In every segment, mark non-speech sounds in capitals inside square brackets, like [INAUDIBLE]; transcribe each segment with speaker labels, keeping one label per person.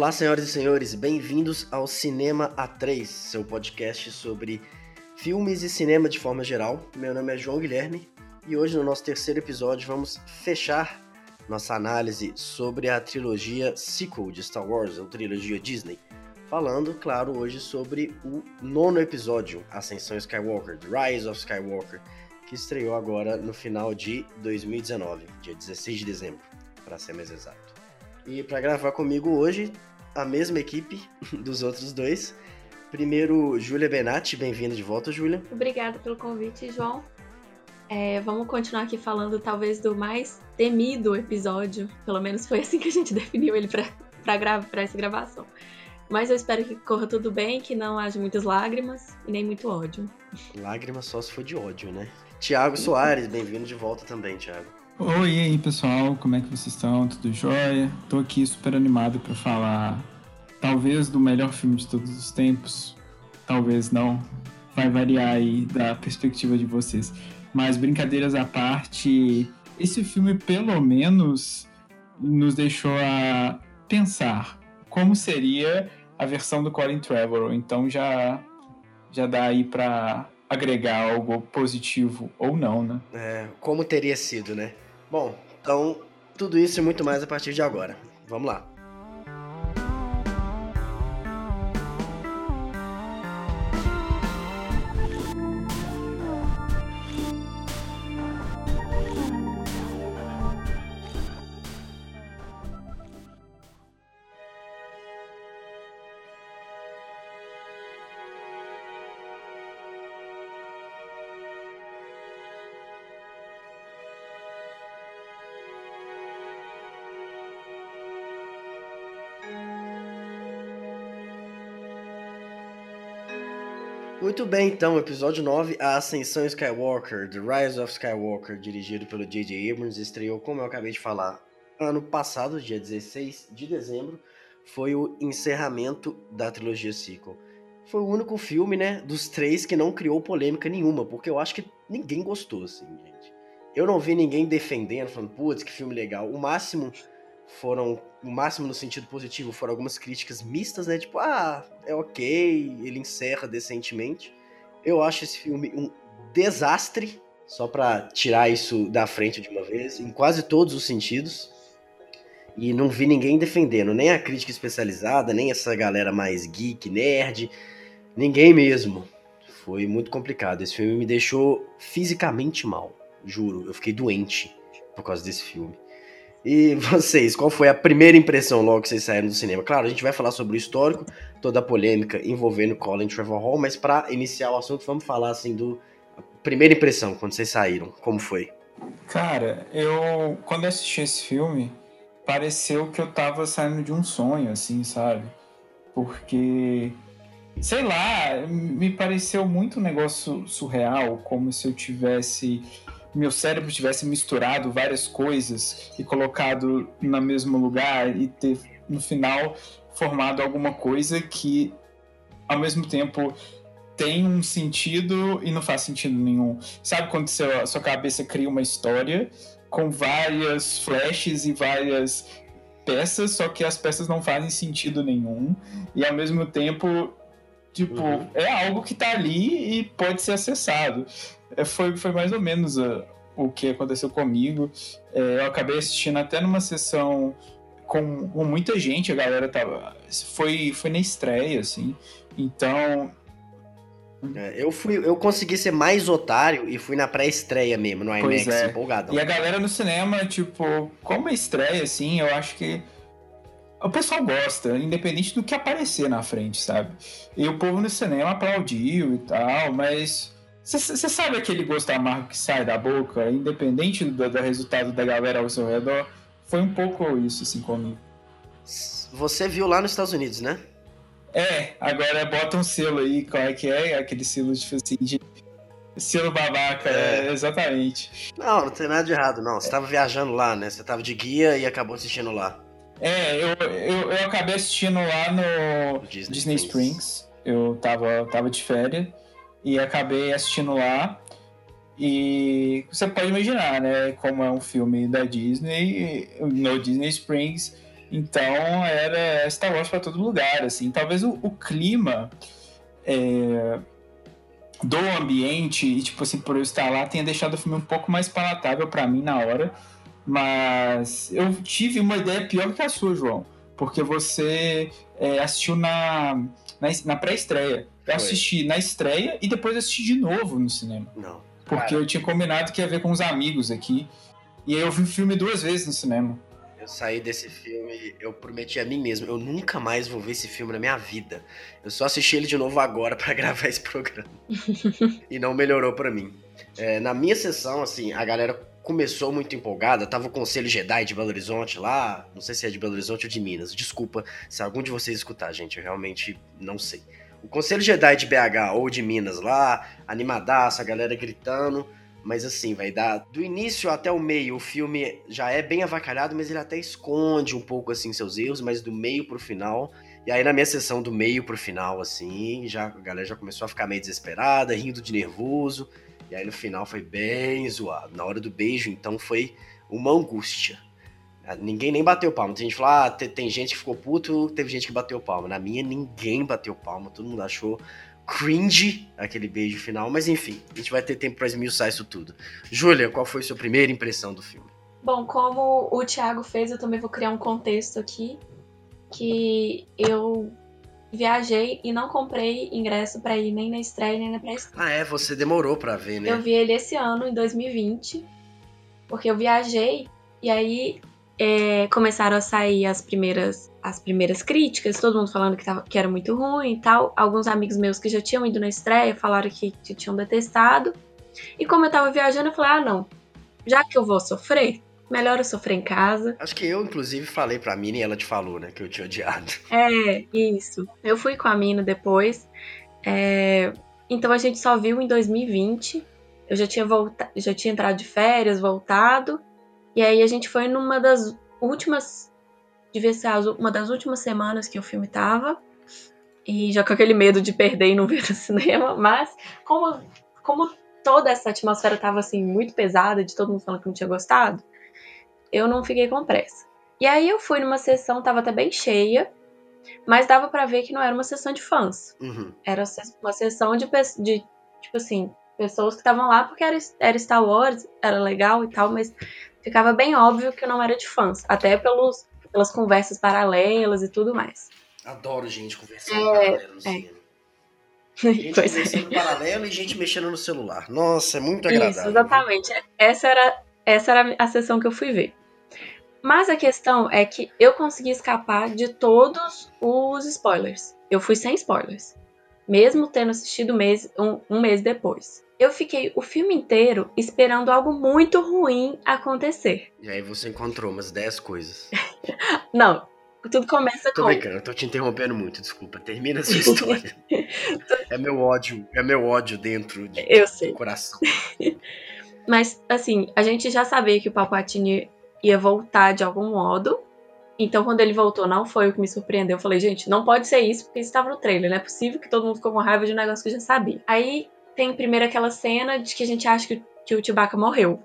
Speaker 1: Olá, senhoras e senhores, bem-vindos ao Cinema A3, seu podcast sobre filmes e cinema de forma geral. Meu nome é João Guilherme e hoje, no nosso terceiro episódio, vamos fechar nossa análise sobre a trilogia sequel de Star Wars, a trilogia Disney. Falando, claro, hoje sobre o nono episódio, Ascensão Skywalker, The Rise of Skywalker, que estreou agora no final de 2019, dia 16 de dezembro, para ser mais exato. E para gravar comigo hoje, a mesma equipe [LAUGHS] dos outros dois. Primeiro, Júlia Benatti, bem-vinda de volta, Júlia.
Speaker 2: Obrigada pelo convite, João. É, vamos continuar aqui falando talvez do mais temido episódio, pelo menos foi assim que a gente [LAUGHS] definiu ele para essa gravação. Mas eu espero que corra tudo bem, que não haja muitas lágrimas e nem muito ódio.
Speaker 1: Lágrimas só se for de ódio, né? Tiago Soares, bem-vindo de volta também, Tiago.
Speaker 3: Oi, e aí pessoal, como é que vocês estão? Tudo jóia? Tô aqui super animado para falar, talvez, do melhor filme de todos os tempos. Talvez não. Vai variar aí da perspectiva de vocês. Mas brincadeiras à parte, esse filme pelo menos nos deixou a pensar como seria a versão do Colin Trevorrow. Então já já dá aí para agregar algo positivo ou não, né?
Speaker 1: É, como teria sido, né? Bom, então tudo isso e muito mais a partir de agora. Vamos lá. Bem, então, episódio 9, A Ascensão Skywalker, The Rise of Skywalker, dirigido pelo J.J. Abrams, estreou, como eu acabei de falar, ano passado, dia 16 de dezembro, foi o encerramento da trilogia sequel. Foi o único filme, né, dos três que não criou polêmica nenhuma, porque eu acho que ninguém gostou, assim, gente. Eu não vi ninguém defendendo, falando, putz, que filme legal. O máximo foram, o máximo no sentido positivo, foram algumas críticas mistas, né? Tipo, ah, é ok, ele encerra decentemente. Eu acho esse filme um desastre, só para tirar isso da frente de uma vez, em quase todos os sentidos. E não vi ninguém defendendo, nem a crítica especializada, nem essa galera mais geek, nerd, ninguém mesmo. Foi muito complicado. Esse filme me deixou fisicamente mal, juro. Eu fiquei doente por causa desse filme. E [LAUGHS] vocês, qual foi a primeira impressão logo que vocês saíram do cinema? Claro, a gente vai falar sobre o histórico, toda a polêmica envolvendo Colin Trevor Hall, mas para iniciar o assunto, vamos falar assim do primeira impressão quando vocês saíram, como foi?
Speaker 3: Cara, eu quando assisti esse filme, pareceu que eu tava saindo de um sonho, assim, sabe? Porque sei lá, me pareceu muito um negócio surreal, como se eu tivesse meu cérebro tivesse misturado várias coisas e colocado no mesmo lugar e ter no final formado alguma coisa que ao mesmo tempo tem um sentido e não faz sentido nenhum. Sabe quando seu, sua cabeça cria uma história com várias flashes e várias peças, só que as peças não fazem sentido nenhum e ao mesmo tempo tipo uhum. é algo que está ali e pode ser acessado. É, foi, foi mais ou menos a, o que aconteceu comigo. É, eu acabei assistindo até numa sessão com, com, muita gente, a galera tava. Foi, foi na estreia, assim. Então.
Speaker 1: É, eu fui, eu consegui ser mais otário e fui na pré-estreia mesmo, no IMAX, é. empolgadão.
Speaker 3: E a galera no cinema, tipo, como é estreia, assim, eu acho que o pessoal gosta, independente do que aparecer na frente, sabe? E o povo no cinema aplaudiu e tal, mas você sabe aquele gosto amargo que sai da boca, independente do, do, resultado da galera ao seu redor? Foi um pouco isso, assim, comigo.
Speaker 1: Você viu lá nos Estados Unidos, né?
Speaker 3: É, agora bota um selo aí, qual é que é? Aquele selo tipo assim, de selo babaca, é. é. exatamente.
Speaker 1: Não, não tem nada de errado, não. Você é. tava viajando lá, né? Você tava de guia e acabou assistindo lá.
Speaker 3: É, eu, eu, eu acabei assistindo lá no Disney, Disney Springs. Springs. Eu tava, tava de férias e acabei assistindo lá. E você pode imaginar, né? Como é um filme da Disney, no Disney Springs, Então era Star Wars para todo lugar, assim. Talvez o, o clima é, do ambiente e tipo assim por eu estar lá tenha deixado o filme um pouco mais palatável para mim na hora. Mas eu tive uma ideia pior que a sua, João, porque você é, assistiu na, na, na pré-estreia. Eu assisti na estreia e depois assisti de novo no cinema.
Speaker 1: Não.
Speaker 3: Porque Cara. eu tinha combinado que ia ver com os amigos aqui. E aí eu vi o filme duas vezes no cinema.
Speaker 1: Eu saí desse filme, eu prometi a mim mesmo, eu nunca mais vou ver esse filme na minha vida. Eu só assisti ele de novo agora [LAUGHS] para gravar esse programa. e não melhorou para mim. É, na minha sessão, assim, a galera começou muito empolgada, tava o Conselho Jedi de Belo Horizonte lá, não sei se é de Belo Horizonte ou de Minas, desculpa se algum de vocês escutar, gente, eu realmente não sei. O Conselho Jedi de BH ou de Minas lá, animadaço, a galera gritando, mas assim, vai dar do início até o meio, o filme já é bem avacalhado, mas ele até esconde um pouco assim seus erros, mas do meio pro final, e aí na minha sessão do meio pro final assim, já a galera já começou a ficar meio desesperada, rindo de nervoso. E aí no final foi bem zoado. Na hora do beijo, então, foi uma angústia. Ah, ninguém nem bateu palma. Tem gente que falou, ah, tem, gente que ficou puto, teve gente que bateu palma. Na minha, ninguém bateu palma. Todo mundo achou cringe aquele beijo final. Mas enfim, a gente vai ter tempo para esmiuçar isso tudo. Júlia, qual foi a sua primeira impressão do filme?
Speaker 2: Bom, como o Thiago fez, eu também vou criar um contexto aqui. Que eu viajei e não comprei ingresso para ir nem na estreia nem na pré-estreia.
Speaker 1: Ah, é? Você demorou para ver, né?
Speaker 2: Eu vi ele esse ano, em 2020, porque eu viajei e aí é, começaram a sair as primeiras, as primeiras críticas, todo mundo falando que, tava, que era muito ruim e tal. Alguns amigos meus que já tinham ido na estreia falaram que, que tinham detestado. E como eu tava viajando, eu falei: ah, não, já que eu vou sofrer, melhor eu sofrer em casa.
Speaker 1: Acho que eu, inclusive, falei pra Mina e ela te falou, né, que eu tinha odiado. [LAUGHS]
Speaker 2: É, isso. Eu fui com a Mina depois. É... Então a gente só viu em 2020. Eu já tinha voltado, já tinha entrado de férias, voltado. E aí a gente foi numa das últimas. Devia ser uma das últimas semanas que o filme tava. E já com aquele medo de perder e não [LAUGHS] ver no cinema. Mas, como, como toda essa atmosfera tava assim, muito pesada, de todo mundo falando que não tinha gostado, eu não fiquei com pressa. E aí eu fui numa sessão, tava até bem cheia, mas dava para ver que não era uma sessão de fãs.
Speaker 1: Uhum.
Speaker 2: Era uma sessão de, de tipo assim, pessoas que estavam lá porque era, era Star Wars, era legal e tal, mas ficava bem óbvio que não era de fãs. Até pelos, pelas conversas paralelas e tudo mais.
Speaker 1: Adoro gente conversando é, paralelo no é. [LAUGHS] Gente pois é. conversando é. paralelo e gente mexendo no celular. Nossa, é muito agradável. Isso,
Speaker 2: exatamente. Essa era, essa era a sessão que eu fui ver. Mas a questão é que eu consegui escapar de todos os spoilers. Eu fui sem spoilers. Mesmo tendo assistido mês, um, um mês depois. Eu fiquei o filme inteiro esperando algo muito ruim acontecer.
Speaker 1: E aí você encontrou umas 10 coisas. [LAUGHS]
Speaker 2: Não, tudo começa
Speaker 1: tô com. Tô brincando, eu tô te interrompendo muito, desculpa. Termina a sua [LAUGHS] história. é meu ódio, é meu ódio dentro de,
Speaker 2: eu sei.
Speaker 1: do coração. [LAUGHS]
Speaker 2: Mas, assim, a gente já sabia que o Palpatine ia voltar de algum modo. Então, quando ele voltou, não foi o que me surpreendeu. Eu falei, gente, não pode ser isso, porque isso estava no trailer. Não é possível que todo mundo ficou com raiva de um negócio que já sabia. Aí tem primeiro aquela cena de que a gente acha que, que o Chewbacca morreu.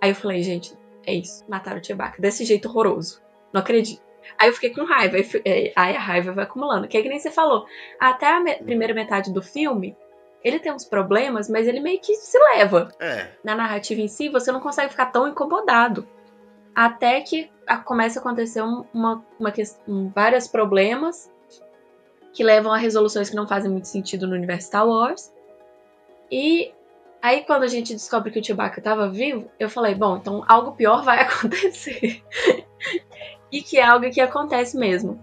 Speaker 2: Aí eu falei, gente, é isso. Mataram o Chewbacca desse jeito horroroso. Não acredito. Aí eu fiquei com raiva. É, aí a raiva vai acumulando. Que é que nem você falou. Até a me primeira metade do filme, ele tem uns problemas, mas ele meio que se leva.
Speaker 1: É.
Speaker 2: Na narrativa em si, você não consegue ficar tão incomodado. Até que começa a acontecer uma, uma questão, vários problemas que levam a resoluções que não fazem muito sentido no universo Star Wars. E aí, quando a gente descobre que o Chewbacca estava vivo, eu falei: bom, então algo pior vai [LAUGHS] acontecer. e que é algo que acontece mesmo.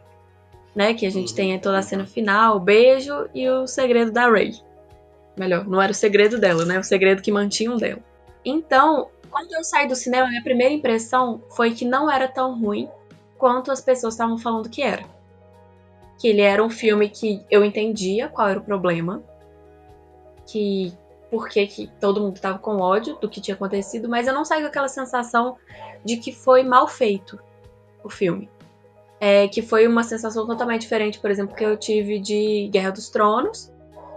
Speaker 2: Né? Que a gente uhum. tem toda a cena final, o beijo e o segredo da Rey. Melhor, não era o segredo dela, né? O segredo que mantinham dela. Então, quando eu saí do cinema, minha primeira impressão foi que não era tão ruim quanto as pessoas estavam falando que era. Que ele era um filme que eu entendia qual era o problema, que por que, que todo mundo estava com ódio do que tinha acontecido, mas eu não saí com aquela sensação de que foi mal feito o filme. É, que foi uma sensação totalmente diferente, por exemplo, que eu tive de Guerra dos Tronos,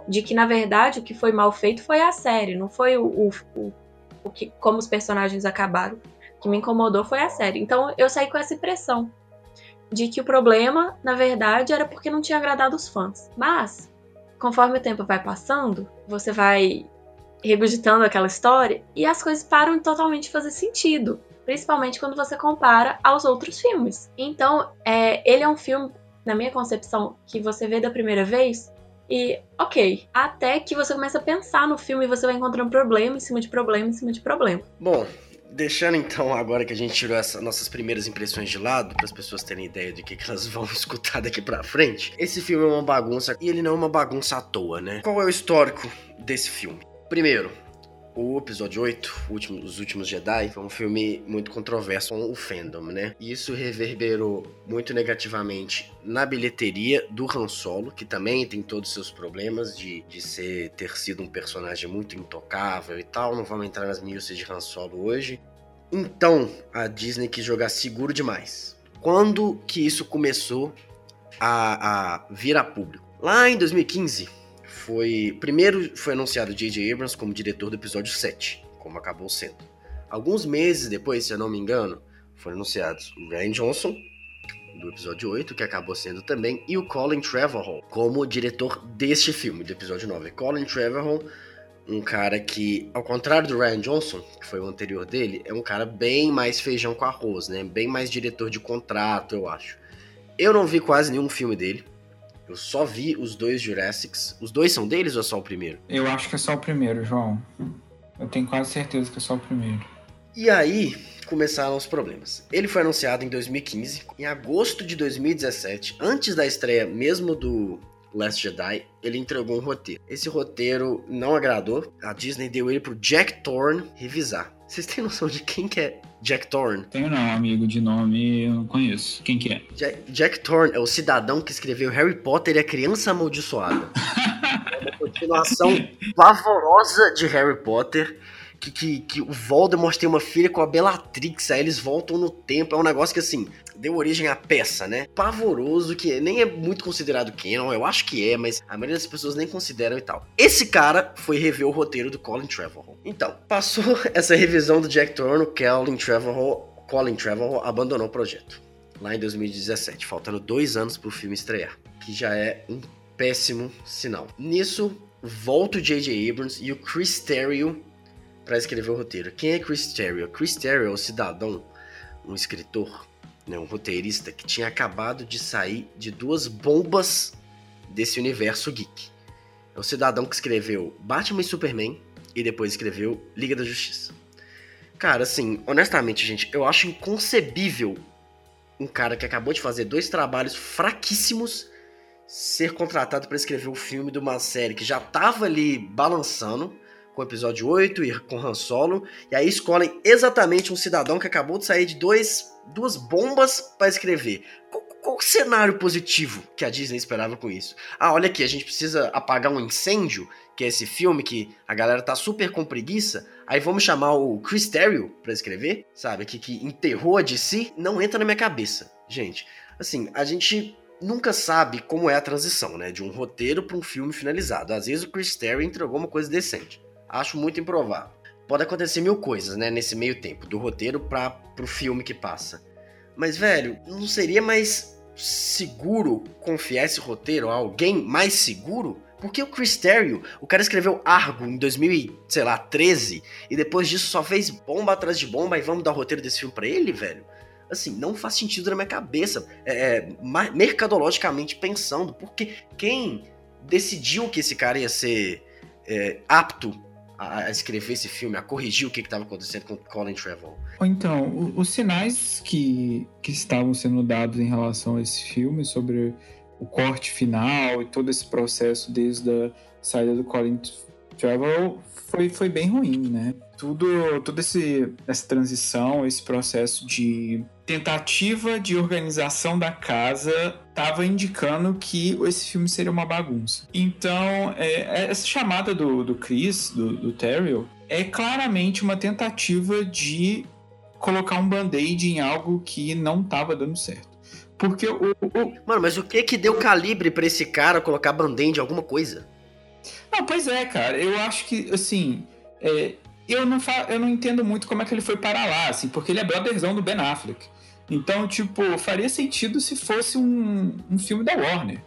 Speaker 2: de que na verdade o que foi mal feito foi a série, não foi o, o, o, o que como os personagens acabaram. O que me incomodou foi a série. Então eu saí com essa impressão de que o problema, na verdade, era porque não tinha agradado os fãs. Mas, conforme o tempo vai passando, você vai regurgitando aquela história e as coisas param de totalmente fazer sentido. Principalmente quando você compara aos outros filmes. Então, é, ele é um filme, na minha concepção, que você vê da primeira vez e, ok, até que você começa a pensar no filme e você vai encontrando problema em cima de problema em cima de problema.
Speaker 1: Bom, deixando então agora que a gente tirou essas nossas primeiras impressões de lado, para as pessoas terem ideia do que, que elas [LAUGHS] vão escutar daqui pra frente, esse filme é uma bagunça e ele não é uma bagunça à toa, né? Qual é o histórico desse filme? Primeiro, o episódio 8, último, Os Últimos Jedi, foi um filme muito controverso com o fandom, né? E isso reverberou muito negativamente na bilheteria do Han Solo, que também tem todos os seus problemas de, de ser, ter sido um personagem muito intocável e tal. Não vamos entrar nas minúcias de Han Solo hoje. Então, a Disney quis jogar seguro demais. Quando que isso começou a, a vir a público? Lá em 2015, foi. Primeiro foi anunciado J.J. Abrams como diretor do episódio 7, como acabou sendo. Alguns meses depois, se eu não me engano, foram anunciados o Ryan Johnson, do episódio 8, que acabou sendo também, e o Colin Trevorrow como diretor deste filme, do episódio 9. Colin Trevorrow, um cara que, ao contrário do Ryan Johnson, que foi o anterior dele, é um cara bem mais feijão com arroz, né? Bem mais diretor de contrato, eu acho. Eu não vi quase nenhum filme dele. Eu só vi os dois Jurassics. Os dois são deles ou é só o primeiro?
Speaker 3: Eu acho que é só o primeiro, João. Eu tenho quase certeza que é só o primeiro.
Speaker 1: E aí começaram os problemas. Ele foi anunciado em 2015. Em agosto de 2017, antes da estreia mesmo do Last Jedi, ele entregou um roteiro. Esse roteiro não agradou. A Disney deu ele pro Jack Thorne revisar. Vocês têm noção de quem que é Jack Thorne?
Speaker 3: Tenho não, amigo, de nome eu não conheço. Quem que é?
Speaker 1: Jack, Jack Thorne é o cidadão que escreveu Harry Potter e a Criança Amaldiçoada. [LAUGHS] é uma continuação pavorosa de Harry Potter. Que, que, que, o Voldemort tem uma filha com a Bellatrix, aí eles voltam no tempo. É um negócio que, assim, deu origem à peça, né? Pavoroso, que nem é muito considerado canon, eu acho que é, mas a maioria das pessoas nem consideram e tal. Esse cara foi rever o roteiro do Colin Trevorrow. Então, passou [LAUGHS] essa revisão do Jack Thorne, o Colin Trevorrow, Colin Trevorrow abandonou o projeto. Lá em 2017, faltando dois anos pro filme estrear. Que já é um péssimo sinal. Nisso, volta o J.J. Abrams e o Chris Terrio para escrever o roteiro. Quem é Chris Terrio? Chris Terrio é um cidadão, um escritor né, um roteirista que tinha acabado de sair de duas bombas desse universo geek. É o cidadão que escreveu Batman e Superman e depois escreveu Liga da Justiça. Cara, assim, honestamente, gente, eu acho inconcebível um cara que acabou de fazer dois trabalhos fraquíssimos ser contratado para escrever o um filme de uma série que já tava ali balançando com o episódio 8 e com Han Solo, e aí escolhem exatamente um cidadão que acabou de sair de dois duas bombas para escrever. Qual, qual, o cenário positivo que a Disney esperava com isso? Ah, olha aqui, a gente precisa apagar um incêndio, que é esse filme que a galera tá super com preguiça, aí vamos chamar o Chris Terrio pra escrever, sabe? Que, que enterrou a DC, não entra na minha cabeça. Gente, assim, a gente nunca sabe como é a transição, né? De um roteiro para um filme finalizado. Às vezes o Chris Terrio entregou uma coisa decente. Acho muito improvável pode acontecer mil coisas, né, nesse meio tempo, do roteiro para pro filme que passa. Mas, velho, não seria mais seguro confiar esse roteiro a alguém mais seguro? Porque o Chris Terrio, o cara escreveu Argo em 2013 e depois disso só fez bomba atrás de bomba e vamos dar o roteiro desse filme para ele, velho? Assim, não faz sentido na minha cabeça, é, é mercadologicamente pensando, porque quem decidiu que esse cara ia ser é, apto a, escrever esse filme, a corrigir o que estava acontecendo com Colin Trevorrow.
Speaker 3: Então, os sinais que, que estavam sendo dados em relação a esse filme sobre o corte final e todo esse processo desde a saída do Colin Trevorrow foi, foi bem ruim, né? Tudo, toda esse, essa transição, esse processo de tentativa de organização da casa estava indicando que esse filme seria uma bagunça. Então, é, é, essa chamada do, do Chris, do, do Terrell, é claramente uma tentativa de colocar um band-aid em algo que não estava dando certo. Porque o, o,
Speaker 1: Mano, mas o que que deu calibre para esse cara colocar band-aid em alguma coisa?
Speaker 3: Não, pois é, cara. Eu acho que, assim... É, eu não, fa... eu não entendo muito como é que ele foi para lá, assim, porque ele é brotherzão do Ben Affleck. Então, tipo, faria sentido se fosse um, um filme da Warner.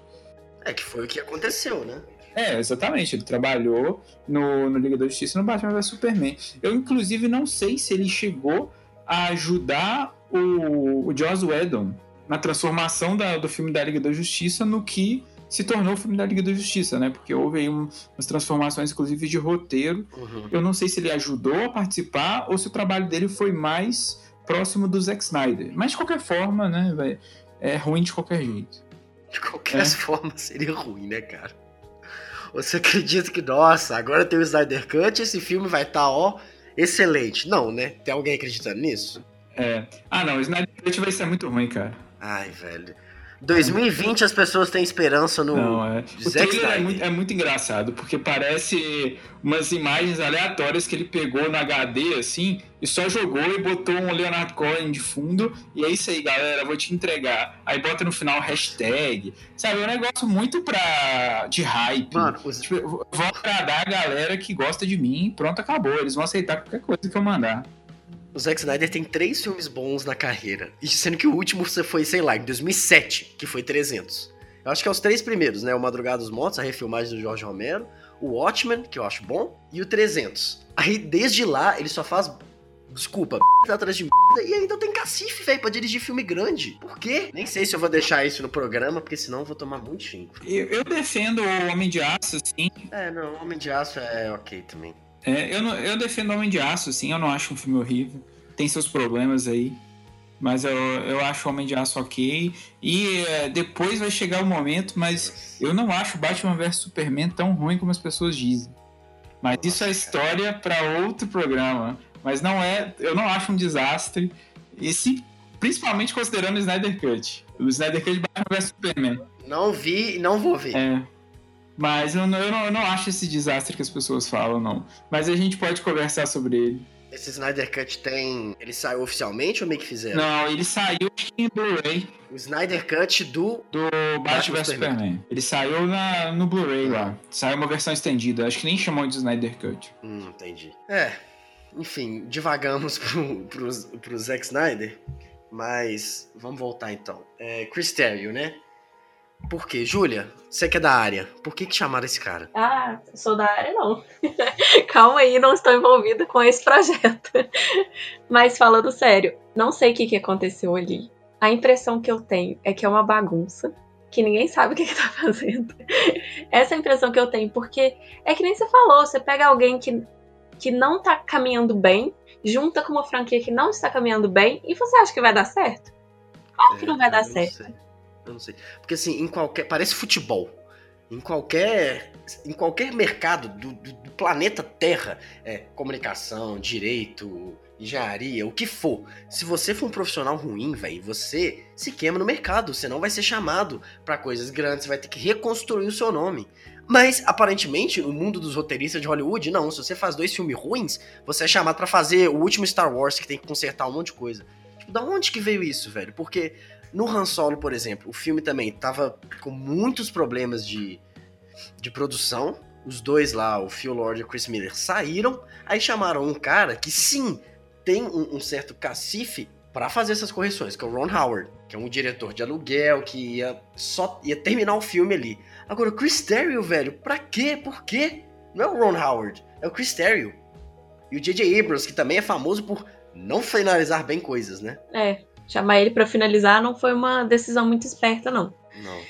Speaker 1: É que foi o que aconteceu, né?
Speaker 3: É, exatamente. Ele trabalhou no, no Liga da Justiça no Batman vs Superman. Eu, inclusive, não sei se ele chegou a ajudar o, o Joss Whedon na transformação da, do filme da Liga da Justiça no que se tornou o filme da Liga da Justiça, né? Porque houve aí um, umas transformações, inclusive, de roteiro. Uhum. Eu não sei se ele ajudou a participar ou se o trabalho dele foi mais próximo do Zack Snyder. Mas, de qualquer forma, né? É ruim de qualquer jeito.
Speaker 1: De qualquer é. forma, seria ruim, né, cara? Você acredita que, nossa, agora tem o Snyder Cut, esse filme vai estar, tá, ó, excelente. Não, né? Tem alguém acreditando nisso?
Speaker 3: É. Ah, não, o Snyder Cut vai ser muito ruim, cara.
Speaker 1: Ai, velho. 2020 as pessoas têm esperança no.
Speaker 3: Não, é. O trailer é muito, é muito, engraçado, porque parece umas imagens aleatórias que ele pegou no HD, assim, e só jogou e botou um Leonardo Cohen de fundo, e é isso aí, galera, vou te entregar. Aí bota no final hashtag. Sabe, é um negócio muito pra. de hype. Mano, os... tipo, vou agradar a galera que gosta de mim, pronto, acabou. Eles vão aceitar qualquer coisa que eu mandar.
Speaker 1: O Zack Snyder tem três filmes bons na carreira. E sendo que o último foi, sei lá, em 2007, que foi 300. Eu acho que é os três primeiros, né? O Madrugada dos Mortos, a refilmagem do Jorge Romero, o Watchmen, que eu acho bom, e o 300. Aí, desde lá, ele só faz desculpa, [LAUGHS] atrás de merda, e ainda tem cacife, velho, pra dirigir filme grande. Por quê? Nem sei se eu vou deixar isso no programa, porque senão eu vou tomar muito xingo.
Speaker 3: Eu, eu defendo o Homem de Aço, sim.
Speaker 1: É, não, o Homem de Aço é ok também.
Speaker 3: É, eu, não, eu defendo Homem de Aço, sim, eu não acho um filme horrível. Tem seus problemas aí. Mas eu, eu acho Homem de Aço ok. E é, depois vai chegar o momento, mas eu não acho Batman vs Superman tão ruim como as pessoas dizem. Mas isso é história para outro programa. Mas não é. Eu não acho um desastre. E se, principalmente considerando o Snyder Cut. O Snyder Cut Batman vs Superman.
Speaker 1: Não vi e não vou ver.
Speaker 3: É. Mas eu não, eu, não, eu não acho esse desastre que as pessoas falam, não. Mas a gente pode conversar sobre ele.
Speaker 1: Esse Snyder Cut tem. Ele saiu oficialmente ou meio que fizeram?
Speaker 3: Não, ele saiu em Blu-ray.
Speaker 1: O Snyder Cut do.
Speaker 3: Do Batman vs Superman. Ele saiu na, no Blu-ray lá. Saiu uma versão estendida. Acho que nem chamou de Snyder Cut.
Speaker 1: Hum, entendi. É. Enfim, divagamos [LAUGHS] pro, pro, pro Zack Snyder. Mas vamos voltar então. É, Chris Terrio, né? Por quê? Júlia, você que é da área, por que, que chamaram esse cara?
Speaker 2: Ah, sou da área não. [LAUGHS] Calma aí, não estou envolvida com esse projeto. [LAUGHS] Mas falando sério, não sei o que, que aconteceu ali. A impressão que eu tenho é que é uma bagunça, que ninguém sabe o que, está [LAUGHS] fazendo. Essa é a impressão que eu tenho, porque é que nem você falou, você pega alguém que, que não está caminhando bem, junta com uma franquia que não está caminhando bem, e você acha que vai dar certo? Claro que é, não vai dar certo. Sei.
Speaker 1: Eu não sei. Porque assim, em qualquer. Parece futebol. Em qualquer. Em qualquer mercado do, do, do planeta Terra, é, comunicação, direito, engenharia, o que for. Se você for um profissional ruim, velho, você se queima no mercado. Você não vai ser chamado para coisas grandes, você vai ter que reconstruir o seu nome. Mas, aparentemente, no mundo dos roteiristas de Hollywood, não. Se você faz dois filmes ruins, você é chamado para fazer o último Star Wars que tem que consertar um monte de coisa. Tipo, da onde que veio isso, velho? Porque no Han Solo, por exemplo, o filme também tava com muitos problemas de, de produção. Os dois lá, o Phil Lord e o Chris Miller, saíram. Aí chamaram um cara que sim tem um, um certo cacife para fazer essas correções, que é o Ron Howard, que é um diretor de aluguel que ia só ia terminar o filme ali. Agora, o Chris Terrio, velho, pra quê? Por quê? Não é o Ron Howard, é o Chris Terrio. E o J.J. Abrams, que também é famoso por não finalizar bem coisas, né?
Speaker 2: É chamar ele para finalizar não foi uma decisão muito esperta, não.
Speaker 1: Não,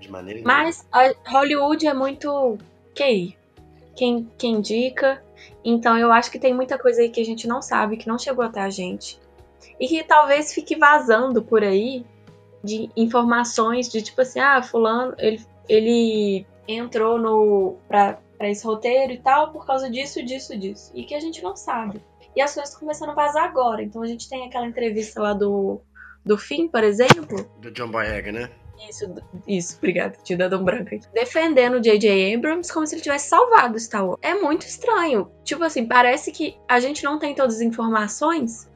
Speaker 1: de maneira
Speaker 2: nenhuma. Mas a Hollywood é muito QI. Quem, quem indica. Então eu acho que tem muita coisa aí que a gente não sabe, que não chegou até a gente. E que talvez fique vazando por aí de informações de tipo assim, ah, fulano, ele, ele entrou no pra, pra esse roteiro e tal por causa disso, disso, disso. E que a gente não sabe. E as coisas estão começando a vazar agora. Então a gente tem aquela entrevista lá do, do Finn, por exemplo.
Speaker 1: Do John Boyega, né?
Speaker 2: Isso, isso, obrigada, te dando um branco aqui. Defendendo o J.J. Abrams como se ele tivesse salvado Star Wars. É muito estranho. Tipo assim, parece que a gente não tem todas as informações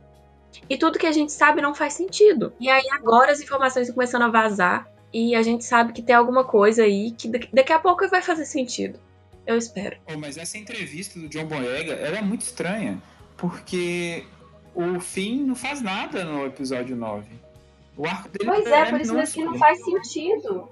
Speaker 2: e tudo que a gente sabe não faz sentido. E aí agora as informações estão começando a vazar e a gente sabe que tem alguma coisa aí que daqui a pouco vai fazer sentido. Eu espero.
Speaker 3: Oh, mas essa entrevista do John Boyega, ela é muito estranha porque o Finn não faz nada no episódio 9. O arco dele
Speaker 2: Pois é, por isso mesmo que não faz sentido.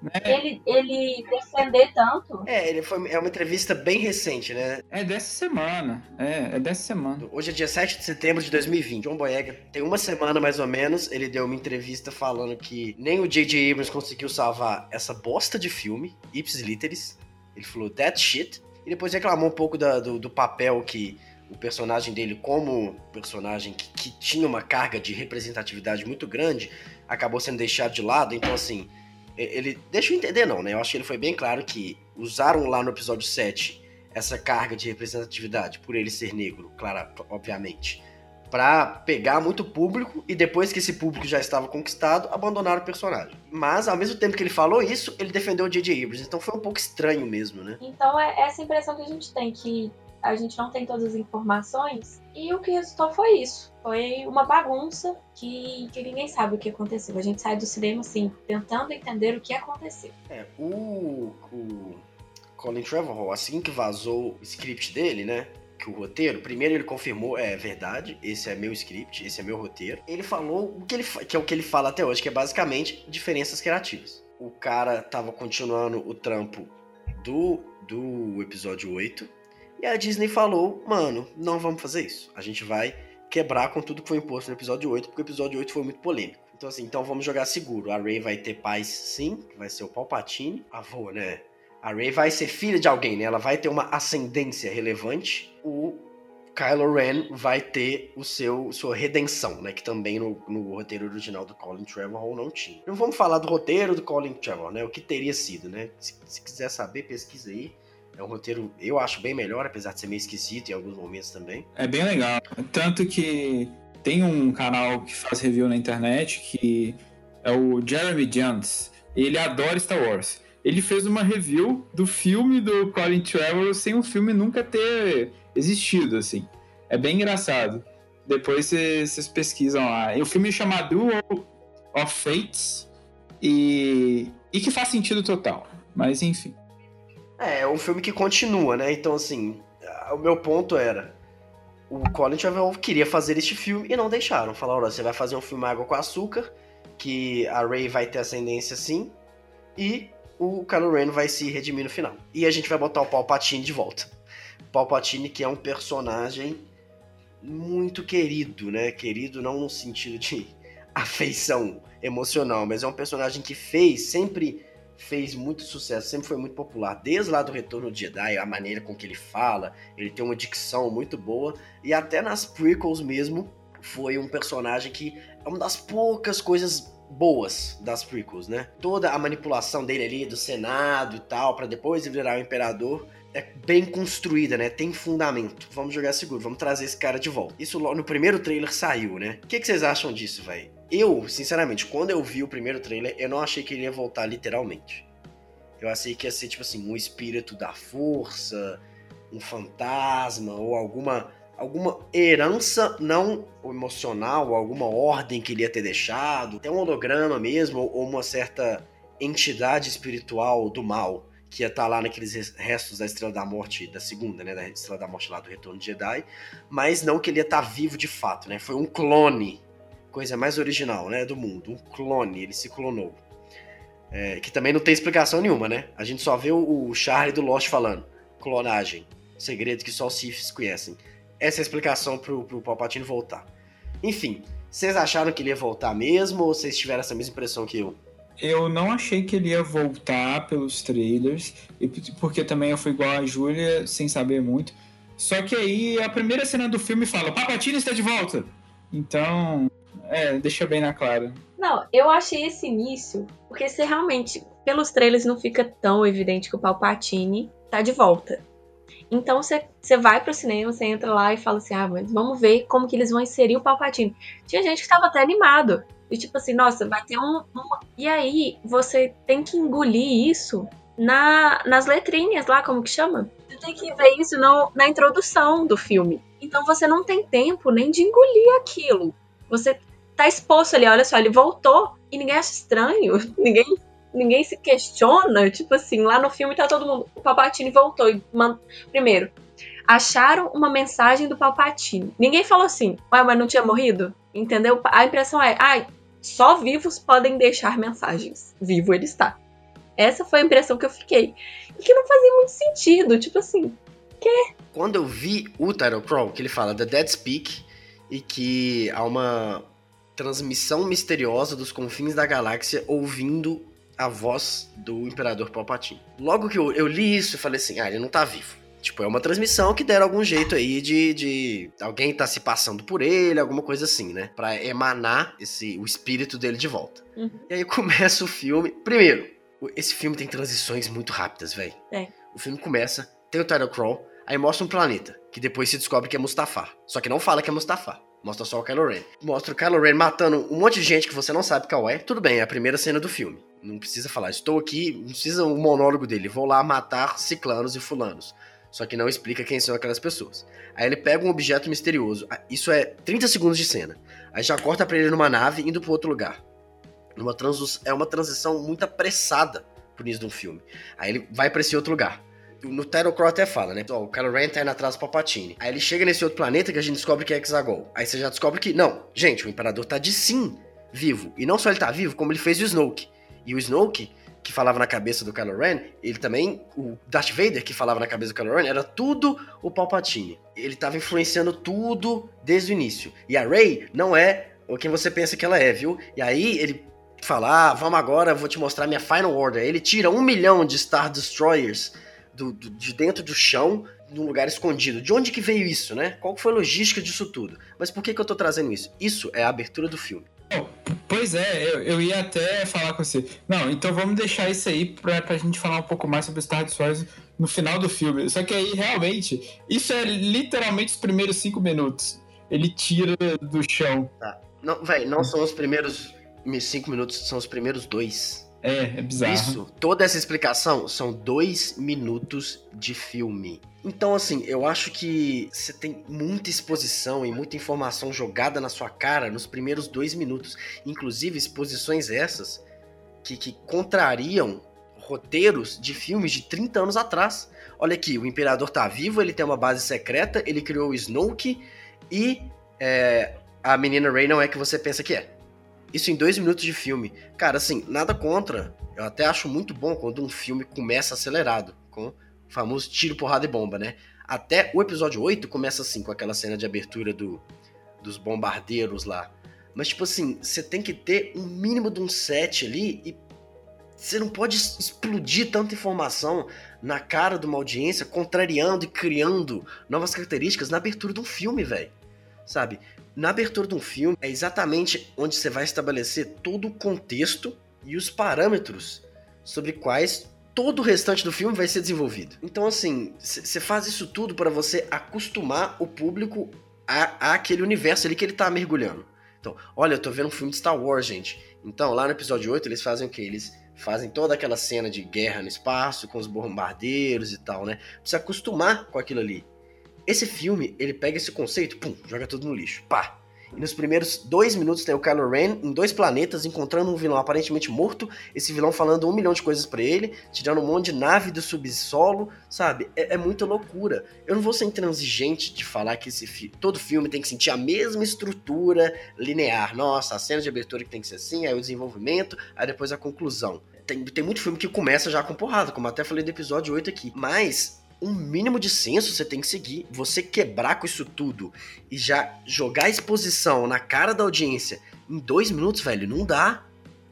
Speaker 2: Né? Ele, ele defender tanto.
Speaker 1: É, ele foi, é uma entrevista bem recente, né?
Speaker 3: É dessa semana. É, é dessa semana.
Speaker 1: Hoje é dia 7 de setembro de 2020. John Boyega tem uma semana mais ou menos. Ele deu uma entrevista falando que nem o J.J. Abrams conseguiu salvar essa bosta de filme, Ips Literis. Ele falou that shit. E depois reclamou um pouco da, do, do papel que o personagem dele, como personagem que, que, tinha uma carga de representatividade muito grande, acabou sendo deixado de lado. Então, assim, ele. Deixa eu entender, não, né? Eu acho que ele foi bem claro que usaram lá no episódio 7 essa carga de representatividade, por ele ser negro, claro, obviamente, para pegar muito público e depois que esse público já estava conquistado, abandonaram o personagem. Mas ao mesmo tempo que ele falou isso, ele defendeu o J.J. Abrams, então foi um pouco estranho mesmo, né?
Speaker 2: Então é essa impressão que a gente tem que a gente não tem todas as informações. E o que resultou foi isso. Foi uma bagunça que, que ninguém sabe o que aconteceu. A gente sai do cinema, assim, tentando entender o que aconteceu.
Speaker 1: É, o, o Colin Trevorrow, assim que vazou o script dele, né? Que o roteiro, primeiro ele confirmou, é verdade, esse é meu script, esse é meu roteiro. Ele falou o que, ele, que é o que ele fala até hoje, que é basicamente diferenças criativas. O cara tava continuando o trampo do, do episódio 8, e a Disney falou, mano, não vamos fazer isso. A gente vai quebrar com tudo que foi imposto no episódio 8, porque o episódio 8 foi muito polêmico. Então, assim, então vamos jogar seguro. A Rey vai ter paz, sim, vai ser o Palpatine. Avô, né? A Rey vai ser filha de alguém, né? Ela vai ter uma ascendência relevante. O Kylo Ren vai ter o seu sua redenção, né? Que também no, no roteiro original do Colin Trevorrow não tinha. Não vamos falar do roteiro do Colin Trevorrow, né? O que teria sido, né? Se, se quiser saber, pesquisa aí. É um roteiro, eu acho, bem melhor, apesar de ser meio esquisito em alguns momentos também.
Speaker 3: É bem legal. Tanto que tem um canal que faz review na internet que é o Jeremy Jones. Ele adora Star Wars. Ele fez uma review do filme do Colin Trevorrow sem o filme nunca ter existido, assim. É bem engraçado. Depois vocês pesquisam lá. O filme chama Duel of Fates e, e que faz sentido total. Mas enfim.
Speaker 1: É, é um filme que continua, né? Então, assim, o meu ponto era. O Colin Trevorrow queria fazer este filme e não deixaram. Falaram: você vai fazer um filme Água com Açúcar, que a Ray vai ter ascendência sim, e o Kylo Ren vai se redimir no final. E a gente vai botar o Palpatine de volta. Palpatine, que é um personagem muito querido, né? Querido não no sentido de [LAUGHS] afeição emocional, mas é um personagem que fez sempre fez muito sucesso, sempre foi muito popular, desde lá do Retorno de Jedi, a maneira com que ele fala, ele tem uma dicção muito boa, e até nas prequels mesmo, foi um personagem que é uma das poucas coisas boas das prequels, né? Toda a manipulação dele ali do Senado e tal, para depois virar o Imperador, é bem construída, né? Tem fundamento. Vamos jogar seguro, vamos trazer esse cara de volta. Isso no primeiro trailer saiu, né? O que, que vocês acham disso, velho? Eu, sinceramente, quando eu vi o primeiro trailer, eu não achei que ele ia voltar literalmente. Eu achei que ia ser, tipo assim, um espírito da força, um fantasma, ou alguma alguma herança não emocional, alguma ordem que ele ia ter deixado, até um holograma mesmo, ou uma certa entidade espiritual do mal que ia estar tá lá naqueles restos da Estrela da Morte da segunda, né, da Estrela da Morte lá do Retorno de Jedi, mas não que ele ia estar tá vivo de fato, né? Foi um clone coisa mais original, né, do mundo. Um clone, ele se clonou. É, que também não tem explicação nenhuma, né? A gente só vê o, o Charlie do Lost falando. Clonagem. Segredo que só os Siths conhecem. Essa é a explicação pro, pro Palpatine voltar. Enfim, vocês acharam que ele ia voltar mesmo ou vocês tiveram essa mesma impressão que eu?
Speaker 3: Eu não achei que ele ia voltar pelos trailers, porque também eu fui igual a Júlia, sem saber muito. Só que aí a primeira cena do filme fala: Palpatine está de volta! Então, é, deixa bem na clara.
Speaker 2: Não, eu achei esse início, porque se realmente, pelos trailers, não fica tão evidente que o Palpatine tá de volta. Então você vai pro cinema, você entra lá e fala assim: ah, vamos ver como que eles vão inserir o Palpatine. Tinha gente que tava até animado. E tipo assim, nossa, vai ter um. um... E aí você tem que engolir isso na, nas letrinhas lá, como que chama? Você tem que ver isso no, na introdução do filme. Então você não tem tempo nem de engolir aquilo. Você tá exposto ali, olha só, ele voltou e ninguém acha estranho, [LAUGHS] ninguém ninguém se questiona, tipo assim, lá no filme tá todo mundo, o Palpatine voltou e man... primeiro, acharam uma mensagem do Palpatine. Ninguém falou assim, ué, mas não tinha morrido? Entendeu? A impressão é, ai, só vivos podem deixar mensagens. Vivo ele está. Essa foi a impressão que eu fiquei. E que não fazia muito sentido. Tipo assim, que?
Speaker 1: Quando eu vi o Title Crawl, que ele fala The Dead Speak e que há uma transmissão misteriosa dos confins da galáxia ouvindo a voz do Imperador Palpatine. Logo que eu, eu li isso, eu falei assim: ah, ele não tá vivo. Tipo, é uma transmissão que deram algum jeito aí de, de alguém tá se passando por ele, alguma coisa assim, né? Pra emanar esse, o espírito dele de volta.
Speaker 2: Uhum.
Speaker 1: E aí começa o filme. Primeiro, esse filme tem transições muito rápidas, velho.
Speaker 2: É.
Speaker 1: O filme começa, tem o title crawl, aí mostra um planeta, que depois se descobre que é Mustafar. Só que não fala que é Mustafar. Mostra só o Kylo Ren. Mostra o Kylo Ren matando um monte de gente que você não sabe qual é. Tudo bem, é a primeira cena do filme. Não precisa falar, estou aqui, não precisa o um monólogo dele. Vou lá matar ciclanos e fulanos. Só que não explica quem são aquelas pessoas. Aí ele pega um objeto misterioso. Ah, isso é 30 segundos de cena. Aí já corta pra ele numa nave indo pro outro lugar. Trans... É uma transição muito apressada pro início de um filme. Aí ele vai para esse outro lugar. No Title Crawl até fala, né? o Kylo Ren tá indo atrás do Palpatine. Aí ele chega nesse outro planeta que a gente descobre que é Hexagol. Aí você já descobre que, não, gente, o Imperador tá de sim vivo. E não só ele tá vivo, como ele fez o Snoke. E o Snoke, que falava na cabeça do Kylo Ren, ele também, o Darth Vader, que falava na cabeça do Kylo Ren, era tudo o Palpatine. Ele tava influenciando tudo desde o início. E a Rey não é quem você pensa que ela é, viu? E aí ele fala, ah, vamos agora, vou te mostrar minha Final Order. Ele tira um milhão de Star Destroyers do, do, de dentro do chão, num lugar escondido. De onde que veio isso, né? Qual foi a logística disso tudo? Mas por que, que eu tô trazendo isso? Isso é a abertura do filme.
Speaker 3: Pois é, eu, eu ia até falar com você. Não, então vamos deixar isso aí pra, pra gente falar um pouco mais sobre Star Destroyers no final do filme. Só que aí, realmente, isso é literalmente os primeiros cinco minutos. Ele tira do chão.
Speaker 1: Tá. Não, velho, não são os primeiros cinco minutos, são os primeiros dois.
Speaker 3: É, é bizarro.
Speaker 1: Isso, toda essa explicação são dois minutos de filme. Então, assim, eu acho que você tem muita exposição e muita informação jogada na sua cara nos primeiros dois minutos. Inclusive, exposições essas que, que contrariam roteiros de filmes de 30 anos atrás. Olha aqui, o Imperador tá vivo, ele tem uma base secreta, ele criou o Snoke e é, a menina Rey não é que você pensa que é. Isso em dois minutos de filme. Cara, assim, nada contra. Eu até acho muito bom quando um filme começa acelerado, com o famoso tiro, porrada e bomba, né? Até o episódio 8 começa assim, com aquela cena de abertura do, dos bombardeiros lá. Mas, tipo assim, você tem que ter um mínimo de um set ali e você não pode explodir tanta informação na cara de uma audiência, contrariando e criando novas características na abertura de um filme, velho. Sabe? Na abertura de um filme é exatamente onde você vai estabelecer todo o contexto e os parâmetros sobre quais todo o restante do filme vai ser desenvolvido. Então, assim, você faz isso tudo para você acostumar o público a, a, aquele universo ali que ele tá mergulhando. Então, olha, eu tô vendo um filme de Star Wars, gente. Então, lá no episódio 8, eles fazem o quê? Eles fazem toda aquela cena de guerra no espaço, com os bombardeiros e tal, né? Você acostumar com aquilo ali. Esse filme, ele pega esse conceito, pum, joga tudo no lixo. Pá! E nos primeiros dois minutos tem o Kylo Ren em dois planetas, encontrando um vilão aparentemente morto, esse vilão falando um milhão de coisas para ele, tirando um monte de nave do subsolo, sabe? É, é, muita loucura. Eu não vou ser intransigente de falar que esse fi todo filme tem que sentir a mesma estrutura linear. Nossa, a cena de abertura que tem que ser assim, aí o desenvolvimento, aí depois a conclusão. Tem, tem muito filme que começa já com porrada, como até falei do episódio 8 aqui. Mas um mínimo de senso você tem que seguir. Você quebrar com isso tudo e já jogar a exposição na cara da audiência em dois minutos, velho, não dá.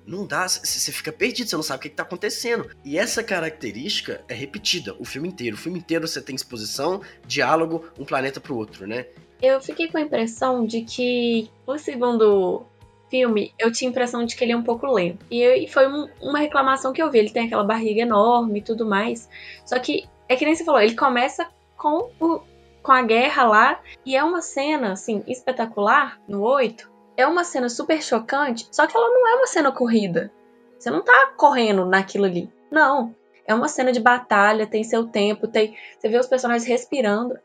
Speaker 1: Não dá, você fica perdido, você não sabe o que, está acontecendo. E essa característica é repetida o filme inteiro. O filme inteiro você tem exposição, diálogo, um planeta pro outro, né?
Speaker 2: Eu fiquei com a impressão de que o segundo filme, eu tinha a impressão de que ele é um pouco lento. E, e foi um, uma reclamação que eu vi. Ele tem aquela barriga enorme e tudo mais. Só que é que nem você falou, ele começa com, o, com a guerra lá, e é uma cena, assim, espetacular, no 8. É uma cena super chocante, só que ela não é uma cena corrida. Você não tá correndo naquilo ali. Não. É uma cena de batalha, tem seu tempo, tem. Você vê os personagens respirando.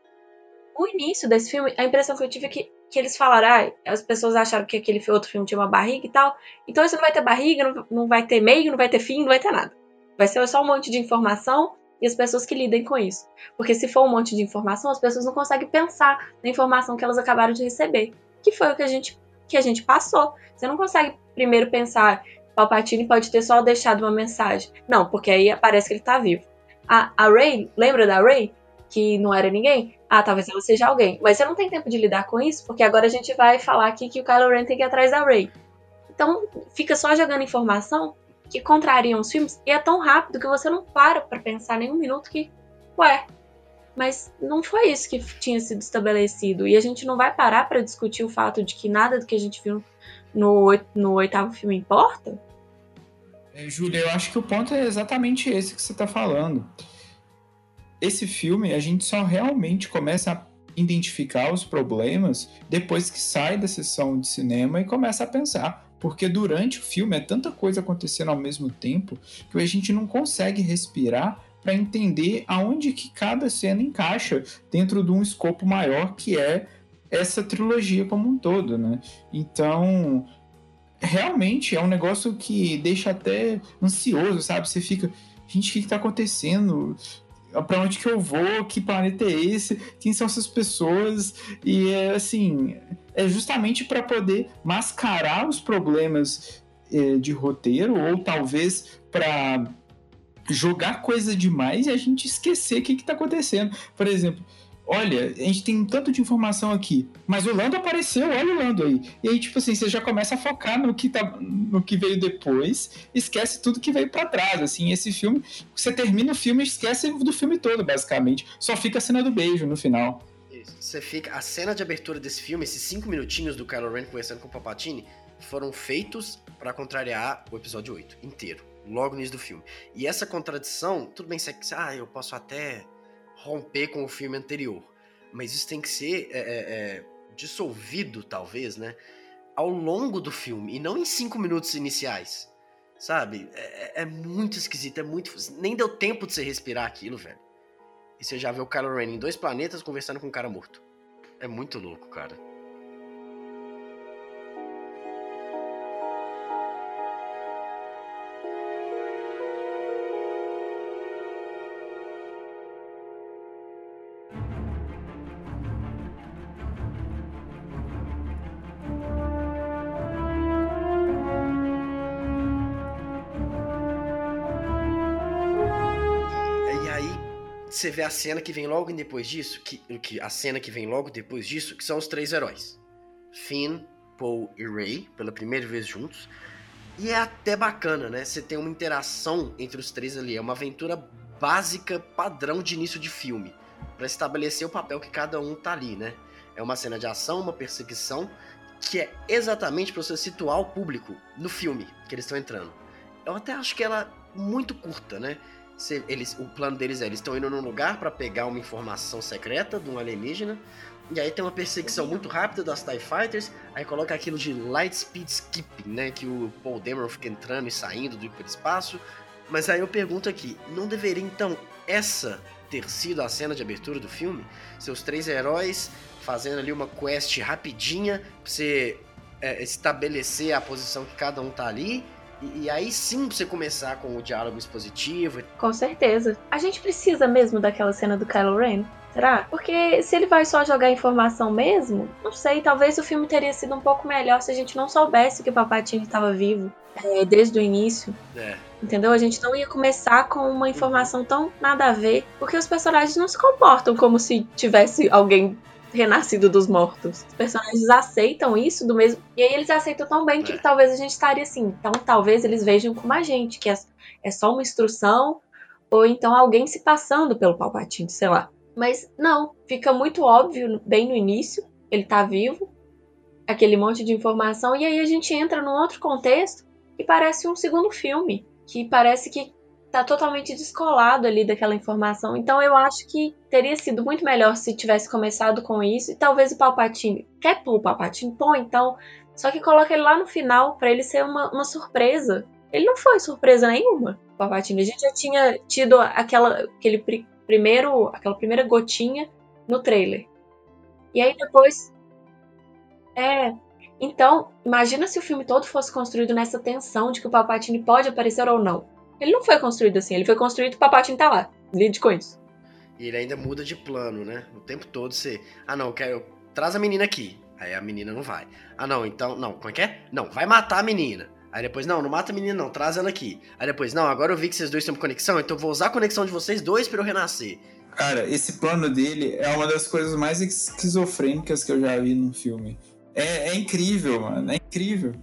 Speaker 2: O início desse filme, a impressão que eu tive é que, que eles falaram, ah, as pessoas acharam que aquele outro filme tinha uma barriga e tal. Então isso não vai ter barriga, não, não vai ter meio, não vai ter fim, não vai ter nada. Vai ser só um monte de informação e as pessoas que lidem com isso. Porque se for um monte de informação, as pessoas não conseguem pensar na informação que elas acabaram de receber. Que foi o que a gente que a gente passou. Você não consegue primeiro pensar, Palpatine pode ter só deixado uma mensagem. Não, porque aí parece que ele tá vivo. A, a Rey, lembra da Rey? Que não era ninguém? Ah, talvez ela seja alguém. Mas você não tem tempo de lidar com isso, porque agora a gente vai falar aqui que o Kylo Ren tem que ir atrás da Rey. Então, fica só jogando informação que contrariam os filmes e é tão rápido que você não para pra pensar nem um minuto que, ué, mas não foi isso que tinha sido estabelecido. E a gente não vai parar para discutir o fato de que nada do que a gente viu no, no oitavo filme importa?
Speaker 3: É, Júlia, eu acho que o ponto é exatamente esse que você está falando. Esse filme, a gente só realmente começa a identificar os problemas depois que sai da sessão de cinema e começa a pensar. Porque durante o filme é tanta coisa acontecendo ao mesmo tempo que a gente não consegue respirar para entender aonde que cada cena encaixa dentro de um escopo maior que é essa trilogia como um todo, né? Então, realmente é um negócio que deixa até ansioso, sabe? Você fica, gente, o que, está acontecendo? Para onde que eu vou? Que planeta é esse? Quem são essas pessoas? E é assim, é justamente para poder mascarar os problemas eh, de roteiro ou talvez para jogar coisa demais e a gente esquecer o que está acontecendo. Por exemplo, olha, a gente tem tanto de informação aqui, mas o Lando apareceu, olha o Lando aí. E aí, tipo assim, você já começa a focar no que, tá, no que veio depois, esquece tudo que veio para trás, assim, esse filme, você termina o filme e esquece do filme todo, basicamente. Só fica a cena do beijo no final.
Speaker 1: Você fica. A cena de abertura desse filme, esses cinco minutinhos do Kylo Ren conversando com o Palpatine, foram feitos para contrariar o episódio 8 inteiro, logo no início do filme. E essa contradição, tudo bem, você, ah, eu posso até romper com o filme anterior. Mas isso tem que ser é, é, é, dissolvido, talvez, né? Ao longo do filme, e não em cinco minutos iniciais. Sabe? É, é, é muito esquisito, é muito. Nem deu tempo de você respirar aquilo, velho. E você já vê o Kylo Ren em dois planetas conversando com um cara morto. É muito louco, cara. Você vê a cena que vem logo depois disso, que, que a cena que vem logo depois disso, que são os três heróis. Finn, Paul e Ray, pela primeira vez juntos. E é até bacana, né? Você tem uma interação entre os três ali. É uma aventura básica, padrão de início de filme. para estabelecer o papel que cada um tá ali, né? É uma cena de ação, uma perseguição, que é exatamente para você situar o público no filme que eles estão entrando. Eu até acho que ela é muito curta, né? Eles, o plano deles é, eles estão indo num lugar para pegar uma informação secreta de um alienígena, e aí tem uma perseguição muito rápida das TIE Fighters, aí coloca aquilo de light speed skipping, né, que o Paul Dameron fica entrando e saindo do hiperespaço, mas aí eu pergunto aqui, não deveria então essa ter sido a cena de abertura do filme? Seus três heróis fazendo ali uma quest rapidinha pra você é, estabelecer a posição que cada um tá ali, e, e, aí sim você começar com o diálogo expositivo.
Speaker 2: Com certeza. A gente precisa mesmo daquela cena do Kylo Ren? Será? Porque se ele vai só jogar informação mesmo, não sei, talvez o filme teria sido um pouco melhor se a gente não soubesse que o Palpatine estava vivo é, desde o início. É. Entendeu? A gente não ia começar com uma informação tão nada a ver, porque os personagens não se comportam como se tivesse alguém renascido dos mortos. Os personagens aceitam isso do mesmo. E aí eles aceitam tão bem que é. talvez a gente estaria assim. Então talvez eles vejam como a gente, que é, é só uma instrução, ou então alguém se passando pelo Palpatine, sei lá. Mas não, fica muito óbvio bem no início, ele tá vivo, aquele monte de informação, e aí a gente entra num outro contexto que parece um segundo filme, que parece que tá totalmente descolado ali daquela informação. Então eu acho que teria sido muito melhor se tivesse começado com isso e talvez o Palpatine. Quer pôr o Palpatine? Pô, então. Só que coloca ele lá no final para ele ser uma, uma surpresa. Ele não foi surpresa nenhuma, o Palpatine. A gente já tinha tido aquela, aquele pr primeiro, aquela primeira gotinha no trailer. E aí depois. É. Então, imagina se o filme todo fosse construído nessa tensão de que o Palpatine pode aparecer ou não. Ele não foi construído assim, ele foi construído, o Papatinho tá lá. Lide com isso.
Speaker 1: E ele ainda muda de plano, né? O tempo todo você. Ah, não, eu quero. Traz a menina aqui. Aí a menina não vai. Ah, não, então, não, como é que é? Não, vai matar a menina. Aí depois, não, não mata a menina não, traz ela aqui. Aí depois, não, agora eu vi que vocês dois têm conexão, então eu vou usar a conexão de vocês dois para eu renascer.
Speaker 3: Cara, esse plano dele é uma das coisas mais esquizofrênicas que eu já vi num filme. É, é incrível, mano, é incrível.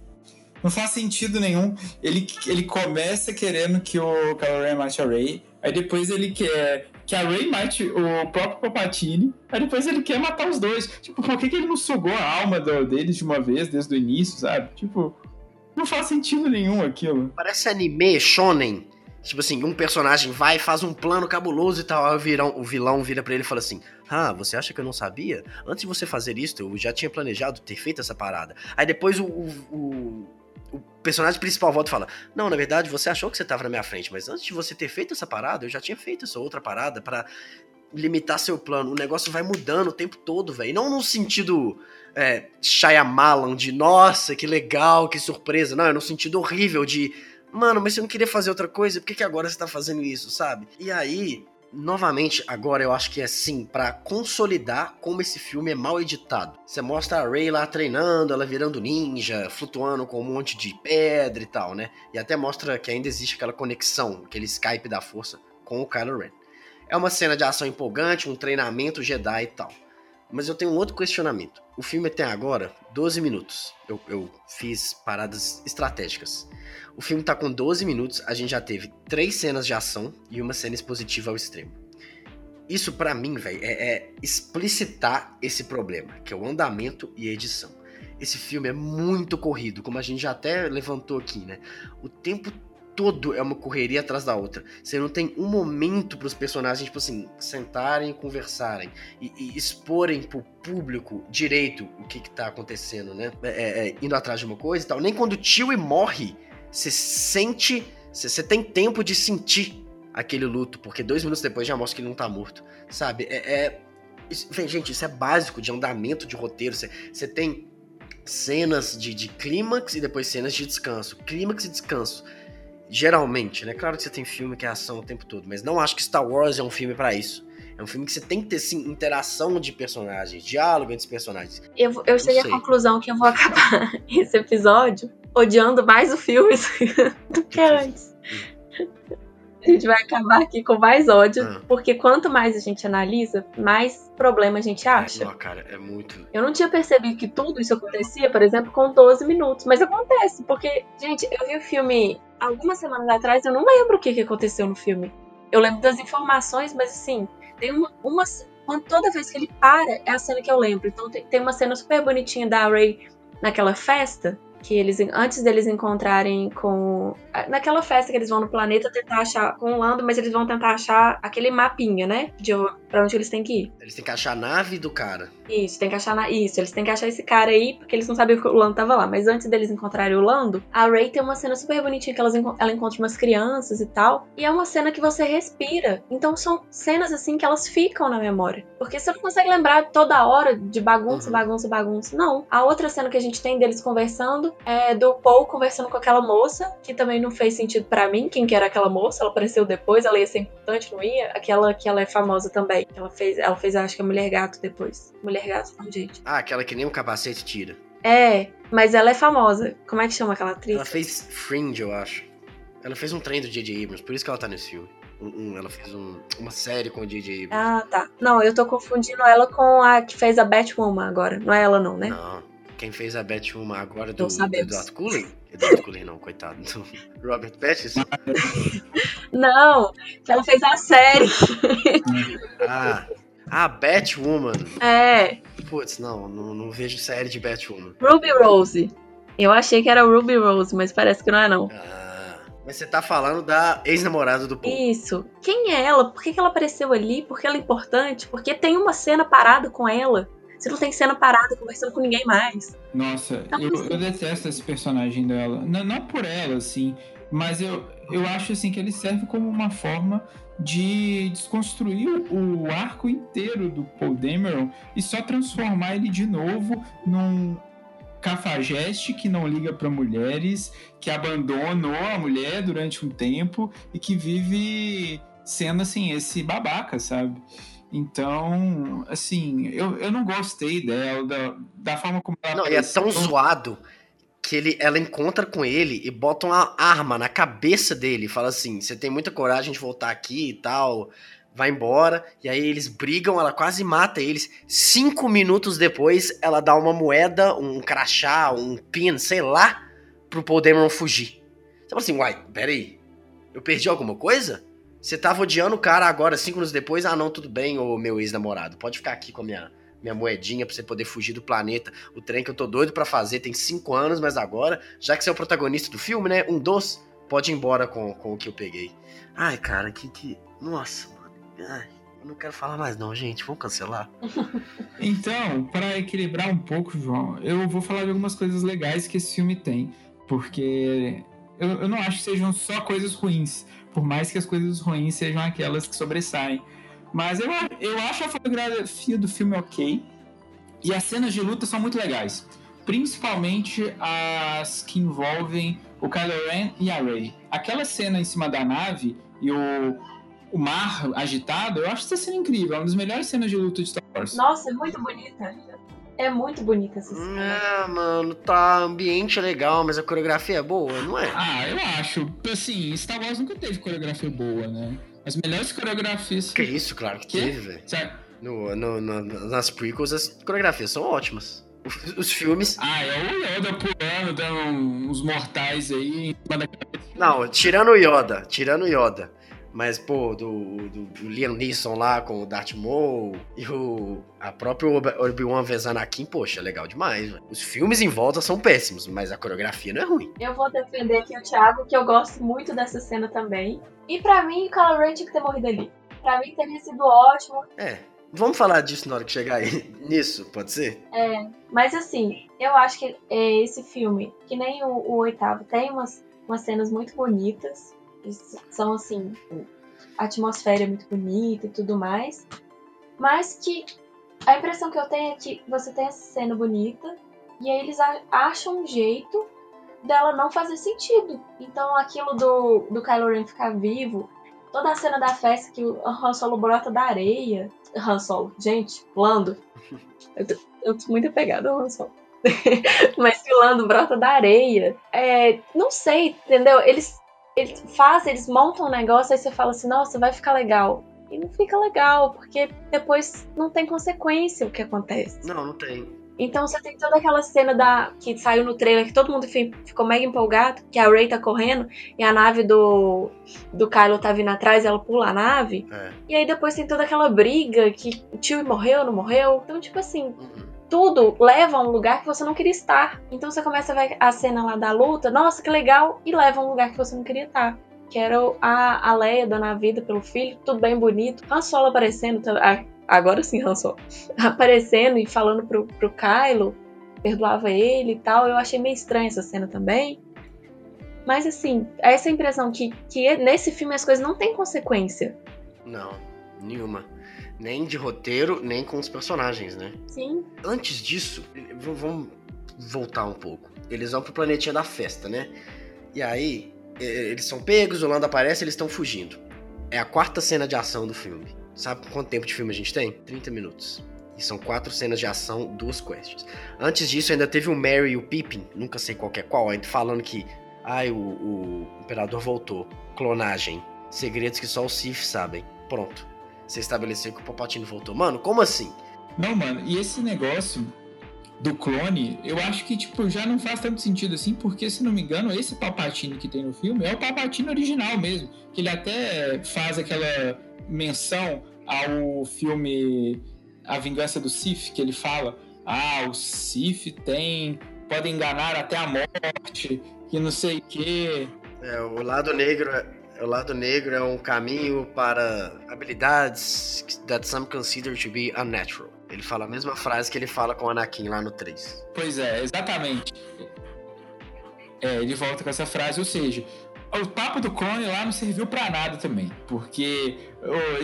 Speaker 3: Não faz sentido nenhum. Ele, ele começa querendo que o Kylo mate a Rey, aí depois ele quer que a Rey mate o próprio Palpatine, aí depois ele quer matar os dois. Tipo, por que, que ele não sugou a alma do, deles de uma vez, desde o início, sabe? Tipo, não faz sentido nenhum aquilo.
Speaker 1: Parece anime shonen. Tipo assim, um personagem vai faz um plano cabuloso e tal, aí o, virão, o vilão vira para ele e fala assim: Ah, você acha que eu não sabia? Antes de você fazer isso, eu já tinha planejado ter feito essa parada. Aí depois o, o personagem principal volta e fala: Não, na verdade, você achou que você tava na minha frente, mas antes de você ter feito essa parada, eu já tinha feito essa outra parada para limitar seu plano. O negócio vai mudando o tempo todo, velho. Não no sentido é, Shyamalan de nossa, que legal, que surpresa. Não, é no sentido horrível de mano, mas você não queria fazer outra coisa? Por que, que agora você tá fazendo isso, sabe? E aí, novamente, agora eu acho que é sim, para consolidar como esse filme é mal editado. Você mostra a Rey lá treinando, ela virando ninja, flutuando com um monte de pedra e tal, né? E até mostra que ainda existe aquela conexão, aquele Skype da força com o Kylo Ren. É uma cena de ação empolgante, um treinamento Jedi e tal. Mas eu tenho um outro questionamento. O filme tem agora 12 minutos. Eu, eu fiz paradas estratégicas. O filme tá com 12 minutos, a gente já teve três cenas de ação e uma cena expositiva ao extremo. Isso para mim, velho, é, é explicitar esse problema, que é o andamento e a edição. Esse filme é muito corrido, como a gente já até levantou aqui, né? O tempo todo é uma correria atrás da outra. Você não tem um momento para os personagens, tipo assim, sentarem, conversarem e, e, exporem pro público direito o que, que tá acontecendo, né? É, é, é indo atrás de uma coisa e tal. Nem quando o tio morre, você sente. Você tem tempo de sentir aquele luto, porque dois minutos depois já mostra que ele não tá morto, sabe? É. é isso, gente, isso é básico de andamento de roteiro. Você tem cenas de, de clímax e depois cenas de descanso. Clímax e descanso. Geralmente, né? Claro que você tem filme que é ação o tempo todo, mas não acho que Star Wars é um filme para isso. É um filme que você tem que ter, sim, interação de personagens, diálogo entre os personagens.
Speaker 2: Eu, eu cheguei à conclusão que eu vou acabar [LAUGHS] esse episódio odiando mais o filme [LAUGHS] do que antes. A gente vai acabar aqui com mais ódio, ah. porque quanto mais a gente analisa, mais problema a gente acha.
Speaker 1: É, não, cara, é muito.
Speaker 2: Eu não tinha percebido que tudo isso acontecia, por exemplo, com 12 minutos, mas acontece, porque, gente, eu vi o filme algumas semanas atrás, eu não lembro o que, que aconteceu no filme. Eu lembro das informações, mas assim, tem uma, uma. Toda vez que ele para, é a cena que eu lembro. Então tem, tem uma cena super bonitinha da Ray naquela festa que eles antes deles encontrarem com naquela festa que eles vão no planeta tentar achar com o Lando, mas eles vão tentar achar aquele mapinha, né? De para onde eles têm que ir.
Speaker 1: Eles têm que achar a nave do cara.
Speaker 2: Isso, tem que achar na isso, eles têm que achar esse cara aí porque eles não sabiam que o Lando tava lá, mas antes deles encontrarem o Lando, a Ray tem uma cena super bonitinha que elas, ela encontra umas crianças e tal, e é uma cena que você respira. Então são cenas assim que elas ficam na memória, porque você não consegue lembrar toda hora de bagunça, uhum. bagunça, bagunça. Não. A outra cena que a gente tem deles conversando é, do Paul conversando com aquela moça, que também não fez sentido para mim, quem que era aquela moça, ela apareceu depois, ela ia ser importante, não ia? Aquela que ela é famosa também. Ela fez, ela fez acho que a Mulher Gato depois. Mulher Gato, não, gente.
Speaker 1: Ah, aquela que nem um capacete tira.
Speaker 2: É, mas ela é famosa. Como é que chama aquela atriz?
Speaker 1: Ela fez Fringe, eu acho. Ela fez um trem do J.J. Abrams, por isso que ela tá nesse filme. Um, um, ela fez um, uma série com o J.J. Abrams.
Speaker 2: Ah, tá. Não, eu tô confundindo ela com a que fez a Batwoman agora. Não é ela não, né?
Speaker 1: Não. Quem fez a Batwoman agora do, do Eduardo Cullen? Eduardo Cullen não, coitado. Do [LAUGHS] Robert Pattinson? [LAUGHS]
Speaker 2: Não, ela fez a série.
Speaker 1: ah, a Batwoman.
Speaker 2: É.
Speaker 1: Putz, não, não, não vejo série de Batwoman.
Speaker 2: Ruby Rose. Eu achei que era Ruby Rose, mas parece que não é não.
Speaker 1: Ah, mas você tá falando da ex-namorada do Paul.
Speaker 2: Isso. Quem é ela? Por que ela apareceu ali? Por que ela é importante? Porque tem uma cena parada com ela. Você não tem cena parada conversando com ninguém mais.
Speaker 3: Nossa, então, eu, assim. eu, detesto esse personagem dela. Não, não por ela, assim, mas eu, eu acho assim que ele serve como uma forma de desconstruir o arco inteiro do Paul Dameron e só transformar ele de novo num cafajeste que não liga para mulheres, que abandonou a mulher durante um tempo e que vive sendo assim esse babaca, sabe? Então, assim, eu, eu não gostei dela, da, da forma como ela.
Speaker 1: Não, e é tão zoado que ele, ela encontra com ele e bota uma arma na cabeça dele. Fala assim: você tem muita coragem de voltar aqui e tal. Vai embora. E aí eles brigam, ela quase mata eles. Cinco minutos depois, ela dá uma moeda, um crachá, um pin, sei lá, pro Paul Dameron fugir. Você fala assim, uai, peraí. Eu perdi alguma coisa? Você tava odiando o cara agora, cinco minutos depois, ah não, tudo bem, ô meu ex-namorado, pode ficar aqui com a minha, minha moedinha pra você poder fugir do planeta. O trem que eu tô doido para fazer tem cinco anos, mas agora, já que você é o protagonista do filme, né, um dos, pode ir embora com, com o que eu peguei. Ai, cara, que que... Nossa, mano. Ai, eu não quero falar mais não, gente, vamos cancelar. [LAUGHS]
Speaker 3: então, para equilibrar um pouco, João, eu vou falar de algumas coisas legais que esse filme tem, porque eu, eu não acho que sejam só coisas ruins por mais que as coisas ruins sejam aquelas que sobressaem. Mas eu, eu acho a fotografia do filme ok. E as cenas de luta são muito legais. Principalmente as que envolvem o Kylo Ren e a Rey. Aquela cena em cima da nave e o, o mar agitado, eu acho essa cena incrível. É uma das melhores cenas de luta de Star Wars.
Speaker 2: Nossa, é muito bonita. É muito bonita essa cena.
Speaker 1: É, mano, tá. Ambiente é legal, mas a coreografia é boa, não é?
Speaker 3: Ah, eu acho. Assim, Star Wars nunca teve coreografia boa, né? As melhores coreografias.
Speaker 1: Que isso, claro que, que? teve, velho. No, no, no, nas prequels, as coreografias são ótimas. Os, os filmes.
Speaker 3: Ah, é o Yoda pulando, dando uns mortais aí em cima da cabeça.
Speaker 1: Não, tirando o Yoda, tirando o Yoda. Mas, pô, do, do, do, Liam Neeson lá com o Darth Maul e o a própria Obi-Wan vs Anakin, poxa, legal demais. Véio. Os filmes em volta são péssimos, mas a coreografia não é ruim.
Speaker 2: Eu vou defender aqui o Thiago, que eu gosto muito dessa cena também. E para mim, o Kylo Ren tinha que ter morrido ali. Pra mim teria sido ótimo.
Speaker 1: É, Vamos falar disso na hora que chegar aí. [LAUGHS] Nisso, pode ser?
Speaker 2: É, mas assim, eu acho que é, esse filme, que nem o, o oitavo, tem umas, umas cenas muito bonitas são assim, a atmosfera é muito bonita e tudo mais, mas que a impressão que eu tenho é que você tem essa cena bonita e aí eles acham um jeito dela não fazer sentido. Então aquilo do, do Kylo Ren ficar vivo, toda a cena da festa que o Han Solo brota da areia. Han Solo, gente, Lando. [LAUGHS] Eu tô, eu tô muito apegada ao Han Solo. [LAUGHS] Mas que o Lando brota da areia. É, não sei, entendeu? Eles eles fazem, eles montam um negócio, aí você fala assim, nossa, vai ficar legal. E não fica legal, porque depois não tem consequência o que acontece.
Speaker 1: Não, não tem.
Speaker 2: Então você tem toda aquela cena da que saiu no trailer que todo mundo ficou mega empolgado, que a Ray tá correndo e a nave do do Kylo tá vindo atrás, ela pula a nave. É. E aí depois tem toda aquela briga que o tio morreu, não morreu. Então tipo assim, uhum tudo leva a um lugar que você não queria estar. Então você começa a ver a cena lá da luta, nossa, que legal, e leva a um lugar que você não queria estar. Que era a, a Leia dando a vida pelo filho, tudo bem bonito. Han Solo aparecendo, agora sim Han Solo, [LAUGHS] aparecendo e falando pro, pro Kylo, perdoava ele e tal. Eu achei meio estranha essa cena também. Mas assim, essa impressão que, que nesse filme as coisas não têm consequência.
Speaker 1: Não, nenhuma nem de roteiro, nem com os personagens, né?
Speaker 2: Sim.
Speaker 1: Antes disso, vamos voltar um pouco. Eles vão pro planetinha da festa, né? E aí, eles são pegos, o Lando aparece, eles estão fugindo. É a quarta cena de ação do filme. Sabe quanto tempo de filme a gente tem? 30 minutos. E são quatro cenas de ação, duas quests. Antes disso, ainda teve o Mary e o Pippin, nunca sei qual é qual, falando que ai, o, o Imperador voltou. Clonagem. Segredos que só os Sith sabem. Pronto você estabeleceu que o Palpatine voltou. Mano, como assim?
Speaker 3: Não, mano, e esse negócio do clone, eu acho que, tipo, já não faz tanto sentido assim, porque, se não me engano, esse Palpatine que tem no filme é o Palpatine original mesmo. Que ele até faz aquela menção ao filme A Vingança do Sith, que ele fala: ah, o Sith tem. pode enganar até a morte, que não sei o quê.
Speaker 1: É, o lado negro é o lado negro é um caminho para habilidades that some consider to be unnatural. Ele fala a mesma frase que ele fala com o Anakin lá no 3.
Speaker 3: Pois é, exatamente. É, ele volta com essa frase, ou seja, o papo do clone lá não serviu para nada também. Porque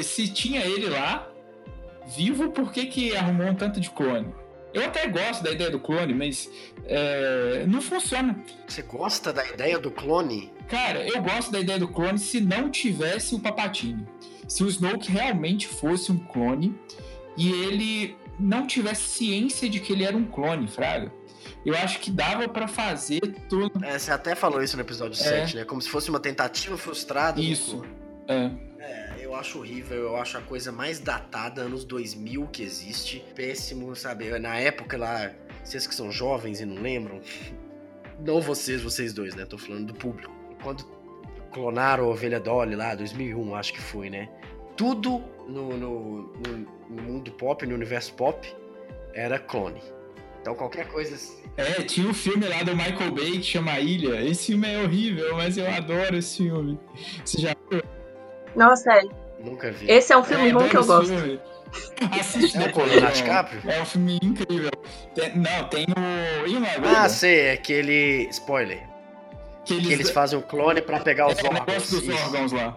Speaker 3: se tinha ele lá, vivo, por que, que arrumou um tanto de clone? Eu até gosto da ideia do clone, mas é, não funciona.
Speaker 1: Você gosta da ideia do clone?
Speaker 3: Cara, eu gosto da ideia do clone se não tivesse o Papatini. Se o Snoke realmente fosse um clone e ele não tivesse ciência de que ele era um clone, Fraga. Eu acho que dava para fazer tudo.
Speaker 1: É, você até falou isso no episódio é. 7, né? Como se fosse uma tentativa frustrada.
Speaker 3: Isso. É.
Speaker 1: é. eu acho horrível, eu acho a coisa mais datada, anos 2000 que existe. Péssimo, sabe? Na época lá, vocês que são jovens e não lembram. [LAUGHS] Não vocês, vocês dois, né? Tô falando do público. Quando clonaram a ovelha Dolly lá, 2001, acho que foi, né? Tudo no, no, no mundo pop, no universo pop, era clone. Então qualquer coisa. Assim.
Speaker 3: É, tinha um filme lá do Michael Bay que chama Ilha. Esse filme é horrível, mas eu adoro esse filme. Você já viu?
Speaker 2: Nossa, é.
Speaker 1: Nunca vi.
Speaker 2: Esse é um filme é, ruim que eu gosto. Filme. [LAUGHS]
Speaker 1: Assiste é depois. É, DiCaprio?
Speaker 3: é um filme incrível. Tem, não, tem o. Ian
Speaker 1: ah, sei, é aquele. Spoiler. Que eles, que eles fazem o clone pra pegar os é, órgãos.
Speaker 3: O negócio dos órgãos lá.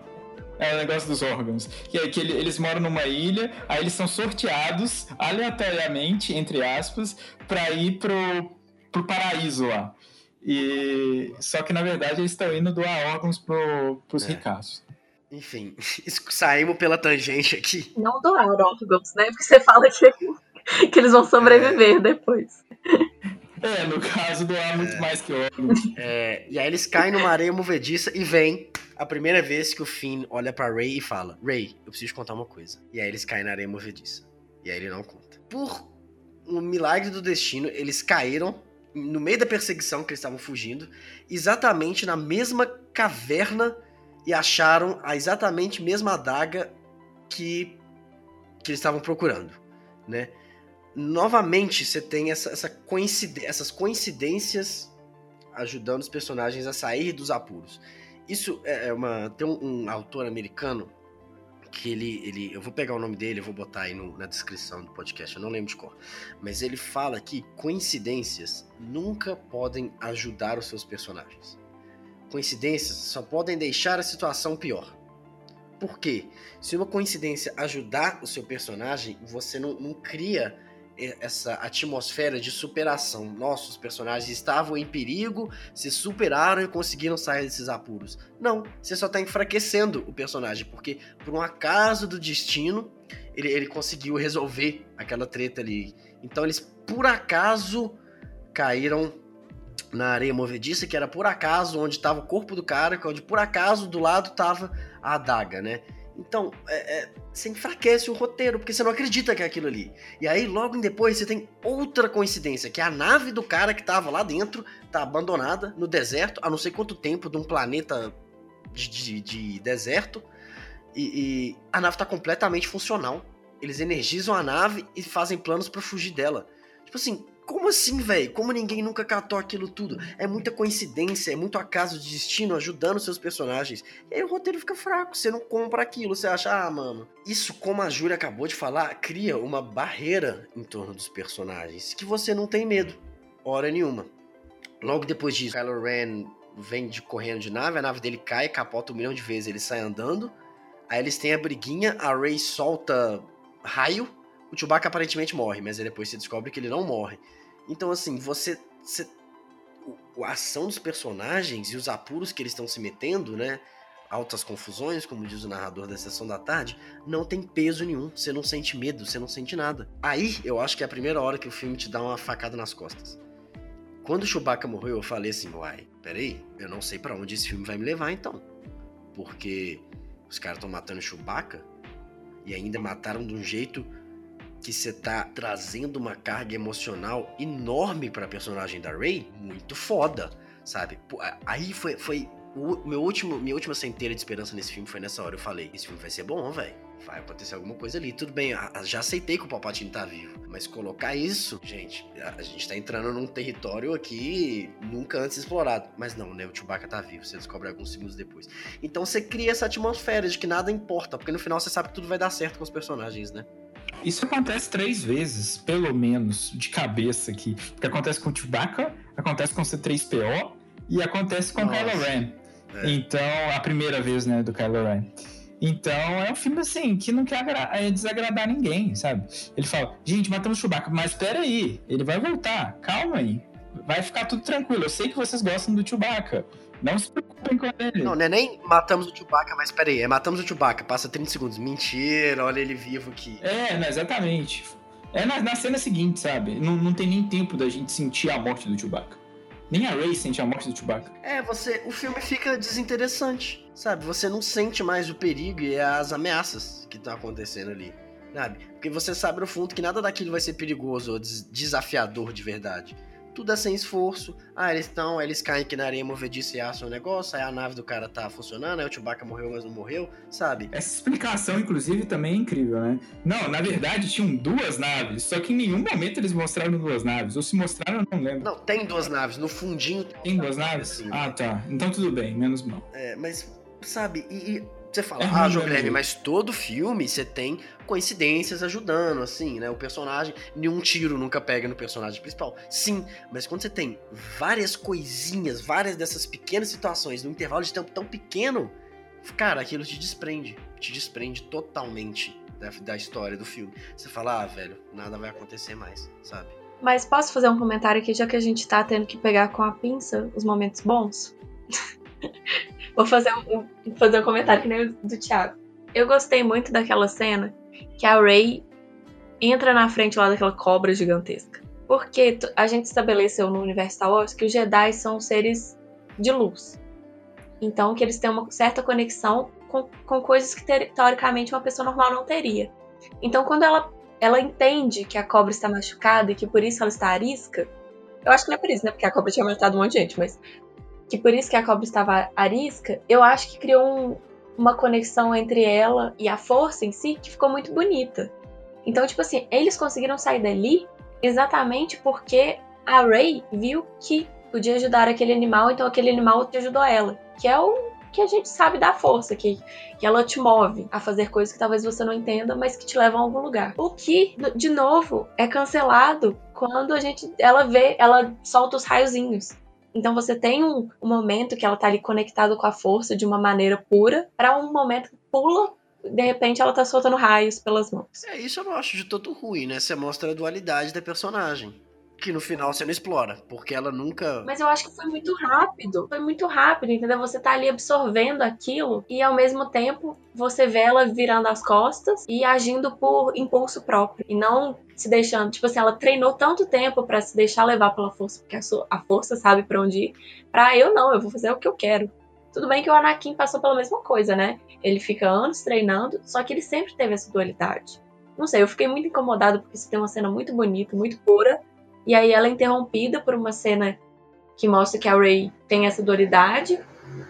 Speaker 3: É o negócio dos órgãos. Que é que ele, eles moram numa ilha, aí eles são sorteados aleatoriamente, entre aspas, para ir pro, pro paraíso lá. E só que na verdade eles estão indo doar órgãos pro, pros é. ricaços.
Speaker 1: Enfim, [LAUGHS] saímos pela tangente aqui.
Speaker 2: Não doar órgãos, né? Porque você fala que, que eles vão sobreviver é. depois.
Speaker 3: É, no caso, doar muito é. mais que órgãos.
Speaker 1: É, e aí eles caem numa areia movediça e vem a primeira vez que o Finn olha para Ray e fala: Ray, eu preciso te contar uma coisa. E aí eles caem na areia movediça. E aí ele não conta. Por um milagre do destino, eles caíram no meio da perseguição que eles estavam fugindo, exatamente na mesma caverna e acharam a exatamente mesma adaga que, que eles estavam procurando, né? Novamente, você tem essa, essa essas coincidências ajudando os personagens a sair dos apuros. Isso é, é uma. Tem um, um, autor americano que ele, ele. Eu vou pegar o nome dele, eu vou botar aí no, na descrição do podcast, eu não lembro de cor. Mas ele fala que coincidências nunca podem ajudar os seus personagens. Coincidências só podem deixar a situação pior. Por quê? Se uma coincidência ajudar o seu personagem, você não, não cria essa atmosfera de superação. Nossos personagens estavam em perigo, se superaram e conseguiram sair desses apuros. Não, você só está enfraquecendo o personagem, porque por um acaso do destino, ele, ele conseguiu resolver aquela treta ali. Então eles, por acaso, caíram na areia movediça, que era por acaso onde estava o corpo do cara, onde por acaso do lado estava a adaga, né? Então, é, é, você enfraquece o roteiro, porque você não acredita que é aquilo ali. E aí, logo depois, você tem outra coincidência, que é a nave do cara que tava lá dentro, tá abandonada no deserto, há não sei quanto tempo, de um planeta de, de, de deserto, e, e, a nave tá completamente funcional. Eles energizam a nave e fazem planos para fugir dela. Tipo assim, como assim, velho? Como ninguém nunca catou aquilo tudo? É muita coincidência, é muito acaso de destino ajudando seus personagens. E aí o roteiro fica fraco, você não compra aquilo, você acha, ah, mano. Isso, como a Júlia acabou de falar, cria uma barreira em torno dos personagens que você não tem medo, hora nenhuma. Logo depois disso, Kylo Ren vem de, correndo de nave, a nave dele cai, capota um milhão de vezes, ele sai andando. Aí eles têm a briguinha, a Rey solta raio, o Chewbacca aparentemente morre, mas depois você descobre que ele não morre. Então, assim, você. você a ação dos personagens e os apuros que eles estão se metendo, né? Altas confusões, como diz o narrador da sessão da tarde, não tem peso nenhum. Você não sente medo, você não sente nada. Aí eu acho que é a primeira hora que o filme te dá uma facada nas costas. Quando o Chewbacca morreu, eu falei assim: uai, peraí, eu não sei para onde esse filme vai me levar então. Porque os caras estão matando o Chewbacca e ainda mataram de um jeito que você tá trazendo uma carga emocional enorme para a personagem da Rey, muito foda, sabe? Aí foi, foi o meu último, minha última centelha de esperança nesse filme foi nessa hora. Eu falei, esse filme vai ser bom, velho. Vai acontecer alguma coisa ali. Tudo bem, já aceitei que o Palpatine tá vivo. Mas colocar isso, gente, a gente tá entrando num território aqui nunca antes explorado. Mas não, né? O Chewbacca tá vivo. Você descobre alguns segundos depois. Então você cria essa atmosfera de que nada importa. Porque no final você sabe que tudo vai dar certo com os personagens, né?
Speaker 3: Isso acontece três vezes, pelo menos, de cabeça aqui. Porque acontece com o Chewbacca, acontece com o C3PO e acontece com o Kylo Ren. É. Então, a primeira vez, né, do Kylo Ren. Então é um filme assim que não quer é desagradar ninguém, sabe? Ele fala, gente, matamos o Chewbacca, mas espera aí, ele vai voltar, calma aí. Vai ficar tudo tranquilo. Eu sei que vocês gostam do Chewbacca. Não se preocupem com ele.
Speaker 1: Não, não é nem matamos o Chewbacca, mas peraí, é matamos o Chewbacca, passa 30 segundos. Mentira, olha ele vivo aqui.
Speaker 3: É, não, exatamente. É na, na cena seguinte, sabe? Não, não tem nem tempo da gente sentir a morte do Chewbacca. Nem a Ray sente a morte do Chewbacca.
Speaker 1: É, você. O filme fica desinteressante, sabe? Você não sente mais o perigo e as ameaças que estão acontecendo ali, sabe? Porque você sabe no fundo que nada daquilo vai ser perigoso ou desafiador de verdade tudo é sem esforço. Ah, eles estão, eles caem aqui na areia movediça e acham o negócio, aí a nave do cara tá funcionando, aí o Chewbacca morreu, mas não morreu, sabe?
Speaker 3: Essa explicação, inclusive, também é incrível, né? Não, na verdade tinham duas naves, só que em nenhum momento eles mostraram duas naves. Ou se mostraram, eu não lembro.
Speaker 1: Não, tem duas naves, no fundinho.
Speaker 3: Tem duas naves? Assim, ah, tá. Então tudo bem, menos mal.
Speaker 1: É, mas, sabe, e, e você fala, é ah, João Guilherme, mas todo filme você tem coincidências ajudando, assim, né? O personagem, nenhum tiro nunca pega no personagem principal. Sim, mas quando você tem várias coisinhas, várias dessas pequenas situações num intervalo de tempo tão pequeno, cara, aquilo te desprende. Te desprende totalmente da, da história do filme. Você fala, ah, velho, nada vai acontecer mais, sabe?
Speaker 2: Mas posso fazer um comentário aqui, já que a gente tá tendo que pegar com a pinça os momentos bons? [LAUGHS] Vou fazer um, fazer um comentário que nem o do Thiago. Eu gostei muito daquela cena que a Ray entra na frente lá daquela cobra gigantesca. Porque a gente estabeleceu no universo Star Wars que os Jedi são seres de luz. Então que eles têm uma certa conexão com, com coisas que teoricamente uma pessoa normal não teria. Então quando ela, ela entende que a cobra está machucada e que por isso ela está arisca, eu acho que não é por isso, né? Porque a cobra tinha matado um monte de gente, mas que por isso que a cobra estava arisca, eu acho que criou um, uma conexão entre ela e a força em si que ficou muito bonita. Então, tipo assim, eles conseguiram sair dali exatamente porque a Ray viu que podia ajudar aquele animal, então aquele animal te ajudou ela. Que é o que a gente sabe da força, que, que ela te move a fazer coisas que talvez você não entenda, mas que te levam a algum lugar. O que, de novo, é cancelado quando a gente ela vê, ela solta os raiozinhos. Então você tem um, um momento que ela tá ali conectada com a força de uma maneira pura, para um momento que pula de repente ela tá soltando raios pelas mãos.
Speaker 1: É, isso eu não acho de todo ruim, né? Você mostra a dualidade da personagem que no final você não explora, porque ela nunca.
Speaker 2: Mas eu acho que foi muito rápido. Foi muito rápido, entendeu? Você tá ali absorvendo aquilo e ao mesmo tempo você vê ela virando as costas e agindo por impulso próprio e não se deixando. Tipo assim, ela treinou tanto tempo para se deixar levar pela força, porque a, força sabe para onde ir. Pra eu não, eu vou fazer o que eu quero. Tudo bem que o Anakin passou pela mesma coisa, né? Ele fica anos treinando, só que ele sempre teve essa dualidade. Não sei, eu fiquei muito incomodado porque isso tem uma cena muito bonita, muito pura, e aí ela é interrompida por uma cena que mostra que a Ray tem essa dualidade.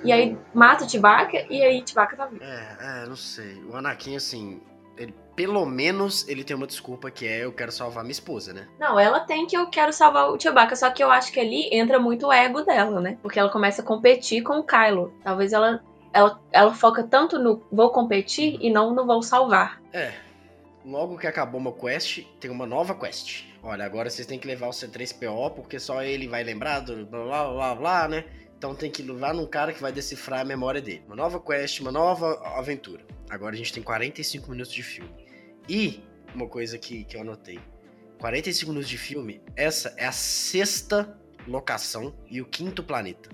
Speaker 2: E aí mata o Chewbacca e aí Chewbacca tá vivo.
Speaker 1: É, é, não sei. O Anakin, assim, ele, pelo menos ele tem uma desculpa que é eu quero salvar minha esposa, né?
Speaker 2: Não, ela tem que eu quero salvar o Chewbacca, só que eu acho que ali entra muito o ego dela, né? Porque ela começa a competir com o Kylo. Talvez ela, ela, ela foca tanto no vou competir e não no vou salvar.
Speaker 1: É. Logo que acabou uma quest, tem uma nova quest olha, agora vocês têm que levar o C3PO porque só ele vai lembrar do blá blá blá blá, né? Então tem que levar num cara que vai decifrar a memória dele. Uma nova quest, uma nova aventura. Agora a gente tem 45 minutos de filme. E uma coisa que, que eu anotei. 45 minutos de filme, essa é a sexta locação e o quinto planeta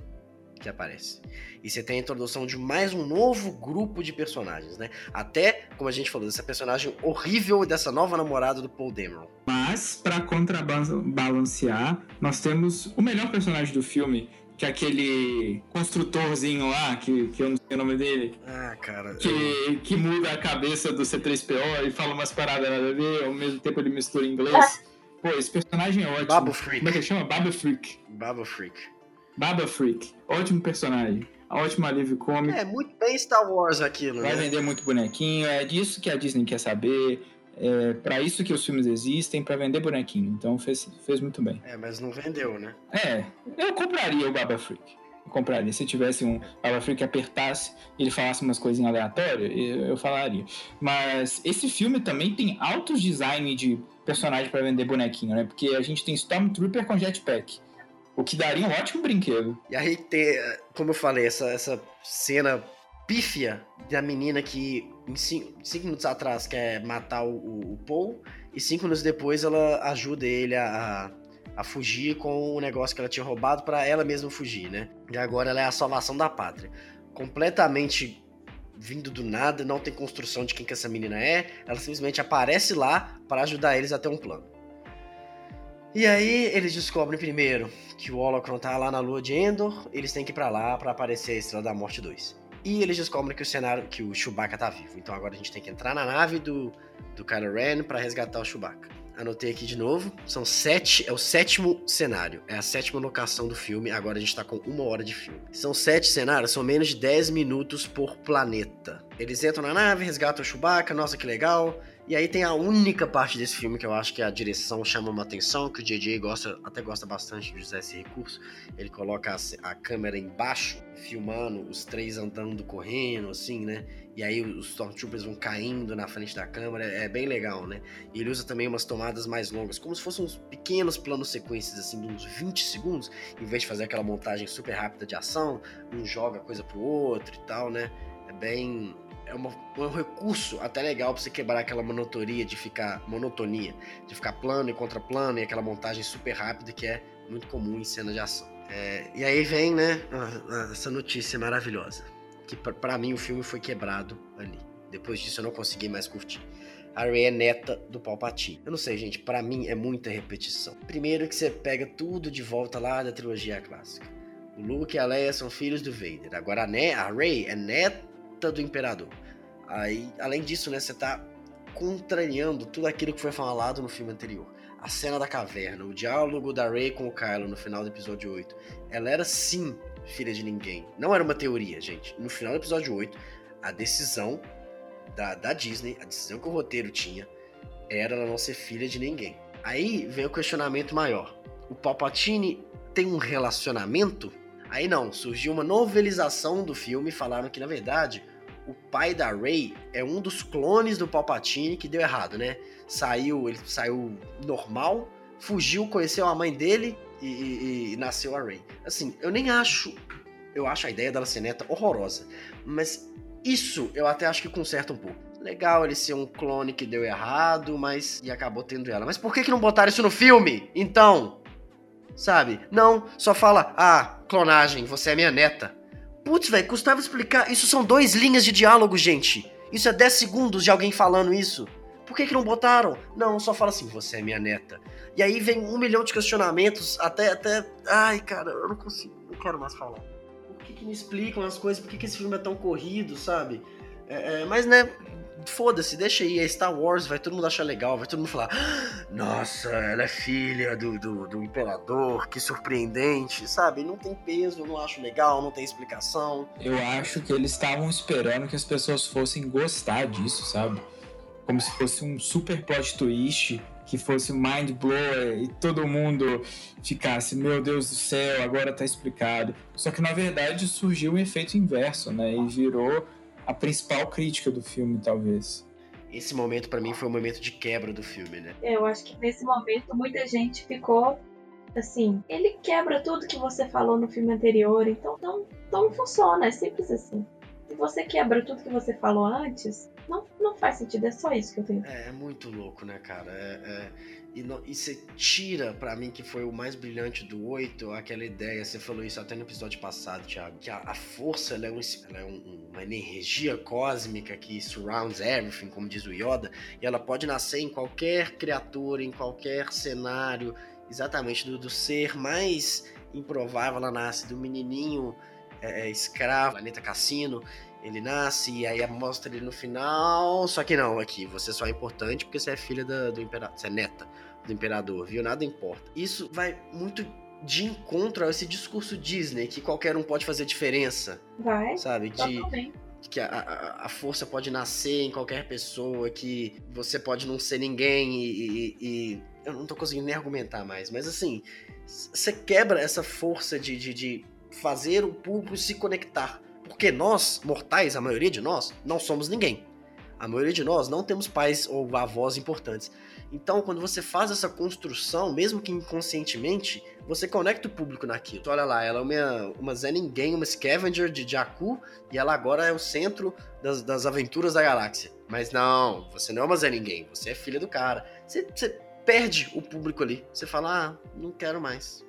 Speaker 1: que aparece. E você tem a introdução de mais um novo grupo de personagens, né? Até, como a gente falou, dessa personagem horrível dessa nova namorada do Paul Dameron.
Speaker 3: Mas, para contrabalancear, nós temos o melhor personagem do filme, que é aquele construtorzinho lá, que, que eu não sei o nome dele.
Speaker 1: Ah, cara.
Speaker 3: Que, eu... que muda a cabeça do C3PO e fala umas paradas nada a ver, ao mesmo tempo ele mistura inglês. Pô, esse personagem é ótimo.
Speaker 1: Babo Freak.
Speaker 3: Como é que ele chama? Babo Freak.
Speaker 1: Babo Freak.
Speaker 3: Baba Freak. Ótimo personagem. Ótimo alívio cômico.
Speaker 1: É, muito bem Star Wars aquilo,
Speaker 3: Vai
Speaker 1: né?
Speaker 3: vender muito bonequinho. É disso que a Disney quer saber. É para isso que os filmes existem, para vender bonequinho. Então fez, fez muito bem.
Speaker 1: É, mas não vendeu, né?
Speaker 3: É, eu compraria o Baba Freak. Eu compraria. Se tivesse um Baba Freak que apertasse e ele falasse umas coisinhas aleatórias, eu falaria. Mas esse filme também tem altos design de personagem para vender bonequinho, né? Porque a gente tem Stormtrooper com jetpack. O que daria um ótimo brinquedo.
Speaker 1: E aí tem, como eu falei, essa, essa cena pífia da menina que em cinco, cinco minutos atrás quer matar o, o, o, Paul e cinco minutos depois ela ajuda ele a, a fugir com o negócio que ela tinha roubado para ela mesma fugir, né? E agora ela é a salvação da pátria. Completamente vindo do nada, não tem construção de quem que essa menina é, ela simplesmente aparece lá para ajudar eles a ter um plano. E aí eles descobrem primeiro que o Holocron tá lá na lua de Endor, eles têm que ir pra lá para aparecer a Estrela da Morte 2. E eles descobrem que o cenário, que o Chewbacca tá vivo. Então agora a gente tem que entrar na nave do, do Kylo Ren para resgatar o Chewbacca. Anotei aqui de novo. São sete, é o sétimo cenário. É a sétima locação do filme. Agora a gente tá com uma hora de filme. São sete cenários, são menos de 10 minutos por planeta. Eles entram na nave, resgatam o Chewbacca, nossa que legal. E aí tem a única parte desse filme que eu acho que a direção chama uma atenção, que o JJ gosta, até gosta bastante de usar esse recurso. Ele coloca a, a, câmera embaixo, filmando os três andando, correndo, assim, né? E aí os Stormtroopers vão caindo na frente da câmera, é bem legal, né? E ele usa também umas tomadas mais longas, como se fossem uns pequenos planos sequências, assim, de uns 20 segundos, em vez de fazer aquela montagem super rápida de ação, um joga coisa pro outro e tal, né? É bem é uma, um recurso até legal para você quebrar aquela monotonia de ficar monotonia, de ficar plano e contra plano e aquela montagem super rápida que é muito comum em cena de ação. É, e aí vem, né, essa notícia maravilhosa, que para mim o filme foi quebrado ali. Depois disso eu não consegui mais curtir. A Rey é neta do Palpatine. Eu não sei, gente, para mim é muita repetição. Primeiro que você pega tudo de volta lá da trilogia clássica. O Luke e a Leia são filhos do Vader. Agora a, ne a Rey é neta do imperador. Aí, além disso, né, você tá contrariando tudo aquilo que foi falado no filme anterior. A cena da caverna, o diálogo da Rey com o Kylo no final do episódio 8. Ela era sim filha de ninguém. Não era uma teoria, gente. No final do episódio 8, a decisão da, da Disney, a decisão que o roteiro tinha, era ela não ser filha de ninguém. Aí vem o questionamento maior. O Palpatine tem um relacionamento Aí não, surgiu uma novelização do filme, falaram que na verdade o pai da Rey é um dos clones do Palpatine que deu errado, né? Saiu, ele saiu normal, fugiu, conheceu a mãe dele e, e, e nasceu a Rey. Assim, eu nem acho, eu acho a ideia dela ser neta horrorosa, mas isso eu até acho que conserta um pouco. Legal ele ser um clone que deu errado, mas e acabou tendo ela. Mas por que que não botaram isso no filme? Então, sabe? Não, só fala, ah, clonagem, você é minha neta. Putz, velho, custava explicar. Isso são dois linhas de diálogo, gente. Isso é 10 segundos de alguém falando isso. Por que, que não botaram? Não, só fala assim, você é minha neta. E aí vem um milhão de questionamentos, até, até. Ai, cara, eu não consigo, não quero mais falar. Por que, que me explicam as coisas? Por que, que esse filme é tão corrido, sabe? É, é, mas, né, foda-se, deixa aí, é Star Wars, vai todo mundo achar legal, vai todo mundo falar, ah, nossa, ela é filha do, do, do, imperador, que surpreendente, sabe? Não tem peso, não acho legal, não tem explicação.
Speaker 3: Eu acho que eles estavam esperando que as pessoas fossem gostar disso, sabe? Como se fosse um super plot twist que fosse mind blower e todo mundo ficasse, meu Deus do céu, agora tá explicado. Só que na verdade surgiu um efeito inverso, né? E virou a principal crítica do filme, talvez.
Speaker 1: Esse momento para mim foi o momento de quebra do filme, né?
Speaker 2: É, eu acho que nesse momento muita gente ficou assim, ele quebra tudo que você falou no filme anterior, então, então não funciona, é simples assim. Se você quebra tudo que você falou antes, não, não faz sentido, é só isso que eu tenho.
Speaker 1: É, é muito louco, né, cara? É, é, e, você tira para mim que foi o mais brilhante do 8, aquela ideia, você falou isso até no episódio passado, Thiago, que a, a força ela é, um, ela é um, uma energia cósmica que surrounds everything, como diz o Yoda, e ela pode nascer em qualquer criatura, em qualquer cenário, exatamente do, do ser mais improvável, ela nasce do menininho é, é escravo, planeta Cassino, ele nasce e aí mostra ele no final. Só que não, aqui, você só é importante porque você é filha da, do imperador. Você é neta do imperador, viu? Nada importa. Isso vai muito de encontro a esse discurso Disney que qualquer um pode fazer diferença.
Speaker 2: Vai.
Speaker 1: Sabe? De, que a, a, a, força pode nascer em qualquer pessoa, que você pode não ser ninguém e, e, e, eu não tô conseguindo nem argumentar mais, mas assim, você quebra essa força de, de, de fazer o público se conectar. Porque nós, mortais, a maioria de nós, não somos ninguém. A maioria de nós não temos pais ou avós importantes. Então, quando você faz essa construção, mesmo que inconscientemente, você conecta o público naquilo. Olha lá, ela é uma, uma Zé Ninguém, uma scavenger de Jakku, e ela agora é o centro das, das aventuras da galáxia. Mas não, você não é uma Zé Ninguém, você é filha do cara. Você, você perde o público ali. Você fala, ah, não quero mais.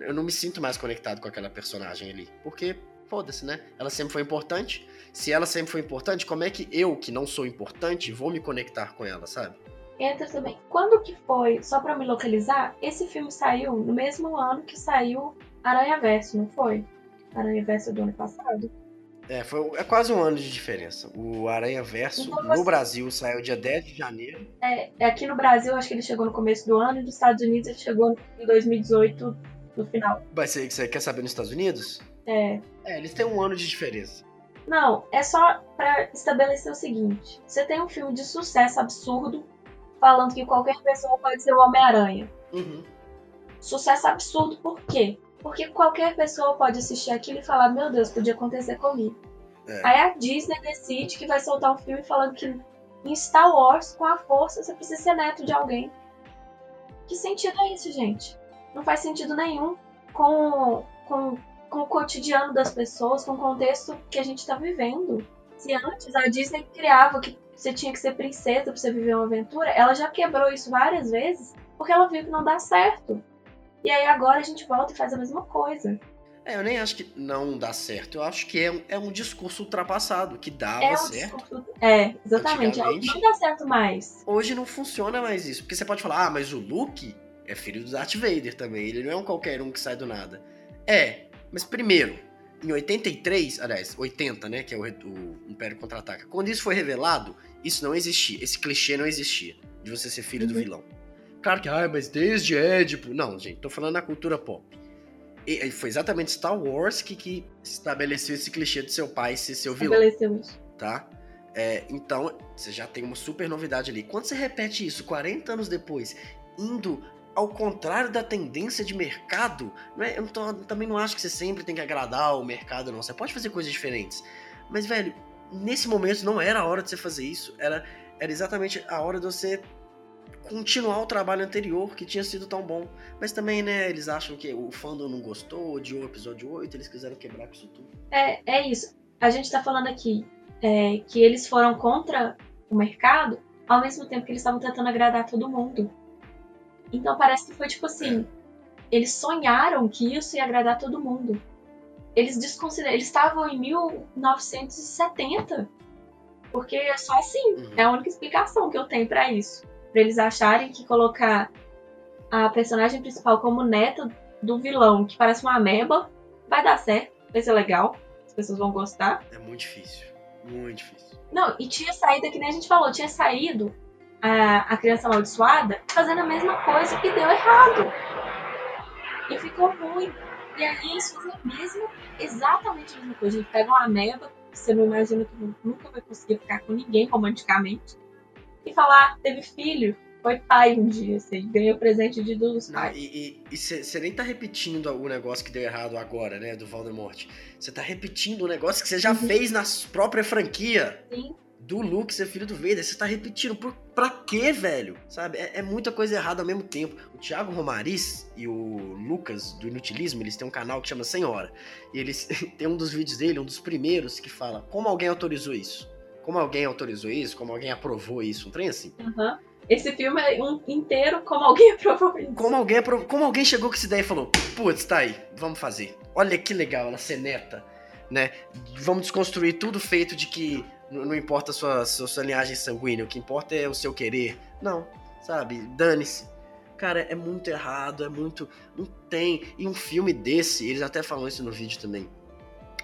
Speaker 1: Eu não me sinto mais conectado com aquela personagem ali. Porque, foda-se, né? Ela sempre foi importante. Se ela sempre foi importante, como é que eu, que não sou importante, vou me conectar com ela, sabe?
Speaker 2: Entra também. Quando que foi, só para me localizar, esse filme saiu no mesmo ano que saiu Aranha Verso, não foi? Aranha Verso do ano passado?
Speaker 1: É, foi, é quase um ano de diferença. O Aranha Verso então, no Brasil saiu dia 10 de janeiro.
Speaker 2: É, aqui no Brasil acho que ele chegou no começo do ano e nos Estados Unidos ele chegou em 2018 no final.
Speaker 1: Mas você, você quer saber nos Estados Unidos?
Speaker 2: É.
Speaker 1: É, eles têm um ano de diferença.
Speaker 2: Não, é só para estabelecer o seguinte: você tem um filme de sucesso absurdo falando que qualquer pessoa pode ser o Homem-Aranha.
Speaker 1: Uhum.
Speaker 2: Sucesso absurdo por quê? Porque qualquer pessoa pode assistir aquilo e falar: Meu Deus, podia acontecer comigo. É. Aí a Disney decide que vai soltar um filme falando que em Star Wars, com a força, você precisa ser neto de alguém. Que sentido é isso, gente? Não faz sentido nenhum com, com, com o cotidiano das pessoas, com o contexto que a gente está vivendo. Se antes a Disney criava que você tinha que ser princesa pra você viver uma aventura, ela já quebrou isso várias vezes porque ela viu que não dá certo. E aí agora a gente volta e faz a mesma coisa.
Speaker 1: É, eu nem acho que não dá certo. Eu acho que é, é um discurso ultrapassado, que dava é um certo. Discurso...
Speaker 2: É, exatamente. Não dá certo mais.
Speaker 1: Hoje não funciona mais isso. Porque você pode falar, ah, mas o Luke é filho do Darth Vader também. Ele não é um qualquer um que sai do nada. É, mas primeiro, em 83, aliás, 80, né, que é o, o Império Contra-Ataca, quando isso foi revelado, isso não existia. Esse clichê não existia, de você ser filho uhum. do vilão. Claro que, ah, mas desde Édipo. Não, gente, tô falando na cultura pop. E, foi exatamente Star Wars que, que estabeleceu esse clichê de seu pai ser seu vilão. Estabeleceu isso. Tá? É, então, você já tem uma super novidade ali. Quando você repete isso 40 anos depois, indo ao contrário da tendência de mercado, é, eu também não acho que você sempre tem que agradar o mercado, não. Você pode fazer coisas diferentes. Mas, velho, nesse momento não era a hora de você fazer isso. Era, era exatamente a hora de você continuar o trabalho anterior que tinha sido tão bom. Mas também, né, eles acham que o fandom não gostou, odiou o episódio 8, eles quiseram quebrar com isso tudo.
Speaker 2: É, é isso. A gente tá falando aqui é, que eles foram contra o mercado, ao mesmo tempo que eles estavam tentando agradar todo mundo. Então parece que foi tipo assim: eles sonharam que isso ia agradar todo mundo. Eles desconsideram. Eles estavam em 1970. Porque é só assim. Uhum. É a única explicação que eu tenho para isso. Pra eles acharem que colocar a personagem principal como neta do vilão, que parece uma ameba, vai dar certo, vai ser legal, as pessoas vão gostar.
Speaker 1: É muito difícil. Muito difícil.
Speaker 2: Não, e tinha saído, que nem a gente falou, tinha saído a, a criança amaldiçoada fazendo a mesma coisa e deu errado. E ficou ruim. E aí eles fazem a mesma, exatamente a mesma coisa. A gente pega uma ameba, que você não imagina que nunca vai conseguir ficar com ninguém romanticamente, e falar, ah, teve filho, foi pai um dia, assim, ganhou presente de dos pais.
Speaker 1: E você nem tá repetindo o negócio que deu errado agora, né, do Voldemort. Você tá repetindo o negócio que você já uhum. fez na própria franquia.
Speaker 2: Sim
Speaker 1: do Luke ser filho do Vader. Você tá repetindo. Por, pra quê, velho? Sabe? É, é, muita coisa errada ao mesmo tempo. O Thiago Romariz e o Lucas do Inutilismo, eles têm um canal que chama Senhora. E eles [LAUGHS] tem um dos vídeos dele, um dos primeiros, que fala como alguém autorizou isso. Como alguém autorizou isso, como alguém aprovou isso. Um trem assim.
Speaker 2: Uhum. Esse filme é um inteiro como alguém [LAUGHS] aprovou isso.
Speaker 1: Como alguém, aprovou, como alguém chegou com essa ideia e falou: Putz, tá aí, vamos fazer. Olha que legal ela ser neta, né? Vamos desconstruir tudo feito de que não, importa a sua, sua, sua linhagem sanguínea, o que importa é o seu querer. Não, sabe? Dane-se. Cara, é muito errado, é muito. Não tem. E um filme desse, eles até falam isso no vídeo também.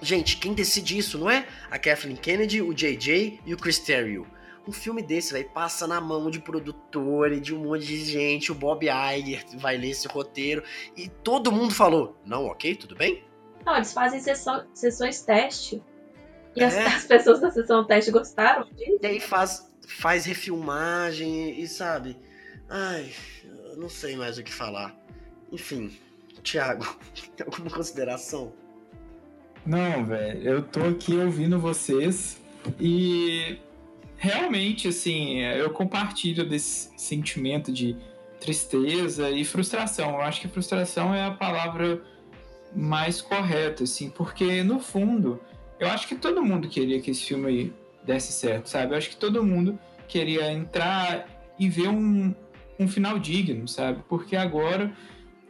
Speaker 1: Gente, quem decide isso não é a Kathleen Kennedy, o JJ e o Chris Terrio. Um filme desse, vai passa na mão de produtor e de um monte de gente. O Bob Iger vai ler esse roteiro e todo mundo falou: Não, ok, tudo bem?
Speaker 2: Não, eles fazem sessões teste e é. as, as, pessoas da sessão teste gostaram disso?
Speaker 1: E aí faz, faz refilmagem e sabe. Ai, eu não sei mais o que falar. Enfim, Thiago, [LAUGHS] tem alguma consideração?
Speaker 3: Não, velho, eu tô aqui ouvindo vocês e realmente, assim, eu compartilho desse sentimento de tristeza e frustração. Eu acho que frustração é a palavra mais correta, assim, porque no fundo, eu acho que todo mundo queria que esse filme desse certo, sabe? Eu acho que todo mundo queria entrar e ver um, um final digno, sabe? Porque agora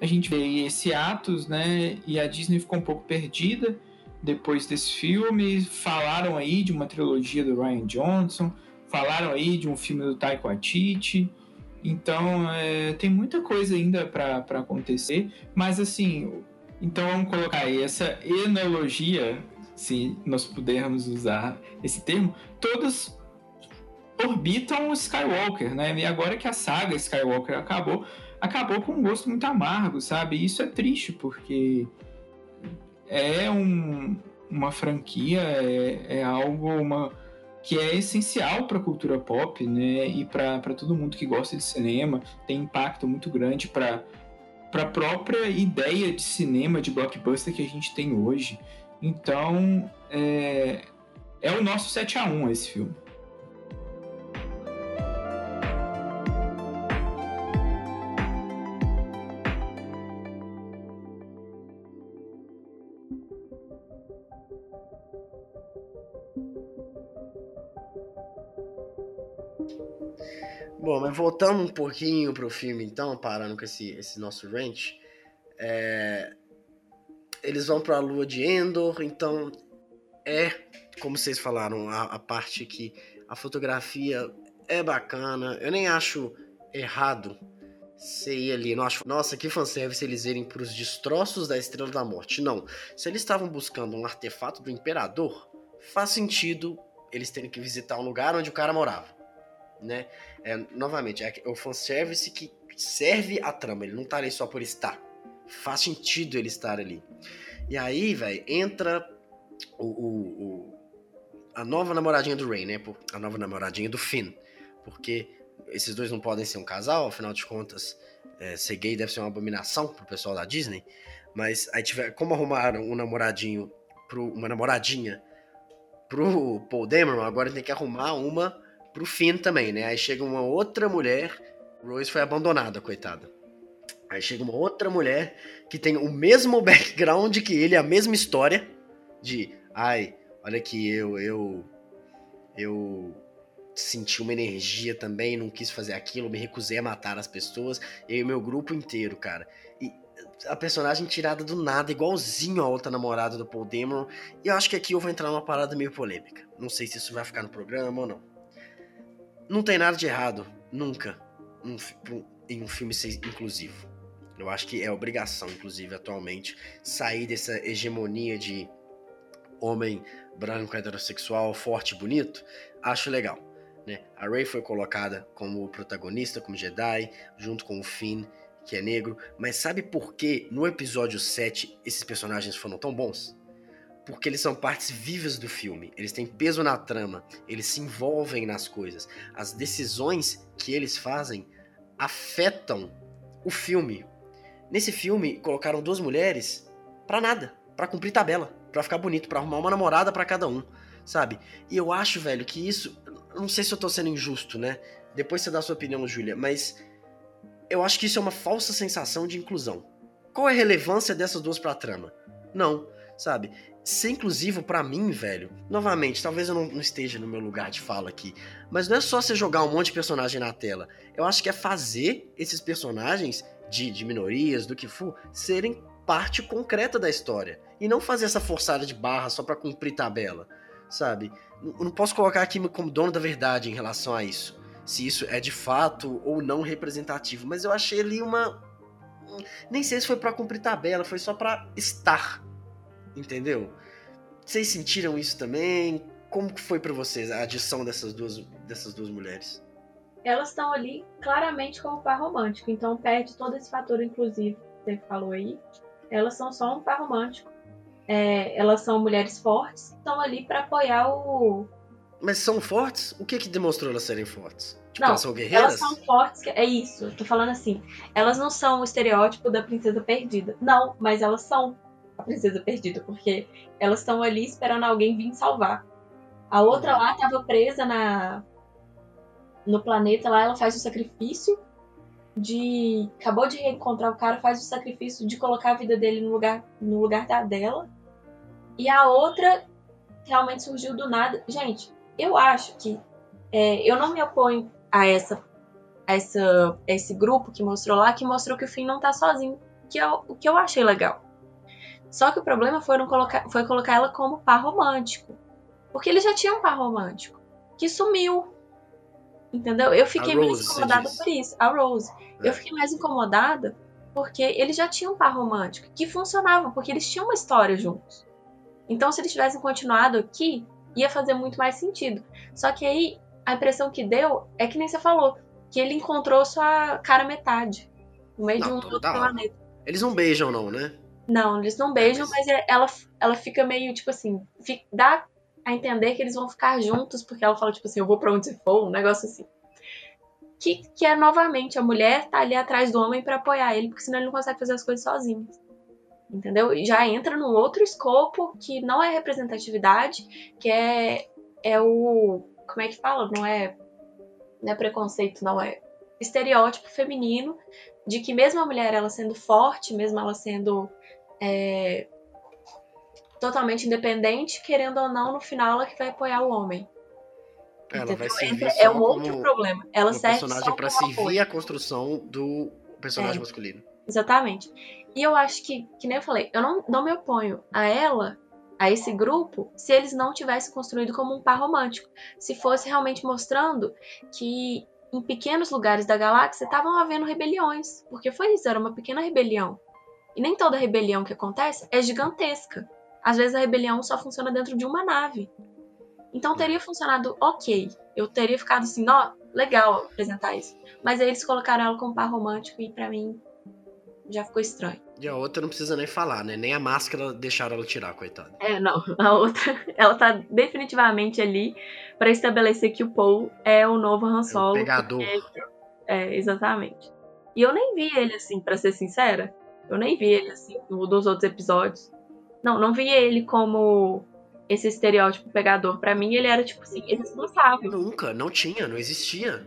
Speaker 3: a gente vê esse Atos, né? E a Disney ficou um pouco perdida depois desse filme. Falaram aí de uma trilogia do Ryan Johnson, falaram aí de um filme do Taika Waititi. Então, é, tem muita coisa ainda para acontecer, mas assim, então vamos colocar aí essa enologia, se nós pudermos usar esse termo, todas orbitam o Skywalker, né? E agora que a saga Skywalker acabou, acabou com um gosto muito amargo, sabe? E isso é triste, porque é um, uma franquia, é, é algo uma, que é essencial para a cultura pop, né? E para todo mundo que gosta de cinema, tem impacto muito grande para a própria ideia de cinema de blockbuster que a gente tem hoje. Então, é, é o nosso 7 a 1 esse filme.
Speaker 1: Bom, mas voltando um pouquinho pro filme, então, parando com esse, esse nosso ranch, é... eles vão para a lua de Endor, então é, como vocês falaram, a, a parte que a fotografia é bacana. Eu nem acho errado você ir ali, não acho, nossa, que fanservice eles irem pros destroços da Estrela da Morte. Não. Se eles estavam buscando um artefato do Imperador, faz sentido eles terem que visitar um lugar onde o cara morava né? É, novamente, é o fanservice que serve a trama, ele não tá ali só por estar. Faz sentido ele estar ali. E aí, velho, entra o, o, o, a nova namoradinha do Ray, né? A nova namoradinha do Finn. Porque esses dois não podem ser um casal, afinal de contas, é, ser gay deve ser uma abominação pro pessoal da Disney. Mas aí tiver, como arrumaram um namoradinho, pro, uma namoradinha pro Paul Dameron, agora tem que arrumar uma pro Finn também, né? Aí chega uma outra mulher, Rose foi abandonada, coitada. Aí chega uma outra mulher que tem o mesmo [LAUGHS] background que ele, a mesma história de, ai, olha que eu eu eu senti uma energia também, não quis fazer aquilo, me recusei a matar as pessoas, eu e meu grupo inteiro, cara. E a personagem tirada do nada, igualzinho a outra namorada do Paul Dameron. E eu acho que aqui eu vou entrar numa parada meio polêmica. Não sei se isso vai ficar no programa ou não. Não tem nada de errado, nunca, um, em um filme ser inclusivo. Eu acho que é obrigação, inclusive, atualmente, sair dessa hegemonia de homem branco, heterossexual, forte e bonito. Acho legal. Né? A Rey foi colocada como protagonista, como Jedi, junto com o Finn, que é negro. Mas sabe por que no episódio 7 esses personagens foram tão bons? porque eles são partes vivas do filme. Eles têm peso na trama, eles se envolvem nas coisas. As decisões que eles fazem afetam o filme. Nesse filme colocaram duas mulheres para nada, para cumprir tabela, para ficar bonito, para arrumar uma namorada para cada um, sabe? E eu acho, velho, que isso, não sei se eu tô sendo injusto, né? Depois você dá a sua opinião, Júlia, mas eu acho que isso é uma falsa sensação de inclusão. Qual é a relevância dessas duas pra trama? Não, sabe? ser inclusivo para mim, velho. Novamente, talvez eu não, não, esteja no meu lugar de fala aqui, mas não é só você jogar um monte de personagem na tela. Eu acho que é fazer esses personagens de, de minorias, do que for, serem parte concreta da história e não fazer essa forçada de barra só para cumprir tabela, sabe? Eu não posso colocar aqui como dono da verdade em relação a isso, se isso é de fato ou não representativo, mas eu achei ali uma nem sei se foi para cumprir tabela, foi só para estar entendeu? Vocês sentiram isso também? Como que foi para vocês a adição dessas duas, dessas duas mulheres?
Speaker 2: Elas estão ali claramente como par romântico, então perde todo esse fator inclusivo que você falou aí. Elas são só um par romântico. É, elas são mulheres fortes, estão ali para apoiar o.
Speaker 1: Mas são fortes? O que que demonstrou elas serem fortes?
Speaker 2: Tipo, não, elas são guerreiras? Elas são fortes, é isso, tô falando assim. Elas não são o estereótipo da princesa perdida. Não, mas elas são a princesa perdida, porque elas estão ali esperando alguém vir salvar. A outra uhum. lá estava presa na, no planeta lá, ela faz o sacrifício de. Acabou de reencontrar o cara, faz o sacrifício de colocar a vida dele no lugar, no lugar da dela. E a outra realmente surgiu do nada. Gente, eu acho que é, eu não me oponho a essa, essa esse grupo que mostrou lá, que mostrou que o Finn não tá sozinho, que é o que eu achei legal. Só que o problema foi, colocar, foi colocar ela como par romântico. Porque ele já tinha um par romântico, que sumiu. Entendeu? Eu fiquei mais incomodada por isso. A Rose. É. Eu fiquei mais incomodada porque eles já tinham um par romântico, que funcionava, porque eles tinham uma história juntos. Então, se eles tivessem continuado aqui, ia fazer muito mais sentido. Só que aí, a impressão que deu é que nem você falou, que ele encontrou sua cara metade, no meio não, de um outro planeta.
Speaker 1: Eles não beijam, não, né?
Speaker 2: Não, eles não beijam, mas é, ela, ela fica meio, tipo assim, fica, dá a entender que eles vão ficar juntos, porque ela fala, tipo assim, eu vou pra onde você for, um negócio assim. Que, que é novamente, a mulher tá ali atrás do homem para apoiar ele, porque senão ele não consegue fazer as coisas sozinho entendeu? Já entra num outro escopo que não é representatividade, que é, é o. Como é que fala? Não é, não é preconceito, não é estereótipo feminino de que mesmo a mulher ela sendo forte, mesmo ela sendo é, totalmente independente, querendo ou não, no final ela que vai apoiar o homem.
Speaker 1: Ela vai servir
Speaker 2: é um outro problema. Ela serve
Speaker 1: personagem para servir apoio. a construção do personagem é, masculino.
Speaker 2: Exatamente. E eu acho que, que nem eu falei, eu não, não me oponho a ela, a esse grupo, se eles não tivessem construído como um par romântico. Se fosse realmente mostrando que em pequenos lugares da galáxia estavam havendo rebeliões. Porque foi isso, era uma pequena rebelião. E nem toda rebelião que acontece é gigantesca. Às vezes a rebelião só funciona dentro de uma nave. Então teria funcionado ok. Eu teria ficado assim, ó, legal apresentar isso. Mas aí eles colocaram ela como par romântico e para mim já ficou estranho.
Speaker 1: E a outra não precisa nem falar, né? Nem a máscara deixaram ela tirar, coitada.
Speaker 2: É, não. A outra, [LAUGHS] ela tá definitivamente ali para estabelecer que o Paul é o novo Han Solo. É
Speaker 1: o pegador.
Speaker 2: Porque... É, exatamente. E eu nem vi ele assim, para ser sincera. Eu nem vi ele assim dos outros episódios. Não, não vi ele como esse estereótipo pegador. Para mim, ele era tipo assim, irresponsável.
Speaker 1: Nunca, não tinha, não existia.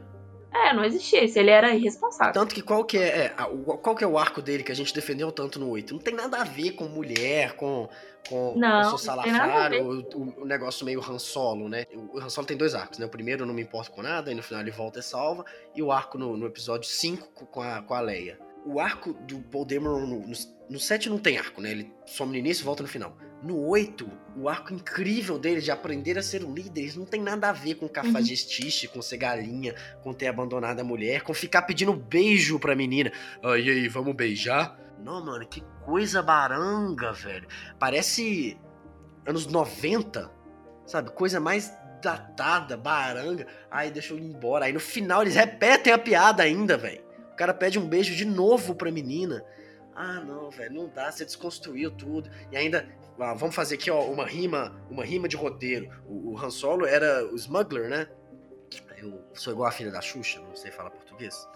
Speaker 2: É, não existia isso, ele era irresponsável.
Speaker 1: Tanto que qual que é, é qual que é o arco dele que a gente defendeu tanto no 8? Não tem nada a ver com mulher, com com
Speaker 2: não,
Speaker 1: o Salafar, o, o, o, negócio meio Han Solo, né? O Han Solo tem dois arcos, né? O primeiro eu não me importo com nada, e no final ele volta e salva, e o arco no, no episódio 5 com a, com a Leia. O arco do Paul Dameron no, no, no 7 não tem arco, né? Ele some no início e volta no final. No 8, o arco incrível dele de aprender a ser um líder, isso não tem nada a ver com cafajestice, uhum. com ser galinha, com ter abandonado a mulher, com ficar pedindo beijo pra menina. Ah, e aí, vamos beijar? Não, mano, que coisa baranga, velho. Parece anos 90, sabe? Coisa mais datada, baranga. Aí deixa eu ir embora. Aí no final eles repetem a piada ainda, velho. O cara pede um beijo de novo pra menina. Ah, não, velho, não dá, você desconstruiu tudo. E ainda ah, vamos fazer aqui ó, uma rima, uma rima de roteiro. O, o Han Solo era o smuggler, né? Eu sou igual a filha da Xuxa, não sei falar português.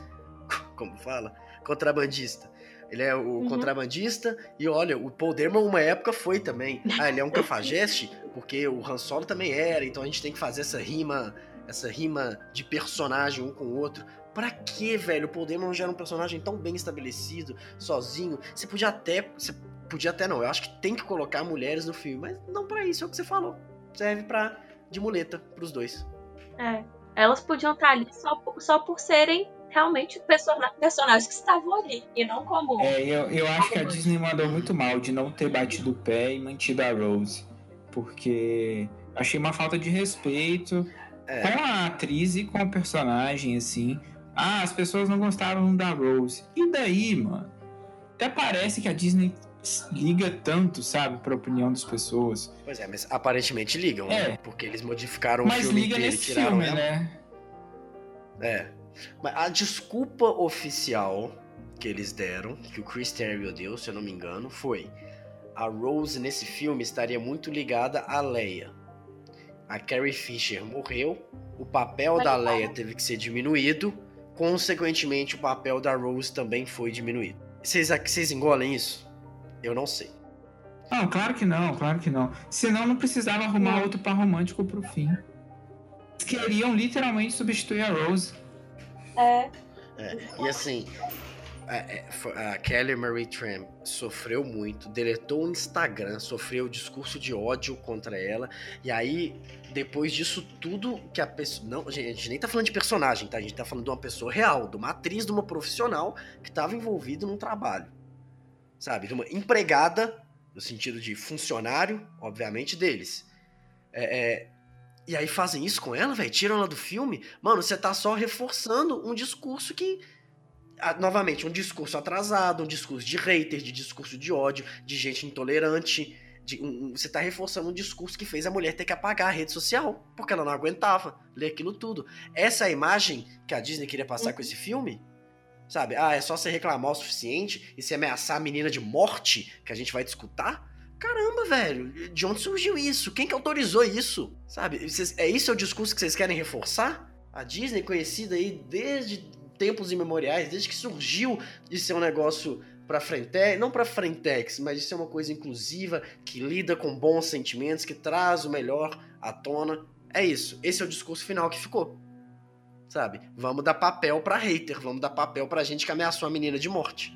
Speaker 1: [LAUGHS] Como fala? Contrabandista. Ele é o uhum. contrabandista e olha, o Paul Dameron uma época foi também. Ah, ele é um [LAUGHS] cafajeste porque o Han Solo também era, então a gente tem que fazer essa rima, essa rima de personagem um com o outro. Pra que, velho? O Dameron já era um personagem tão bem estabelecido, sozinho. Você podia até, você Podia até não, eu acho que tem que colocar mulheres no filme, mas não para isso, é o que você falou. Serve pra, de muleta pros dois.
Speaker 2: É. Elas podiam estar ali só por, só por serem realmente personagens que estavam ali, e não como.
Speaker 3: É, eu, eu acho que a Disney mandou muito mal de não ter batido o pé e mantido a Rose. Porque achei uma falta de respeito é. com a atriz e com o personagem, assim. Ah, as pessoas não gostaram da Rose. E daí, mano? Até parece que a Disney liga tanto, sabe, pra opinião das pessoas.
Speaker 1: Pois é, mas aparentemente ligam, né? é. né? Porque eles modificaram
Speaker 3: mas
Speaker 1: o filme
Speaker 3: liga
Speaker 1: inteiro
Speaker 3: nesse filme, ela. né?
Speaker 1: É. Mas a desculpa oficial que eles deram, que o Chris Terrio deu, se eu não me engano, foi a Rose nesse filme estaria muito ligada a Leia. A Carrie Fisher morreu, o papel da Leia teve que ser diminuído, consequentemente o papel da Rose também foi diminuído. Vocês, vocês engolem isso? Eu não sei.
Speaker 3: Não, claro que não, claro que não. Senão não precisava arrumar não. outro par romântico pro fim. queriam literalmente substituir a Rose.
Speaker 2: É.
Speaker 1: é e assim, a, a Kelly Marie Tran sofreu muito, deletou o Instagram, sofreu discurso de ódio contra ela, e aí, depois disso tudo que a pessoa. Não, a gente nem tá falando de personagem, tá? A gente tá falando de uma pessoa real, de uma atriz, de uma profissional que estava envolvida num trabalho. Sabe? De uma empregada, no sentido de funcionário, obviamente, deles. É, é, e aí fazem isso com ela, velho? Tiram ela do filme? Mano, você tá só reforçando um discurso que novamente, um discurso atrasado, um discurso de hater, de discurso de ódio, de gente intolerante. De, um, você está reforçando um discurso que fez a mulher ter que apagar a rede social, porque ela não aguentava ler aquilo tudo. Essa é a imagem que a Disney queria passar uhum. com esse filme? Sabe? Ah, é só você reclamar o suficiente e se ameaçar a menina de morte que a gente vai discutir? Caramba, velho, de onde surgiu isso? Quem que autorizou isso? Sabe? é isso é o discurso que vocês querem reforçar? A Disney, conhecida aí desde tempos imemoriais, desde que surgiu de ser um negócio para frente, não para frentex, mas de ser uma coisa inclusiva, que lida com bons sentimentos, que traz o melhor à tona. É isso. Esse é o discurso final que ficou. Sabe? Vamos dar papel para hater, vamos dar papel pra gente que ameaçou a menina de morte.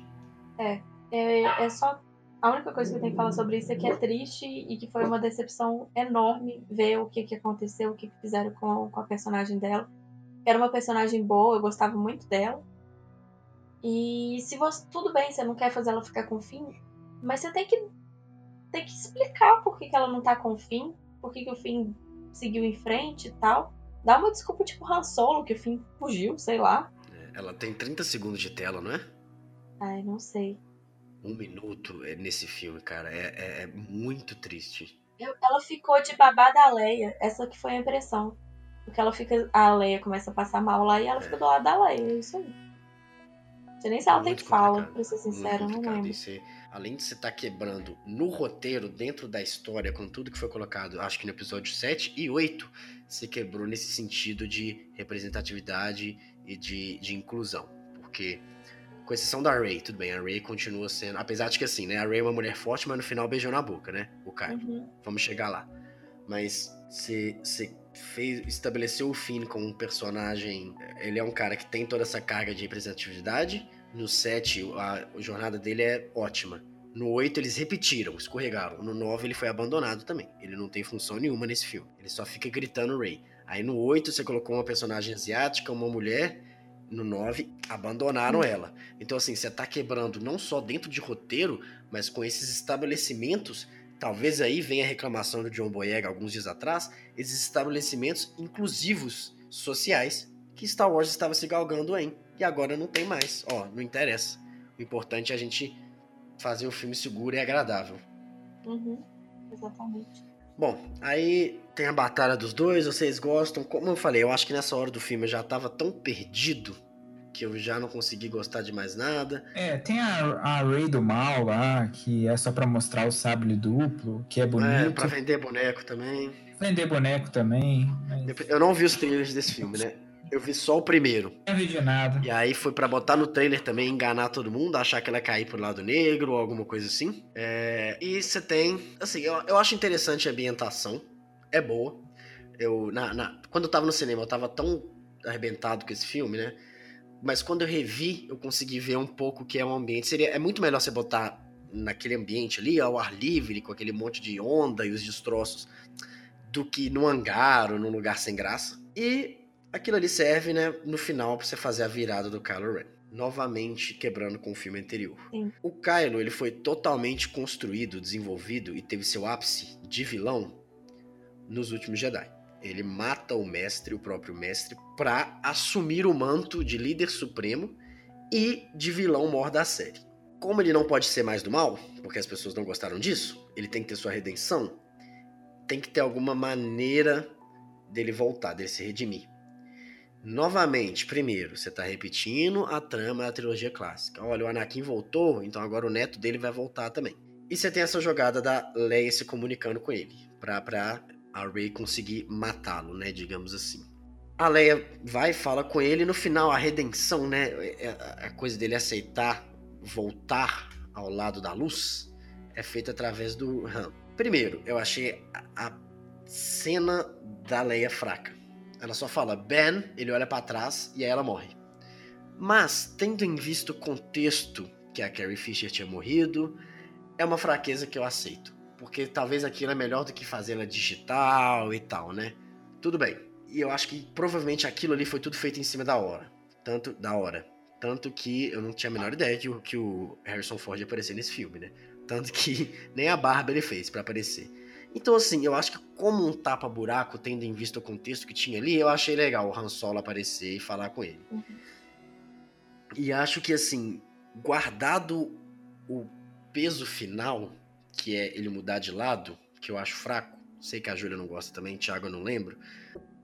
Speaker 2: É, é, é só a única coisa que eu tenho que falar sobre isso é que é triste e que foi uma decepção enorme ver o que, que aconteceu, o que, que fizeram com, com a personagem dela era uma personagem boa, eu gostava muito dela. E se você. Tudo bem, você não quer fazer ela ficar com o Finn, mas você tem que. Tem que explicar por que, que ela não tá com o Finn, por que, que o Finn seguiu em frente e tal. Dá uma desculpa tipo Han Solo, que o Finn fugiu, sei lá.
Speaker 1: É, ela tem 30 segundos de tela, não é?
Speaker 2: Ai, não sei.
Speaker 1: Um minuto nesse filme, cara. É, é, é muito triste.
Speaker 2: Eu, ela ficou de babá da Leia. Essa que foi a impressão. Porque ela fica. A Leia começa a passar mal lá e ela fica do lado da Leia. É isso aí. Você nem sabe tem fala, pra ser sincero, não lembro.
Speaker 1: Além de você estar tá quebrando no roteiro, dentro da história, com tudo que foi colocado, acho que no episódio 7 e 8, você quebrou nesse sentido de representatividade e de, de inclusão. Porque, com exceção da Ray, tudo bem, a Ray continua sendo. Apesar de que assim, né? A Ray é uma mulher forte, mas no final beijou na boca, né? O Caio. Uhum. Vamos chegar lá. Mas você fez, estabeleceu o Finn como um personagem. Ele é um cara que tem toda essa carga de representatividade. No 7, a, a jornada dele é ótima. No 8 eles repetiram, escorregaram. No 9 ele foi abandonado também. Ele não tem função nenhuma nesse filme. Ele só fica gritando Ray. Aí no 8 você colocou uma personagem asiática, uma mulher. No 9, abandonaram ela. Então, assim, você tá quebrando não só dentro de roteiro, mas com esses estabelecimentos Talvez aí venha a reclamação do John Boyega alguns dias atrás, esses estabelecimentos inclusivos sociais que Star Wars estava se galgando em. E agora não tem mais. Ó, não interessa. O importante é a gente fazer o filme seguro e agradável.
Speaker 2: Uhum, exatamente.
Speaker 1: Bom, aí tem a batalha dos dois, vocês gostam. Como eu falei, eu acho que nessa hora do filme eu já tava tão perdido que eu já não consegui gostar de mais nada.
Speaker 3: É, tem a, a Ray do Mal lá, que é só para mostrar o sable duplo, que é bonito. É,
Speaker 1: pra vender boneco também.
Speaker 3: Vender boneco também.
Speaker 1: Mas... Eu não vi os trailers desse filme, né? Eu vi só o primeiro.
Speaker 3: Não vi de nada.
Speaker 1: E aí foi para botar no trailer também, enganar todo mundo, achar que ela ia cair pro lado negro ou alguma coisa assim. É... E você tem. Assim, eu, eu acho interessante a ambientação. É boa. Eu, na, na, quando eu tava no cinema, eu tava tão arrebentado com esse filme, né? Mas quando eu revi, eu consegui ver um pouco o que é um ambiente. Seria, é muito melhor você botar naquele ambiente ali, ao ar livre, com aquele monte de onda e os destroços, do que no hangar ou num lugar sem graça. E aquilo ali serve, né, no final, para você fazer a virada do Kylo Ren. Novamente quebrando com o filme anterior.
Speaker 2: Sim.
Speaker 1: O Kylo ele foi totalmente construído, desenvolvido e teve seu ápice de vilão nos últimos Jedi. Ele mata o mestre, o próprio mestre, para assumir o manto de líder supremo e de vilão mor da série. Como ele não pode ser mais do mal, porque as pessoas não gostaram disso, ele tem que ter sua redenção, tem que ter alguma maneira dele voltar, dele se redimir. Novamente, primeiro, você está repetindo a trama da trilogia clássica. Olha, o Anakin voltou, então agora o neto dele vai voltar também. E você tem essa jogada da Leia se comunicando com ele, pra a Rey conseguir matá-lo, né, digamos assim. A Leia vai fala com ele e no final a redenção, né, é, a coisa dele aceitar voltar ao lado da luz é feita através do Han. Primeiro, eu achei a cena da Leia fraca. Ela só fala Ben, ele olha para trás e aí ela morre. Mas, tendo em vista o contexto que a Carrie Fisher tinha morrido, é uma fraqueza que eu aceito. Porque talvez aquilo é melhor do que fazê-la digital e tal, né? Tudo bem. E eu acho que provavelmente aquilo ali foi tudo feito em cima da hora. Tanto da hora. Tanto que eu não tinha a menor ideia que o, que o Harrison Ford ia aparecer nesse filme, né? Tanto que [LAUGHS] nem a barba ele fez para aparecer. Então, assim, eu acho que como um tapa-buraco, tendo em vista o contexto que tinha ali, eu achei legal o Han Solo aparecer e falar com ele. Uhum. E acho que, assim, guardado o peso final, que é ele mudar de lado, que eu acho fraco, sei que a Júlia não gosta também, Thiago eu não lembro,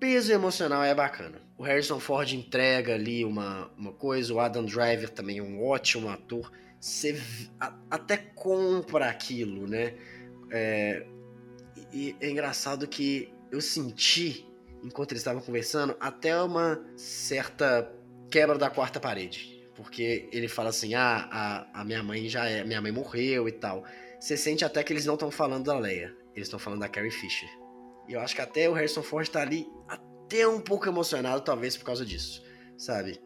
Speaker 1: peso emocional é bacana. O Harrison Ford entrega ali uma, uma coisa, o Adam Driver também é um ótimo ator, você até compra aquilo, né? É, e é engraçado que eu senti, enquanto eles estavam conversando, até uma certa quebra da quarta parede. Porque ele fala assim: ah, a, a minha mãe já é. Minha mãe morreu e tal. Você sente até que eles não estão falando da Leia. Eles estão falando da Carrie Fisher. E eu acho que até o Harrison Ford tá ali até um pouco emocionado, talvez por causa disso. Sabe?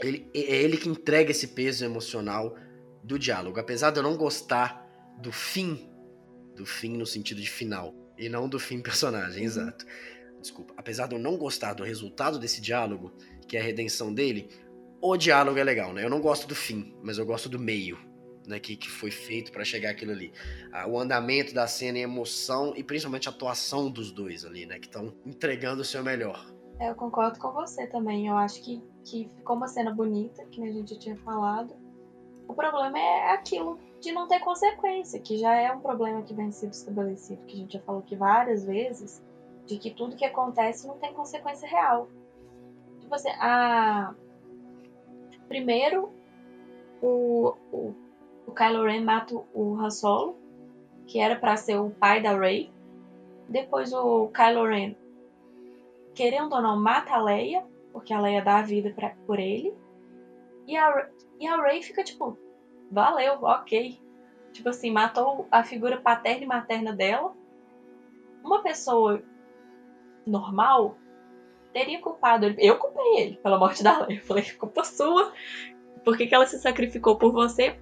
Speaker 1: Ele, é ele que entrega esse peso emocional do diálogo. Apesar de eu não gostar do fim do fim no sentido de final. E não do fim personagem, uhum. exato. Desculpa. Apesar de eu não gostar do resultado desse diálogo, que é a redenção dele, o diálogo é legal, né? Eu não gosto do fim, mas eu gosto do meio, né? Que, que foi feito para chegar aquilo ali. Ah, o andamento da cena e emoção, e principalmente a atuação dos dois ali, né? Que estão entregando o seu melhor.
Speaker 2: É, eu concordo com você também. Eu acho que, que ficou uma cena bonita, que a gente tinha falado. O problema é aquilo de não ter consequência, que já é um problema que vem sendo estabelecido, que a gente já falou aqui várias vezes, de que tudo que acontece não tem consequência real. Tipo assim, a... primeiro o, o, o Kylo Ren mata o Han Solo, que era para ser o pai da Rey. Depois o Kylo Ren, querendo ou não, mata a Leia, porque a Leia dá a vida pra, por ele. E a, e a Rey fica tipo, valeu, ok. Tipo assim, matou a figura paterna e materna dela. Uma pessoa normal teria culpado ele. Eu culpei ele pela morte da Leia. Eu falei, culpa sua. Por que, que ela se sacrificou por você?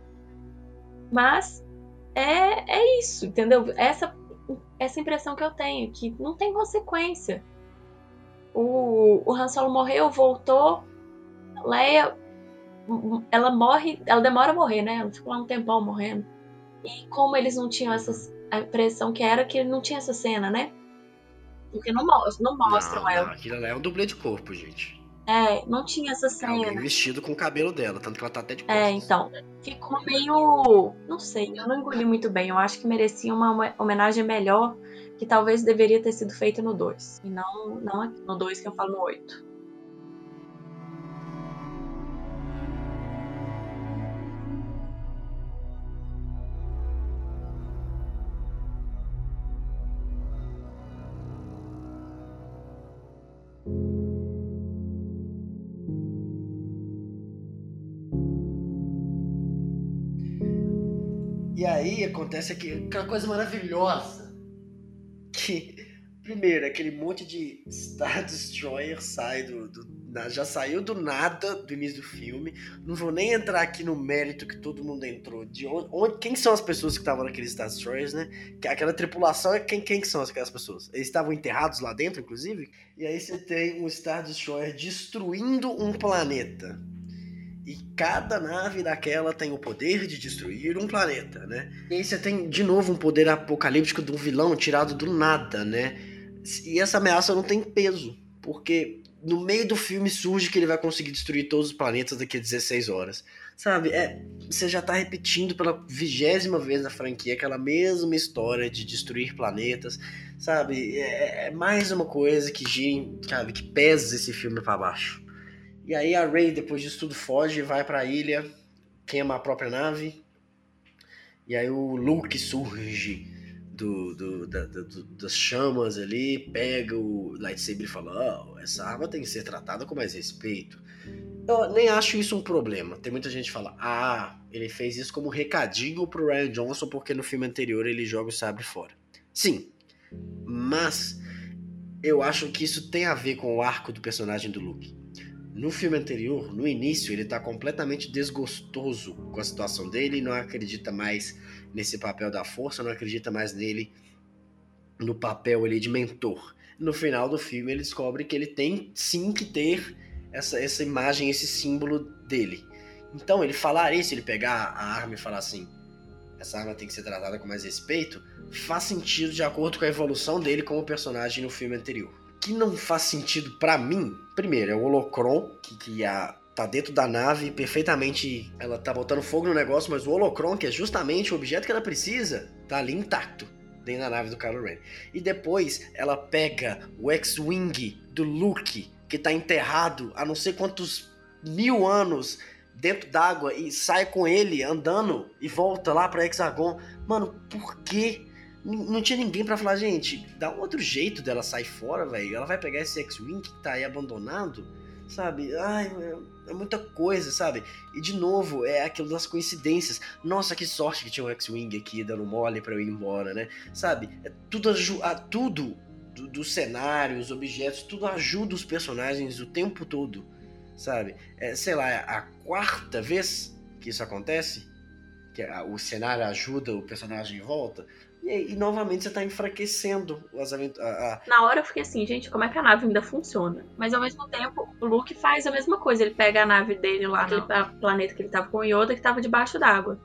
Speaker 2: Mas é, é isso, entendeu? Essa, essa impressão que eu tenho, que não tem consequência. O, o Han Solo morreu, voltou. Leia ela morre, ela demora a morrer, né? Ela ficou lá um tempão morrendo. E como eles não tinham essa a impressão que era que não tinha essa cena, né? Porque não, não mostram
Speaker 1: não,
Speaker 2: ela.
Speaker 1: Não, aquilo lá é um dublê de corpo, gente.
Speaker 2: É, não tinha essa cena. É
Speaker 1: vestido com o cabelo dela, tanto que ela tá até de
Speaker 2: é, costas. É, então. Ficou meio. Não sei, eu não engoli muito bem. Eu acho que merecia uma homenagem melhor, que talvez deveria ter sido feita no 2. E não, não no 2 que eu falo no 8.
Speaker 1: E aí acontece aquela coisa maravilhosa. Que, primeiro, aquele monte de Star Destroyer sai do, do, já saiu do nada do iníscio do filme. Não vou nem entrar aqui no mérito que todo mundo entrou. De onde, onde quem são as pessoas que estavam naqueles Star Destroyers, né? Que aquela tripulação é quem, quem que são aquelas pessoas? Eles estavam enterrados lá dentro, inclusive. E aí você tem um Star Destroyer destruindo um planeta. E cada nave daquela tem o poder de destruir um planeta, né? E aí você tem de novo um poder apocalíptico de um vilão tirado do nada, né? E essa ameaça não tem peso, porque no meio do filme surge que ele vai conseguir destruir todos os planetas daqui a 16 horas. Sabe? É, você já tá repetindo pela vigésima vez na franquia aquela mesma história de destruir planetas, sabe? É, é mais uma coisa que gira, sabe, que pesa esse filme para baixo. E aí a Rey, depois disso tudo, foge, vai para a ilha, queima a própria nave. E aí o Luke surge do, do, da, do, das chamas ali, pega o lightsaber e fala: oh, essa arma tem que ser tratada com mais respeito. Eu nem acho isso um problema. Tem muita gente que fala: ah, ele fez isso como recadinho pro Ryan Johnson porque no filme anterior ele joga o sabre fora. Sim, mas eu acho que isso tem a ver com o arco do personagem do Luke. No filme anterior, no início, ele tá completamente desgostoso com a situação dele, não acredita mais nesse papel da força, não acredita mais nele no papel ali de mentor. No final do filme, ele descobre que ele tem sim que ter essa, essa imagem, esse símbolo dele. Então, ele falar isso, ele pegar a arma e falar assim: essa arma tem que ser tratada com mais respeito, faz sentido de acordo com a evolução dele como personagem no filme anterior que não faz sentido para mim, primeiro, é o Holocron, que, que a, tá dentro da nave perfeitamente. Ela tá botando fogo no negócio, mas o Holocron, que é justamente o objeto que ela precisa, tá ali intacto dentro da nave do Kylo Ren. E depois ela pega o X-Wing do Luke, que tá enterrado há não sei quantos mil anos dentro d'água e sai com ele andando e volta lá pra Hexagon. Mano, por que não tinha ninguém para falar, gente, dá um outro jeito dela sair fora, velho. Ela vai pegar esse X-Wing que tá aí abandonado, sabe? Ai, é, é, muita coisa, sabe? E de novo, é aquilo das coincidências. Nossa, que sorte que tinha um X-Wing aqui dando mole para eu ir embora, né? Sabe? É tudo, a, tudo do, do cenário, os objetos, tudo ajuda os personagens o tempo todo, sabe? É, sei lá, a quarta vez que isso acontece, que o cenário ajuda o personagem em volta e, e novamente você tá enfraquecendo as aventuras.
Speaker 2: Na hora eu fiquei assim, gente, como é que a nave ainda funciona? Mas ao mesmo tempo, o Luke faz a mesma coisa. Ele pega a nave dele lá, aquele planeta que ele tava com o Yoda, que tava debaixo d'água.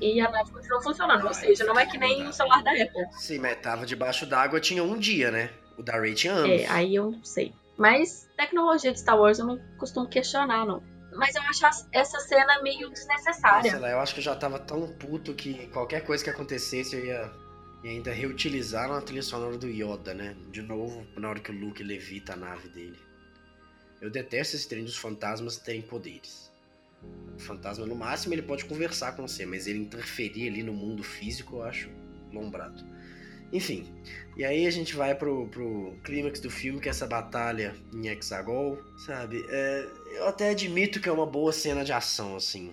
Speaker 2: E a nave continuou funcionando. Ah, ou seja, não é que nem o celular da Apple.
Speaker 1: Sim, mas tava debaixo d'água tinha um dia, né? O da Ray tinha anos.
Speaker 2: É, aí eu não sei. Mas tecnologia de Star Wars eu não costumo questionar, não. Mas eu acho essa cena meio desnecessária.
Speaker 1: Sei lá, eu acho que eu já tava tão puto que qualquer coisa que acontecesse eu ia, ainda reutilizar a trilha sonora do Yoda, né? De novo, na hora que o Luke levita a nave dele. Eu detesto esse trem dos fantasmas terem poderes. O fantasma, no máximo, ele pode conversar com você, mas ele interferir ali no mundo físico, eu acho lombrado. Enfim, e aí a gente vai pro, pro clímax do filme, que é essa batalha em Hexagol, sabe? É, eu até admito que é uma boa cena de ação, assim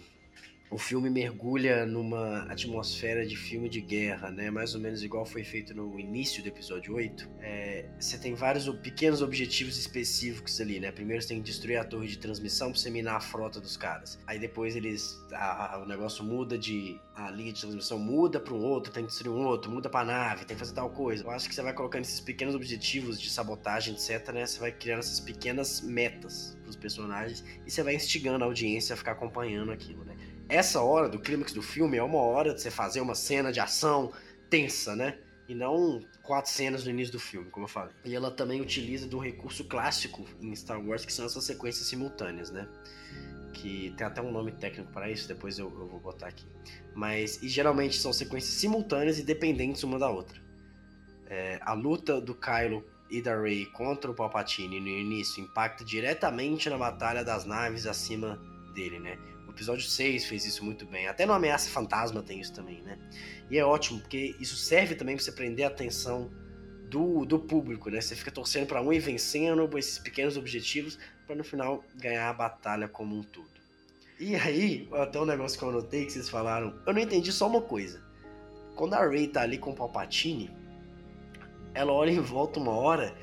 Speaker 1: o filme mergulha numa atmosfera de filme de guerra, né? Mais ou menos igual foi feito no início do episódio 8. É, você tem vários pequenos objetivos específicos ali, né? Primeiro você tem que destruir a torre de transmissão pra você minar a frota dos caras. Aí depois eles. A, a, o negócio muda de. A linha de transmissão muda para um outro, tem que destruir um outro, muda pra nave, tem que fazer tal coisa. Eu acho que você vai colocando esses pequenos objetivos de sabotagem, etc, né? Você vai criando essas pequenas metas pros personagens e você vai instigando a audiência a ficar acompanhando aquilo, né? Essa hora do clímax do filme é uma hora de você fazer uma cena de ação tensa, né? E não quatro cenas no início do filme, como eu falei. E ela também utiliza de um recurso clássico em Star Wars, que são essas sequências simultâneas, né? Que tem até um nome técnico para isso, depois eu, eu, vou botar aqui. Mas, e geralmente são sequências simultâneas e dependentes uma da outra. É, a luta do Kylo e da Rey contra o Palpatine no início impacta diretamente na batalha das naves acima dele, né? Episódio 6 fez isso muito bem. Até no Ameaça Fantasma tem isso também, né? E é ótimo, porque isso serve também para você prender a atenção do, do público, né? Você fica torcendo para um ir vencendo esses pequenos objetivos para no final ganhar a batalha como um todo. E aí, até um negócio que eu anotei que vocês falaram, eu não entendi só uma coisa. Quando a Rey tá ali com o Palpatine, ela olha em volta uma hora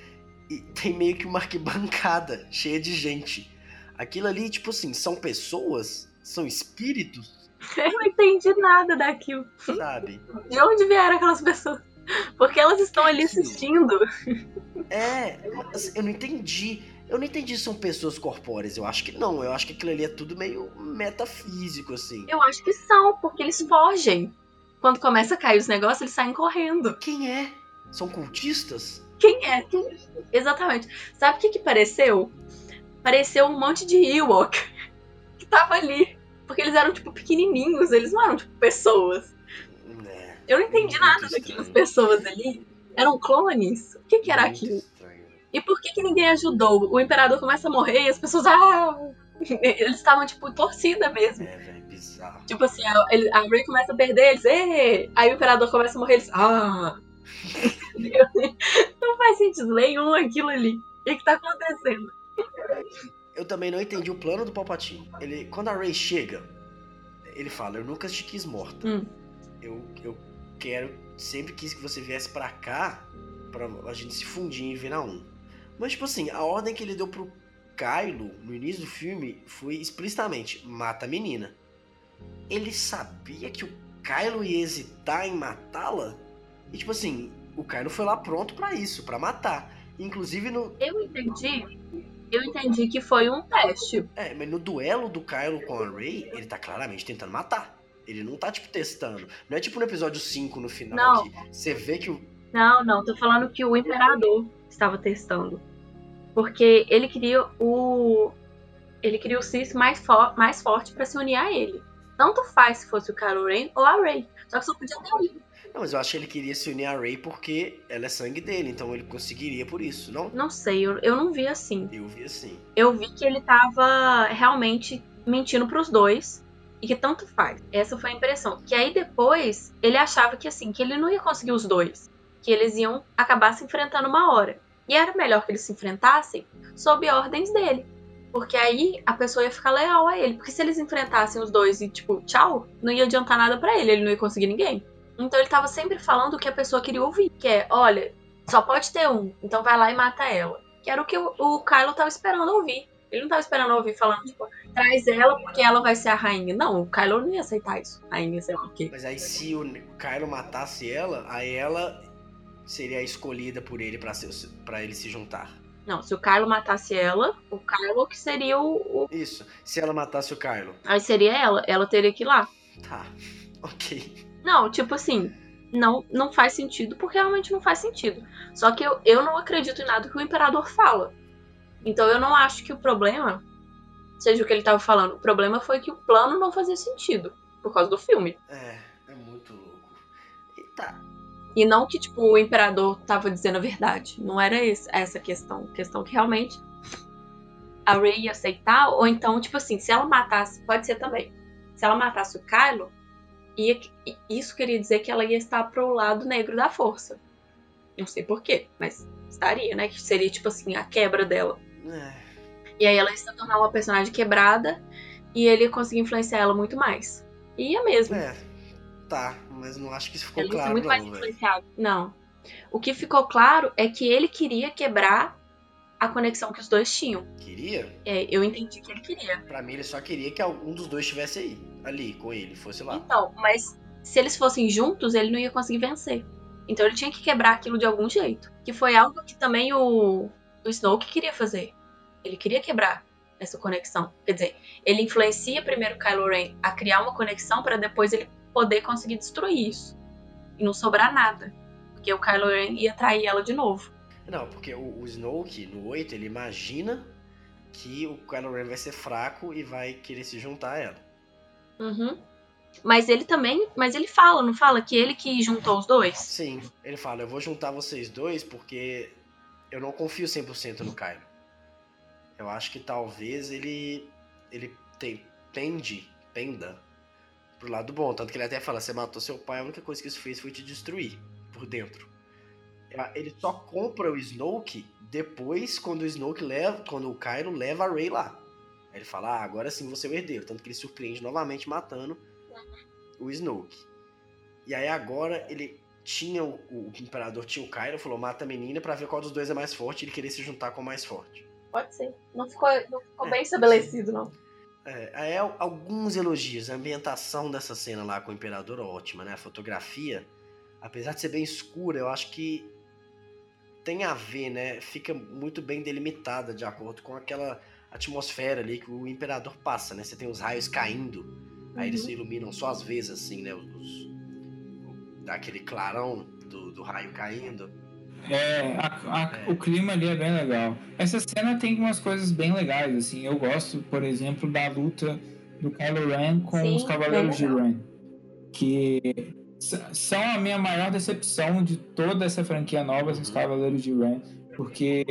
Speaker 1: e tem meio que uma arquibancada [LAUGHS] cheia de gente. Aquilo ali, tipo assim, são pessoas são espíritos?
Speaker 2: Eu não entendi nada daquilo.
Speaker 1: Sabe?
Speaker 2: De onde vieram aquelas pessoas? Porque elas estão ali assistindo.
Speaker 1: É, assim, eu não entendi. Eu não entendi se são pessoas corpóreas. Eu acho que não. Eu acho que aquilo ali é tudo meio metafísico, assim.
Speaker 2: Eu acho que são, porque eles fogem. Quando começa a cair os negócios, eles saem correndo.
Speaker 1: Quem é? São cultistas?
Speaker 2: Quem é? Quem... Exatamente. Sabe o que, que pareceu? Pareceu um monte de Ewok tava ali. Porque eles eram, tipo, pequenininhos, eles não eram, tipo, pessoas. É, eu não entendi nada daquelas pessoas ali. Eram clones? O que, que era aquilo? Estranho. E por que, que ninguém ajudou? O imperador começa a morrer e as pessoas. Ah! [LAUGHS] Eles estavam, tipo, torcida mesmo.
Speaker 1: É, velho, bizarro.
Speaker 2: Tipo assim, a, a Ray começa a perder, eles. Ê! Aí o imperador começa a morrer, eles. Ah! [LAUGHS] não faz sentido nenhum aquilo ali. O que, que tá acontecendo?
Speaker 1: Eu também não entendi o plano do Palpatine. Ele, quando a Rey chega, ele fala: Eu nunca te quis morta. Hum. Eu, eu quero, sempre quis que você viesse para cá pra a gente se fundir em vir na 1. Mas, tipo assim, a ordem que ele deu pro Kylo no início do filme foi explicitamente: mata a menina. Ele sabia que o Kylo ia hesitar em matá-la? E, tipo assim, o Kylo foi lá pronto para isso, para matar. Inclusive no.
Speaker 2: Eu entendi. Eu entendi que foi um teste.
Speaker 1: É, mas no duelo do Kylo com a Rey, ele tá claramente tentando matar. Ele não tá, tipo, testando. Não é tipo no episódio 5 no final
Speaker 2: Não.
Speaker 1: que você vê que o.
Speaker 2: Não, não, tô falando que o Imperador estava testando. Porque ele queria o. Ele queria o Sith mais, fo mais forte pra se unir a ele. Tanto faz se fosse o Kylo Ren ou a Rey. Só que só podia ter um.
Speaker 1: Não, mas eu acho que ele queria se unir a Rey porque ela é sangue dele, então ele conseguiria por isso, não?
Speaker 2: Não sei, eu, eu não vi assim.
Speaker 1: Eu vi assim.
Speaker 2: Eu vi que ele tava realmente mentindo pros dois. E que tanto faz. Essa foi a impressão. Que aí depois ele achava que assim, que ele não ia conseguir os dois. Que eles iam acabar se enfrentando uma hora. E era melhor que eles se enfrentassem sob ordens dele. Porque aí a pessoa ia ficar leal a ele. Porque se eles enfrentassem os dois e, tipo, tchau, não ia adiantar nada pra ele, ele não ia conseguir ninguém. Então ele tava sempre falando o que a pessoa queria ouvir. Que é, olha, só pode ter um, então vai lá e mata ela. Que era o que o, o Kylo tava esperando ouvir. Ele não tava esperando ouvir falando, tipo, traz ela porque ela vai ser a rainha. Não, o Kylo não ia aceitar isso. Rainha, sei lá o quê.
Speaker 1: Mas aí se o Kylo matasse ela, aí ela seria a escolhida por ele pra ele se juntar.
Speaker 2: Não, se o Kylo matasse ela, o Kylo que seria o, o-
Speaker 1: Isso. Se ela matasse o Kylo.
Speaker 2: Aí seria ela. Ela teria que ir lá.
Speaker 1: Tá. [LAUGHS] Ok.
Speaker 2: Não, tipo assim, não, não faz sentido porque realmente não faz sentido. Só que eu, eu não acredito em nada que o imperador fala. Então eu não acho que o problema seja o que ele tava falando. O problema foi que o plano não fazia sentido por causa do filme.
Speaker 1: É, é muito louco. E tá.
Speaker 2: E não que, tipo, o imperador tava dizendo a verdade. Não era esse- essa a questão. A questão que realmente a Rey ia aceitar, ou então, tipo assim, se ela matasse, pode ser também. Se ela matasse o Kylo, ia, isso queria dizer que ela ia estar pro lado negro da força. Não sei porquê, mas estaria, né? Que seria, tipo assim, a quebra dela.
Speaker 1: É.
Speaker 2: E aí ela ia se tornar uma personagem quebrada e ele ia conseguir influenciar ela muito mais. E ia mesmo.
Speaker 1: É. Tá, mas não acho que isso ficou
Speaker 2: ser
Speaker 1: claro,
Speaker 2: muito mais
Speaker 1: não, velho.
Speaker 2: influenciável. Não. O que ficou claro é que ele queria quebrar a conexão que os dois tinham.
Speaker 1: Queria?
Speaker 2: É, eu entendi que ele queria.
Speaker 1: Pra mim, ele só queria que algum dos dois estivesse aí. Ali, com ele, fosse lá.
Speaker 2: Então, mas se eles fossem juntos, ele não ia conseguir vencer. Então ele tinha que quebrar aquilo de algum jeito. Que foi algo que também o, o Snoke queria fazer. Ele queria quebrar essa conexão. Quer dizer, ele influencia primeiro o Kylo Ren a criar uma conexão para depois ele poder conseguir destruir isso. E não sobrar nada. Porque o Kylo Ren ia trair ela de novo.
Speaker 1: Não, porque o, o Snoke, no 8, ele imagina que o Kylo Ren vai ser fraco e vai querer se juntar a ela.
Speaker 2: Uhum. Mas ele também. Mas ele fala, não fala? Que ele que juntou os dois?
Speaker 1: Sim, ele fala, eu vou juntar vocês dois porque eu não confio 100% no Kylo. Eu acho que talvez ele ele tem, tende, tenda pro lado bom. Tanto que ele até fala, você matou seu pai, a única coisa que isso fez foi te destruir por dentro. Ele só compra o Snoke depois, quando o Snoke leva, quando o Kylo leva a Rey lá. Aí ele fala, ah, agora sim você é o herdeiro. Tanto que ele surpreende novamente matando o Snoke. E aí agora ele tinha o, o imperador tinha o Kylo, falou mata a menina pra ver qual dos dois é mais forte e ele querer se juntar com o mais forte.
Speaker 2: Pode ser. Não ficou, não ficou
Speaker 1: É,
Speaker 2: bem estabelecido, não.
Speaker 1: É, aí al- alguns elogios, a ambientação dessa cena lá com o imperador é ótima, né? A fotografia, apesar de ser bem escura, eu acho que tem a ver, né? Fica muito bem delimitada de acordo com aquela atmosfera ali que o imperador passa, né? Você tem os raios caindo, aí eles
Speaker 2: Uhum.
Speaker 1: se iluminam só às vezes, assim, né? Os, os- dá aquele clarão do, do raio caindo.
Speaker 3: É, a- a- o clima ali é bem legal. Essa cena tem umas coisas bem legais, assim. Eu gosto, por exemplo, da luta do Kylo Ren com
Speaker 2: Sim,
Speaker 3: os Cavaleiros de. Ren. Que são a minha maior decepção de toda essa franquia nova, os
Speaker 1: Uhum.
Speaker 3: Cavaleiros de Ren. Porque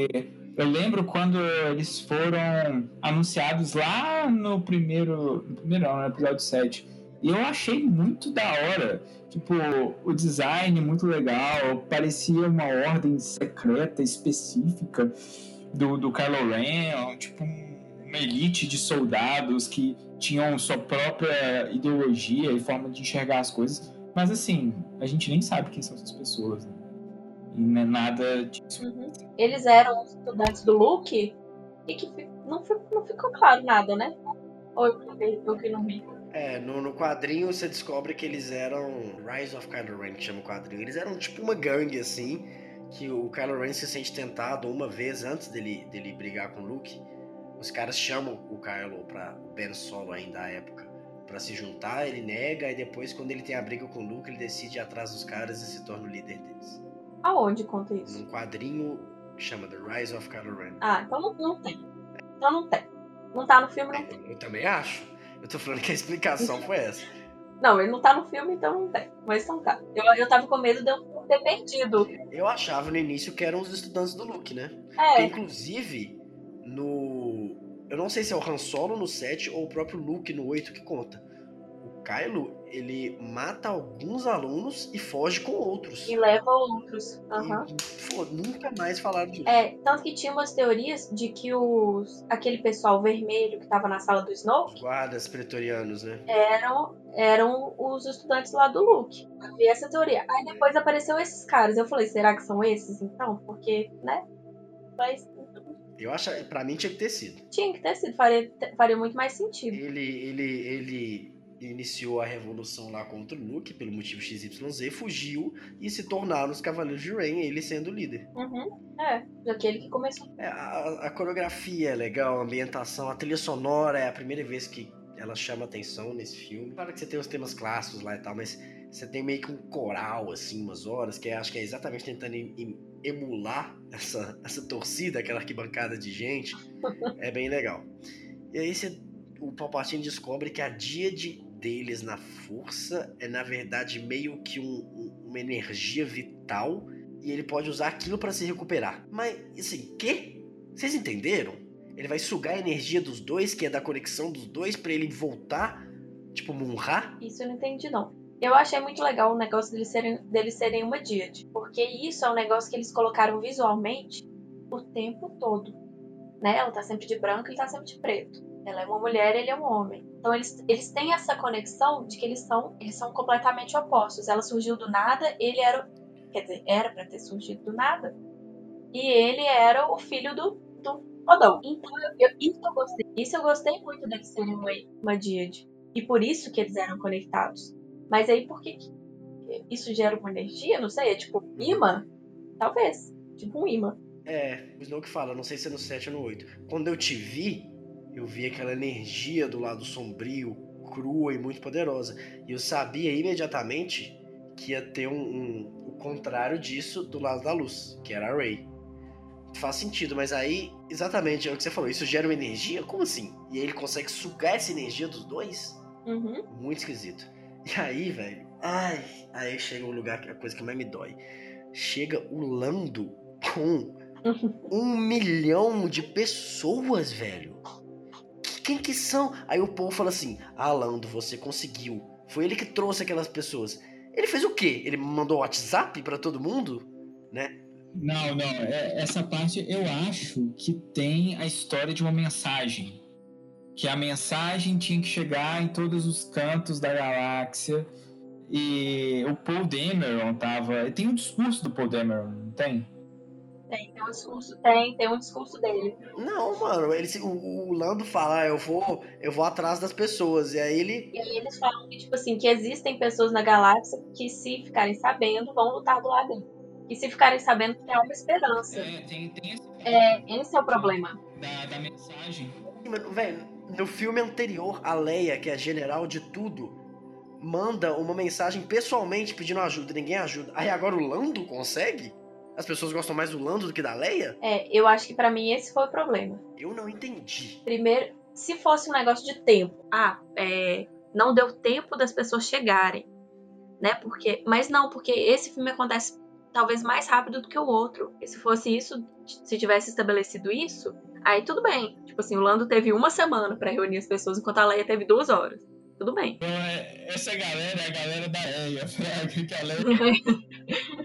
Speaker 3: eu lembro quando eles foram anunciados lá no primeiro. No primeiro, não, no episódio 7. E eu achei muito da hora. Tipo, o design muito legal, parecia uma ordem secreta específica do, do Kylo Ren, tipo um- uma elite de soldados que tinham sua própria ideologia e forma de enxergar as coisas. Mas assim, a gente nem sabe quem são essas pessoas. né? E não é nada disso.
Speaker 2: Uhum. Eles eram estudantes do Luke e que não, não ficou claro nada, né? Ou eu, eu que não vi.
Speaker 1: É, no, no, quadrinho você descobre que eles eram Rise of Kylo Ren, que chama o quadrinho. Eles eram tipo uma gangue, assim, que o Kylo Ren se sente tentado uma vez antes dele, dele brigar com o Luke. Os caras chamam o Kylo pra o Ben Solo ainda à época para se juntar, ele nega e depois quando ele tem a briga com o Luke, ele decide ir atrás dos caras e se torna o líder deles.
Speaker 2: Aonde conta isso?
Speaker 1: Num quadrinho que chama The Rise of Kylo Ren.
Speaker 2: Ah, então não, não tem. Então não tem. Não tá no filme, não é, tem.
Speaker 1: Eu também acho. Eu tô falando que a explicação [LAUGHS] foi essa.
Speaker 2: Não, ele não tá no filme, então não tem. Mas então tá. Eu, eu tava com medo de eu ter perdido.
Speaker 1: Eu achava no início que eram os estudantes do Luke, né?
Speaker 2: É.
Speaker 1: Porque, inclusive, no. Eu não sei se é o Han Solo no 7 ou o próprio Luke no 8 que conta. Kylo, ele mata alguns alunos e foge com outros.
Speaker 2: E leva outros. Uhum.
Speaker 1: E, pô, nunca mais falaram disso.
Speaker 2: É, tanto que tinha umas teorias de que os aquele pessoal vermelho que tava na sala do Snow.
Speaker 1: Os guardas pretorianos, né?
Speaker 2: Eram, eram os estudantes lá do Luke. Havia essa teoria. Aí depois apareceu esses caras. Eu falei, será que são esses então? Porque, né? Mas
Speaker 1: eu acho, para mim tinha que ter sido.
Speaker 2: Tinha que ter sido, faria, faria muito mais sentido.
Speaker 1: Ele, ele, ele iniciou a revolução lá contra o Luke, pelo motivo XYZ, fugiu e se tornaram os Cavaleiros de Rain, ele sendo o líder.
Speaker 2: Uhum. É, daquele que começou.
Speaker 1: É, a, a, coreografia é legal, a ambientação, a trilha sonora é a primeira vez que ela chama atenção nesse filme. Claro que você tem os temas clássicos lá e tal, mas você tem meio que um coral, assim, umas horas, que acho que é exatamente tentando emular essa, essa torcida, aquela arquibancada de gente. é bem legal. E aí você, o Palpatine descobre que a dia de deles na força é na verdade meio que um, um, uma energia vital e ele pode usar aquilo para se recuperar. Mas assim, que? Vocês entenderam? Ele vai sugar a energia dos dois, que é da conexão dos dois, para ele voltar, tipo Munra?
Speaker 2: Isso eu não entendi não. Eu achei muito legal o negócio deles serem, deles serem uma Diad, porque isso é um negócio que eles colocaram visualmente o tempo todo. Né? Ela tá sempre de branco ele tá sempre de preto. Ela é uma mulher, ele é um homem. Então eles, eles têm essa conexão de que eles são, eles são completamente opostos. Ela surgiu do nada, ele era, quer dizer, era para ter surgido do nada. E ele era o filho do, do Odão. Então eu, isso eu gostei. Isso eu gostei muito deles serem uma, uma. E por isso que eles eram conectados. Mas aí por que isso gera uma energia? Não sei, é tipo imã? Talvez. Tipo um imã.
Speaker 1: É, o Snow que fala, não sei se é no 7 ou no 8. Quando eu te vi, eu vi aquela energia do lado sombrio, crua e muito poderosa. E eu sabia imediatamente que ia ter um, um, o contrário disso do lado da luz, que era a Ray. Faz sentido, mas aí, exatamente, é o que você falou, isso gera uma energia? Como assim? E aí ele consegue sugar essa energia dos dois?
Speaker 2: Uhum.
Speaker 1: Muito esquisito. E aí, velho, ai, aí chega o lugar, a coisa que mais me dói. Chega o Lando com [LAUGHS] um milhão de pessoas, velho quem que são? Aí o povo fala assim: Ah, Lando, você conseguiu. Foi ele que trouxe aquelas pessoas. Ele fez o quê? Ele mandou WhatsApp para todo mundo? Né?
Speaker 3: Não, não. É, essa parte eu acho que tem a história de uma mensagem. Que a mensagem tinha que chegar em todos os cantos da galáxia. E o Paul Dameron tava. Tem um discurso do Paul Dameron, não tem?
Speaker 2: Tem, tem um discurso, tem, tem um discurso dele.
Speaker 1: Não, mano, ele, o, o Lando fala, ah, eu vou, eu vou atrás das pessoas, e aí ele...
Speaker 2: E aí eles falam que, tipo assim, que existem pessoas na galáxia que se ficarem sabendo, vão lutar do lado dele. E se ficarem sabendo que há uma esperança.
Speaker 3: É, tem, tem esse...
Speaker 2: É, esse é o problema.
Speaker 3: Da, da mensagem.
Speaker 1: Velho, no filme anterior, a Leia, que é general de tudo, manda uma mensagem pessoalmente pedindo ajuda, ninguém ajuda. Aí agora o Lando consegue? As pessoas gostam mais do Lando do que da Leia?
Speaker 2: É, eu acho que para mim esse foi o problema.
Speaker 1: Eu não entendi.
Speaker 2: Primeiro, se fosse um negócio de tempo, ah, é, não deu tempo das pessoas chegarem, né? Porque, mas não, porque esse filme acontece talvez mais rápido do que o outro. E se fosse isso, se tivesse estabelecido isso, aí tudo bem. Tipo assim, o Lando teve uma semana para reunir as pessoas, enquanto a Leia teve duas horas tudo bem.
Speaker 3: Então, é, essa galera é a galera da EIA, Fraga, [LAUGHS] que a Leia...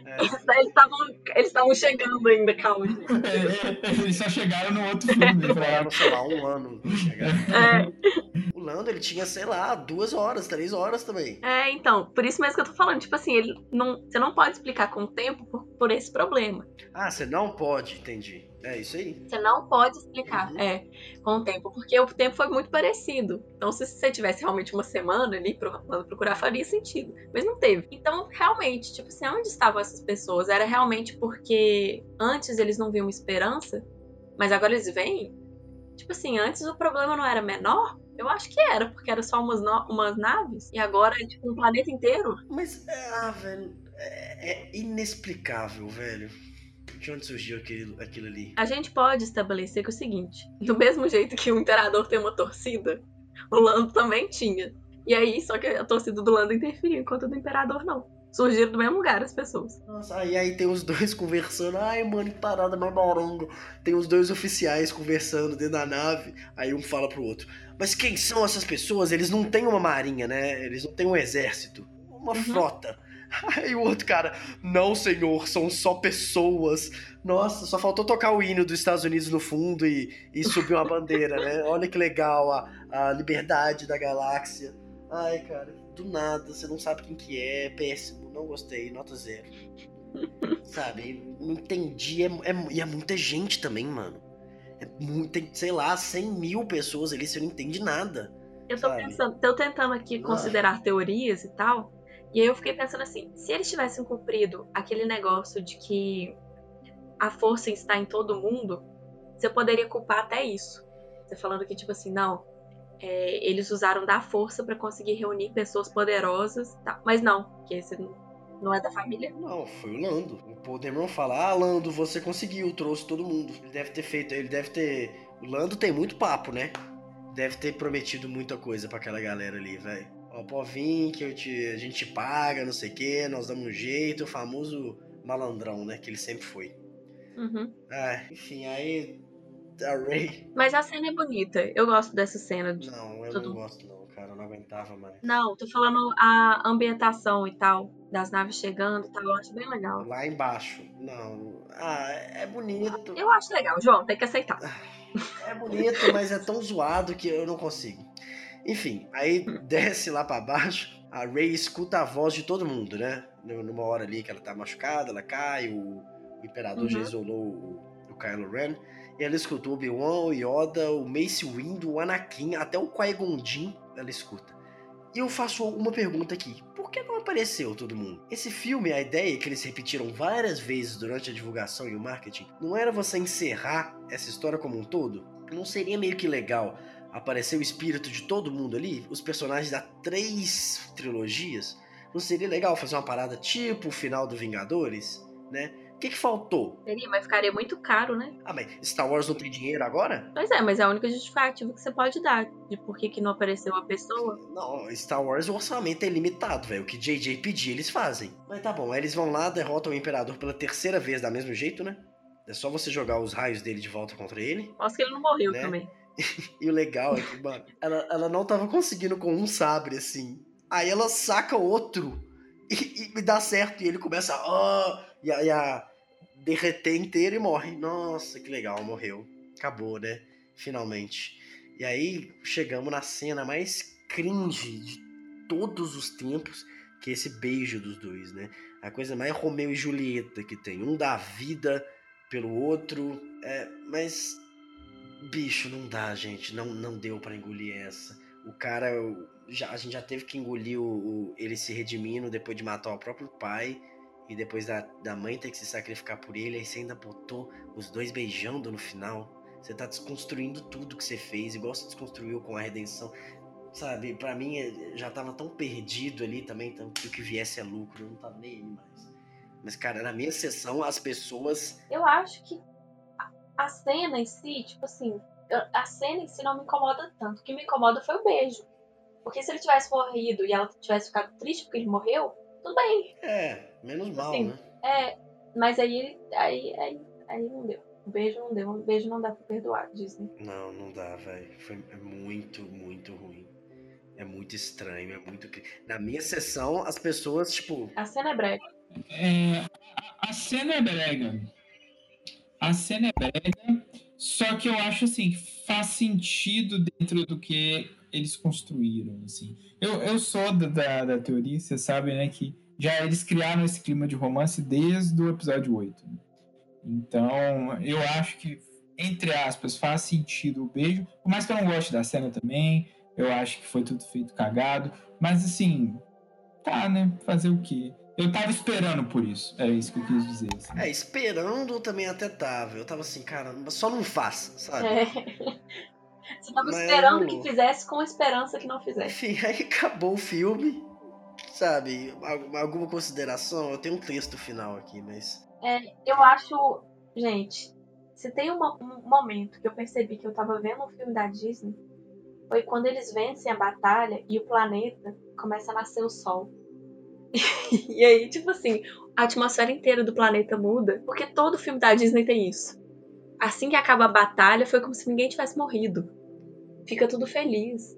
Speaker 2: é. Eles estavam chegando ainda, calma. [LAUGHS]
Speaker 3: É, eles só chegaram no outro filme.
Speaker 1: Demoraram, sei lá, um ano. É. O Lando, ele tinha, sei lá, duas horas, três horas também.
Speaker 2: É, então, por isso mesmo que eu tô falando, tipo assim, ele não, você não pode explicar com o tempo por, por esse problema.
Speaker 1: Ah, você não pode, entendi. É isso aí.
Speaker 2: Você não pode explicar, uhum. é, com o tempo, porque o tempo foi muito parecido. Então, se você tivesse realmente uma semana ali pra procurar, faria sentido. Mas não teve. Então, realmente, tipo assim, onde estavam essas pessoas? Era realmente porque antes eles não viam esperança, mas agora eles veem? Tipo assim, antes o problema não era menor? Eu acho que era, porque era só umas, no... umas naves. E agora é tipo um planeta inteiro.
Speaker 1: Mas, ah, velho, é, é inexplicável, velho. De onde surgiu aquilo, aquilo ali?
Speaker 2: A gente pode estabelecer que é o seguinte: do mesmo jeito que o imperador tem uma torcida, o Lando também tinha. E aí, só que a torcida do Lando interferia, enquanto a do imperador não surgiram do mesmo lugar as pessoas.
Speaker 1: Nossa, aí, aí tem os dois [LAUGHS] conversando. Ai, mano, que parada mais morongo. Tem os dois oficiais conversando dentro da nave. Aí um fala pro outro. Mas quem são essas pessoas? Eles não têm uma marinha, né? Eles não têm um exército. Uma uhum. frota. Aí o outro cara, não, senhor, são só pessoas. Nossa, só faltou tocar o hino dos Estados Unidos no fundo e, e subir uma bandeira, né? [LAUGHS] Olha que legal a, a liberdade da galáxia. Ai, cara, do nada, você não sabe quem que é, péssimo, não gostei, nota zero. sabe, não entendi, é, é, e é muita gente também, mano. É muito, sei lá, 100 mil pessoas ali, você não entende nada.
Speaker 2: Eu tô sabe? pensando, tô tentando aqui considerar teorias e tal, e aí eu fiquei pensando assim, se eles tivessem cumprido aquele negócio de que a força está em todo mundo, você poderia culpar até isso. Você falando que, tipo assim, não, é, eles usaram da força para conseguir reunir pessoas poderosas, tá? mas não, que esse não é da família.
Speaker 1: Não, foi o Lando. O Dameron fala: Ah, Lando, você conseguiu, trouxe todo mundo. Ele deve ter feito, ele deve ter. O Lando tem muito papo, né? Deve ter prometido muita coisa para aquela galera ali, velho. Ó, pode vir que eu te, a gente te paga, não sei o quê, nós damos um jeito, o famoso malandrão, né? Que ele sempre foi.
Speaker 2: Uhum.
Speaker 1: Ah, enfim, aí a Ray.
Speaker 2: Mas a cena é bonita. Eu gosto dessa cena.
Speaker 1: De não, eu não gosto, não, cara. Eu não aguentava mais.
Speaker 2: Não, tô falando a ambientação e tal. Das naves chegando e tal. Eu acho bem legal.
Speaker 1: Lá embaixo. Não. Ah, é bonito.
Speaker 2: Eu acho legal, João. Tem que aceitar.
Speaker 1: É bonito, mas é tão zoado que eu não consigo. Enfim, aí desce lá para baixo. A Ray escuta a voz de todo mundo, né? Numa hora ali que ela tá machucada, ela cai. O, o Imperador uhum. já isolou o, o Kylo Ren. E ela escutou o Obi-Wan, o Yoda, o Mace Windu, o Anakin, até o Qui-Gon Jinn, ela escuta. E eu faço uma pergunta aqui. Por que não apareceu todo mundo? Esse filme, a ideia que eles repetiram várias vezes durante a divulgação e o marketing, não era você encerrar essa história como um todo? Não seria meio que legal aparecer o espírito de todo mundo ali? Os personagens da três trilogias? Não seria legal fazer uma parada tipo o final do Vingadores, né? O que, que faltou?
Speaker 2: Seria, mas ficaria muito caro, né?
Speaker 1: Ah, mas Star Wars não tem dinheiro agora?
Speaker 2: Pois é, mas é a única justificativa que você pode dar de por que, que não apareceu a pessoa.
Speaker 1: Não, Star Wars o orçamento é limitado, velho. O que JJ pedir, eles fazem. Mas tá bom, aí eles vão lá, derrotam o Imperador pela terceira vez da mesmo jeito, né? É só você jogar os raios dele de volta contra ele.
Speaker 2: Acho que ele não morreu né? também. [LAUGHS]
Speaker 1: e o legal é que, mano, ela, ela não tava conseguindo com um sabre, assim. Aí ela saca outro e, e dá certo. E ele começa a. Oh, e a, e a derreter inteiro e morre. Nossa, que legal, morreu. Acabou, né? Finalmente. E aí chegamos na cena mais cringe de todos os tempos, que é esse beijo dos dois, né? A coisa mais Romeu e Julieta que tem. Um dá vida pelo outro. É, mas. Bicho, não dá, gente. Não, não deu para engolir essa. O cara. Já, a gente já teve que engolir o, o, ele se redimindo depois de matar o próprio pai e depois da, da mãe ter que se sacrificar por ele, aí você ainda botou os dois beijando no final. Você tá desconstruindo tudo que você fez, igual você desconstruiu com a redenção. Sabe, para mim eh, já tava tão perdido ali também, então que o que viesse é lucro, eu não tava nem aí mais. Mas, cara, na minha sessão, as pessoas.
Speaker 2: Eu acho que a cena em si, tipo assim, a cena em si não me incomoda tanto. O que me incomoda foi o beijo. Porque se ele tivesse morrido e ela tivesse ficado triste porque ele morreu, tudo bem.
Speaker 1: É, menos mal, assim, né?
Speaker 2: É, mas aí, aí, aí, aí não deu. Um beijo não deu. Um beijo não dá pra perdoar, Disney.
Speaker 1: Não, não dá, velho. Foi é muito, muito ruim. É muito estranho, é muito. Na minha sessão, as pessoas, tipo.
Speaker 2: A cena é brega.
Speaker 3: É, a cena é brega. A cena é brega, Só que eu acho assim, faz sentido dentro do que eles construíram, assim. Eu, eu sou da, da, da teoria, você sabe, né, que já eles criaram esse clima de romance desde o episódio 8. Né? Então, eu acho que, entre aspas, faz sentido o beijo. Por mais que eu não goste da cena também, eu acho que foi tudo feito cagado. Mas, assim, tá, né? Fazer o quê? Eu tava esperando por isso. É isso que eu quis dizer. Assim.
Speaker 1: É, esperando também até tava. Eu tava assim, cara, só não faz, sabe?
Speaker 2: É. [LAUGHS] Você tava Mas, esperando que fizesse com esperança que não fizesse.
Speaker 1: Enfim, [LAUGHS] aí acabou o filme sabe, alguma consideração? Eu tenho um texto final aqui, mas.
Speaker 2: É, eu acho. Gente, se tem uma, um momento que eu percebi que eu tava vendo um filme da Disney, foi quando eles vencem a batalha e o planeta começa a nascer o sol. [LAUGHS] e aí, tipo assim, a atmosfera inteira do planeta muda, porque todo filme da Disney tem isso. Assim que acaba a batalha, foi como se ninguém tivesse morrido. Fica tudo feliz.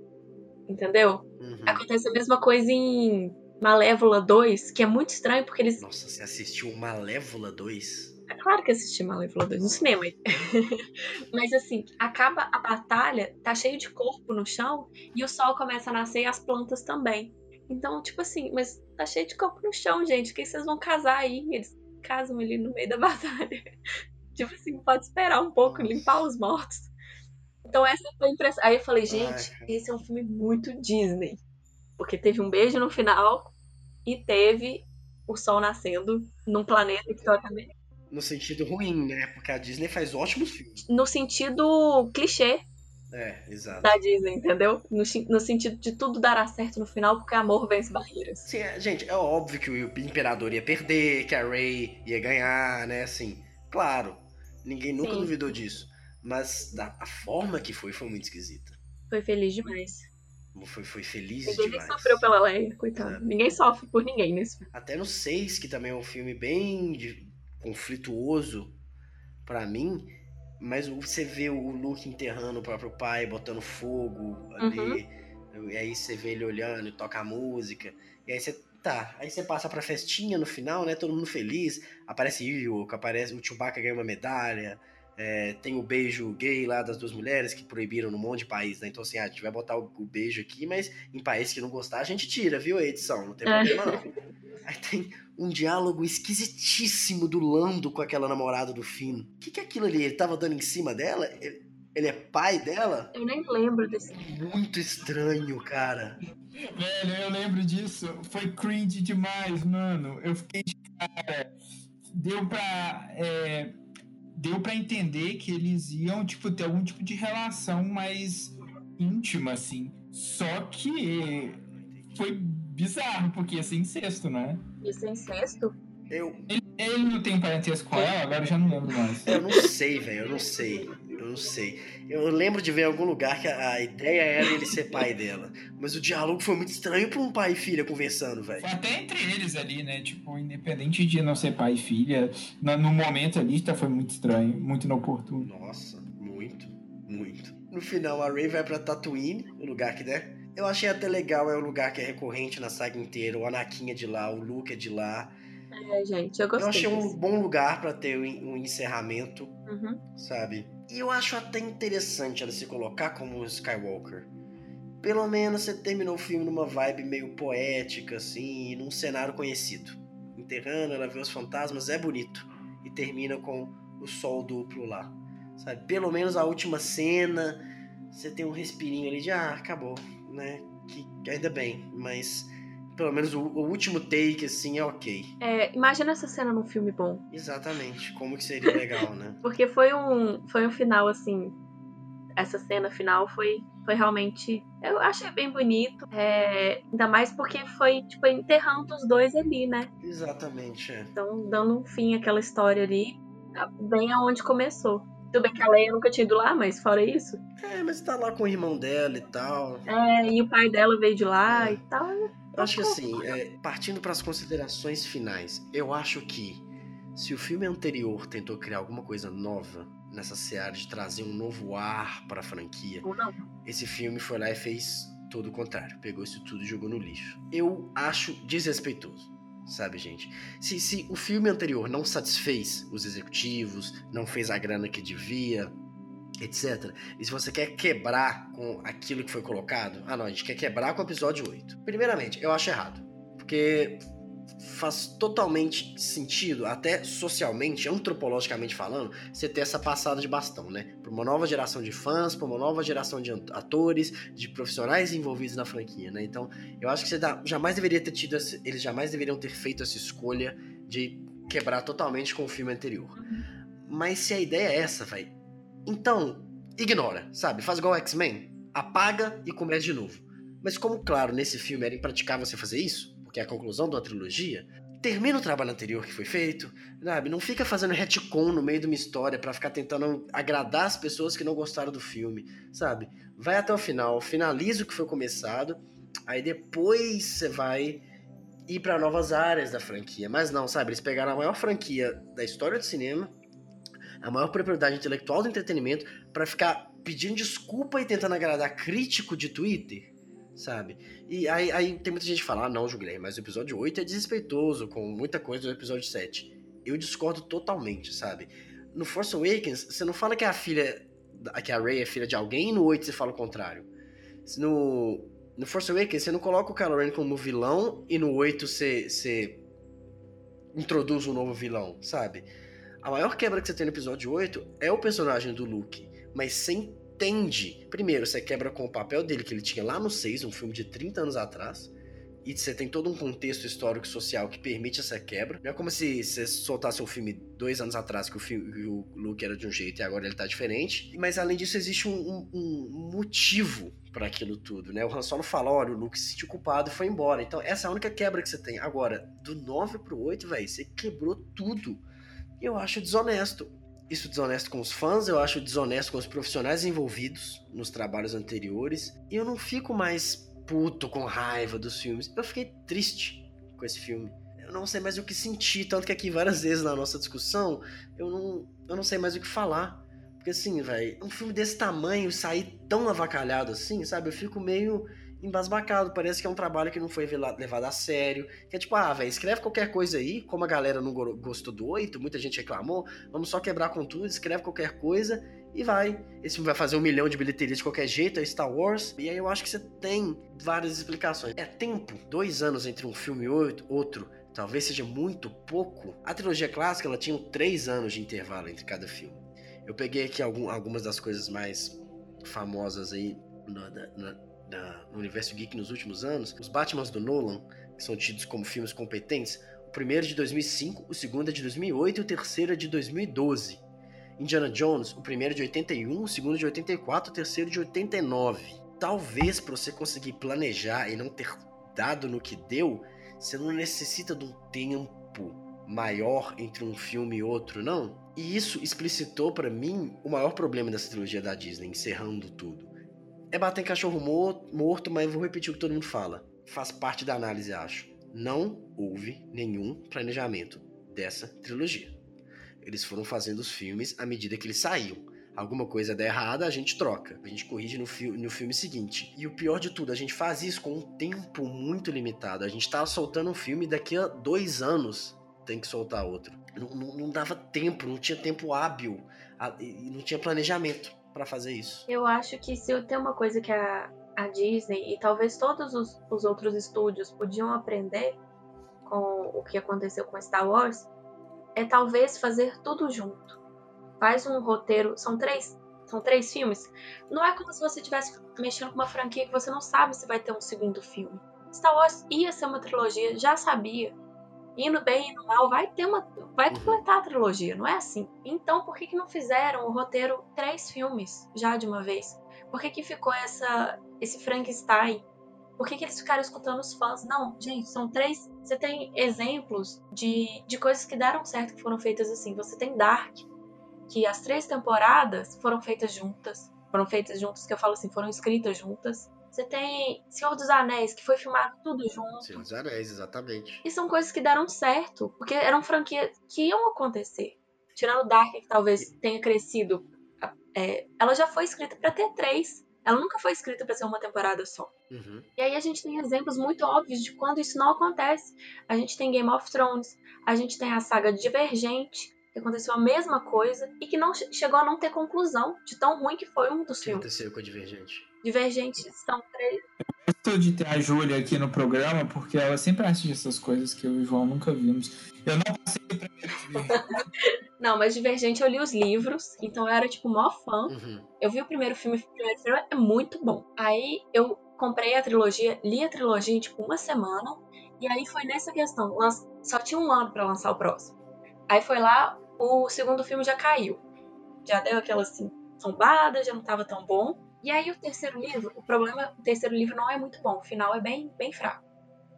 Speaker 2: Entendeu? Uhum. Acontece a mesma coisa em Malévola 2, que é muito estranho porque eles.
Speaker 1: Nossa, você assistiu Malévola 2?
Speaker 2: É claro que assisti Malévola 2 no cinema. [LAUGHS] Mas assim, acaba a batalha, tá cheio de corpo no chão e o sol começa a nascer e as plantas também. Então, tipo assim, mas tá cheio de corpo no chão, gente. Que vocês vão casar aí? Eles casam ali no meio da [LAUGHS] batalha. tipo assim, pode esperar um pouco, limpar os mortos. Então essa foi a impressão. Aí eu falei, gente, Ai, esse é um filme muito Disney. Porque teve um beijo no final e teve o sol nascendo num planeta que teoricamente.
Speaker 1: No sentido ruim, né? Porque a Disney faz ótimos filmes.
Speaker 2: No sentido clichê.
Speaker 1: É, exato.
Speaker 2: Da Disney, entendeu? No, no sentido de tudo dará certo no final, porque amor vence barreiras.
Speaker 1: Sim, é, gente, é óbvio que o Imperador ia perder, que a Rey ia ganhar, né? Assim, claro. Ninguém nunca Sim. duvidou disso. Mas da, a forma que foi, foi muito esquisita.
Speaker 2: Foi feliz demais.
Speaker 1: Foi, foi feliz
Speaker 2: ninguém
Speaker 1: demais.
Speaker 2: Ninguém sofreu pela Leia, coitado. É. Ninguém sofre por ninguém nesse filme.
Speaker 1: Até no 6, que também é um filme bem de, conflituoso para mim, mas você vê o Luke enterrando o próprio pai, botando fogo ali, uhum. e aí você vê ele olhando e toca a música, e aí você tá, aí você passa pra festinha no final, né, todo mundo feliz, aparece Ewok, aparece o Chewbacca ganha uma medalha, é, tem o beijo gay lá das duas mulheres que proibiram num monte de país, né? Então, assim, ah, a gente vai botar o, o beijo aqui, mas em países que não gostar, a gente tira, viu, a edição? Não tem é. problema, não. Aí tem um diálogo esquisitíssimo do Lando com aquela namorada do Finn. O que, que é aquilo ali? Ele tava dando em cima dela? Ele, ele é pai dela?
Speaker 2: Eu nem lembro desse.
Speaker 1: Muito estranho, cara.
Speaker 3: Velho, eu lembro disso. Foi cringe demais, mano. Eu fiquei de cara. Deu pra. É deu para entender que eles iam, tipo, ter algum tipo de relação mais íntima, assim. Só que foi bizarro, porque ia ser incesto, né?
Speaker 2: Ia ser incesto?
Speaker 1: Eu...
Speaker 3: Ele, ele não tem parentesco com ela? Agora eu já não lembro mais.
Speaker 1: Eu não sei, velho, eu não sei. Eu não sei. Eu lembro de ver em algum lugar que a, a, ideia era ele ser pai dela. Mas o diálogo foi muito estranho pra um pai e filha conversando, velho.
Speaker 3: Até entre eles ali, né? Tipo, independente de não ser pai e filha, no, no momento ali tá, foi muito estranho, muito inoportuno.
Speaker 1: Nossa, muito, muito. No final, a Ray vai pra Tatooine, o lugar que der. Né? Eu achei até legal, é o lugar que é recorrente na saga inteira. O Anakin é de lá, o Luke é de lá.
Speaker 2: É, gente, eu gostei.
Speaker 1: Eu achei um bom lugar para ter um encerramento,
Speaker 2: uhum.
Speaker 1: sabe? E eu acho até interessante ela se colocar como Skywalker. Pelo menos você terminou o filme numa vibe meio poética, assim, num cenário conhecido. Enterrando, ela vê os fantasmas, é bonito. E termina com o sol duplo lá. Sabe? Pelo menos a última cena, você tem um respirinho ali de, ah, acabou, né? Que ainda bem, mas pelo menos o, o, último take, assim, é ok.
Speaker 2: É, imagina essa cena num filme bom.
Speaker 1: Exatamente, como que seria legal, né? [LAUGHS]
Speaker 2: Porque foi um, foi um final, assim, essa cena final foi, foi realmente. Eu achei bem bonito. É, ainda mais porque foi, tipo, enterrando os dois ali, né?
Speaker 1: Exatamente, é.
Speaker 2: Então, dando um fim àquela história ali, bem aonde começou. Tudo bem que a Leia nunca tinha ido lá, mas fora isso.
Speaker 1: É, mas tá lá com o irmão dela e tal.
Speaker 2: É, e o pai dela veio de lá é. e tal.
Speaker 1: Eu acho que assim, é, partindo para as considerações finais, eu acho que se o filme anterior tentou criar alguma coisa nova nessa seara de trazer um novo ar para a franquia, esse filme foi lá e fez todo o contrário. Pegou isso tudo e jogou no lixo. Eu acho desrespeitoso, sabe, gente? Se, se o filme anterior não satisfez os executivos, não fez a grana que devia, etc. E se você quer quebrar com aquilo que foi colocado, ah não, a gente quer quebrar com o episódio 8. Primeiramente, eu acho errado. Porque faz totalmente sentido, até socialmente, antropologicamente falando, você ter essa passada de bastão, né? Para uma nova geração de fãs, para uma nova geração de atores, de profissionais envolvidos na franquia, né? Então, eu acho que você jamais deveria ter tido, eles jamais deveriam ter feito essa escolha de quebrar totalmente com o filme anterior. Uhum. Mas se a ideia é essa, vai, então ignora, sabe? Faz igual X-Men, apaga e começa de novo. Mas como, claro, nesse filme era impraticável você fazer isso, que é a conclusão uma trilogia, termina o trabalho anterior que foi feito, sabe? Não fica fazendo retcon no meio de uma história para ficar tentando agradar as pessoas que não gostaram do filme, sabe? Vai até o final, finaliza o que foi começado, aí depois você vai ir para novas áreas da franquia. Mas não, sabe? Eles pegaram a maior franquia da história do cinema, a maior propriedade intelectual do entretenimento, para ficar pedindo desculpa e tentando agradar crítico de Twitter sabe? E aí, aí tem muita gente que fala, ah, não, Guilherme, mas o episódio 8 é desrespeitoso com muita coisa do episódio 7. Eu discordo totalmente, sabe? No Force Awakens, você não fala que a filha, que a Rey é filha de alguém, e no 8 você fala o contrário. No, no Force Awakens, você não coloca o Kylo Ren como vilão, e no 8 você, você introduz um novo vilão, sabe? A maior quebra que você tem no episódio 8 é o personagem do Luke, mas sem entende. Primeiro, você quebra com o papel dele que ele tinha lá no 6, um filme de 30 anos atrás. E você tem todo um contexto histórico e social que permite essa quebra. Não é como se você soltasse um filme dois anos atrás que o, filme, o Luke era de um jeito e agora ele tá diferente. Mas além disso, existe um, um, um motivo para aquilo tudo, né? O Han Solo fala, olha, o Luke se sentiu culpado e foi embora. Então, essa é a única quebra que você tem. Agora, do 9 pro 8, velho, você quebrou tudo. Eu acho desonesto isso desonesto com os fãs, eu acho desonesto com os profissionais envolvidos nos trabalhos anteriores. E eu não fico mais puto com raiva dos filmes. Eu fiquei triste com esse filme. Eu não sei mais o que sentir, tanto que aqui várias vezes na nossa discussão, eu não, eu não sei mais o que falar. Porque assim, velho, um filme desse tamanho sair tão avacalhado assim, sabe? Eu fico meio embasbacado. Parece que é um trabalho que não foi levado a sério. Que é tipo, ah, velho, escreve qualquer coisa aí. Como a galera não gostou do 8, muita gente reclamou. Vamos só quebrar com tudo, escreve qualquer coisa e vai. Esse vai fazer um milhão de bilheterias de qualquer jeito, é Star Wars. E aí eu acho que você tem várias explicações. É tempo, dois anos entre um filme e outro. Talvez seja muito pouco. A trilogia clássica ela tinha três anos de intervalo entre cada filme. Eu peguei aqui algum, algumas das coisas mais famosas aí na, na, da, no universo geek nos últimos anos, os Batmans do Nolan, que são tidos como filmes competentes, o primeiro é de 2005, o segundo é de 2008 e o terceiro é de 2012. Indiana Jones, o primeiro é de 81, o segundo é de 84, o terceiro é de 89. Talvez para você conseguir planejar e não ter dado no que deu, você não necessita de um tempo maior entre um filme e outro, não? E isso explicitou para mim o maior problema dessa trilogia da Disney, encerrando tudo é bater em cachorro morto, mas vou repetir o que todo mundo fala. Faz parte da análise, acho. Não houve nenhum planejamento dessa trilogia. Eles foram fazendo os filmes à medida que eles saíam. Alguma coisa der errada, a gente troca. A gente corrige no, fi no filme seguinte. E o pior de tudo, a gente faz isso com um tempo muito limitado. A gente tá soltando um filme e daqui a dois anos tem que soltar outro. Não, não, não dava tempo, não tinha tempo hábil, não tinha planejamento para fazer isso.
Speaker 2: Eu acho que se eu tenho uma coisa que a, a Disney e talvez todos os, os outros estúdios podiam aprender com o que aconteceu com Star Wars, é talvez fazer tudo junto. Faz um roteiro, são três, são três filmes. Não é como se você estivesse mexendo com uma franquia que você não sabe se vai ter um segundo filme. Star Wars ia ser uma trilogia, já sabia indo bem, indo mal, vai ter uma. Vai completar a trilogia, não é assim. Então por que, que não fizeram o roteiro três filmes já de uma vez? Por que, que ficou essa, esse Frankenstein? Por que, que eles ficaram escutando os fãs? Não, gente, são três. Você tem exemplos de, de coisas que deram certo que foram feitas assim. Você tem Dark, que as três temporadas foram feitas juntas. Foram feitas juntas, que eu falo assim, foram escritas juntas. Você tem Senhor dos Anéis, que foi filmado tudo junto.
Speaker 1: Senhor dos Anéis, exatamente.
Speaker 2: E são coisas que deram certo, porque eram franquias que iam acontecer. Tirando Dark, que talvez tenha crescido, é, ela já foi escrita para ter três. Ela nunca foi escrita para ser uma temporada só.
Speaker 1: Uhum.
Speaker 2: E aí a gente tem exemplos muito óbvios de quando isso não acontece. A gente tem Game of Thrones, a gente tem a saga Divergente, que aconteceu a mesma coisa e que não chegou a não ter conclusão de tão ruim que foi um dos
Speaker 1: O que
Speaker 2: filmes.
Speaker 1: aconteceu com a Divergente?
Speaker 2: Divergentes são três.
Speaker 3: Gosto de ter a Júlia aqui no programa, porque ela sempre assiste essas coisas que eu e o João nunca vimos. Eu não passei o primeiro filme. [LAUGHS]
Speaker 2: Não, mas Divergente eu li os livros, então eu era tipo mó fã.
Speaker 1: Uhum.
Speaker 2: Eu vi o primeiro filme, o primeiro filme é muito bom. Aí eu comprei a trilogia, li a trilogia em tipo uma semana, e aí foi nessa questão, só tinha um ano pra lançar o próximo. Aí foi lá, o segundo filme já caiu. Já deu aquela assim, zombada, já não tava tão bom. E aí o terceiro livro, o problema, o terceiro livro não é muito bom, o final é bem, bem fraco.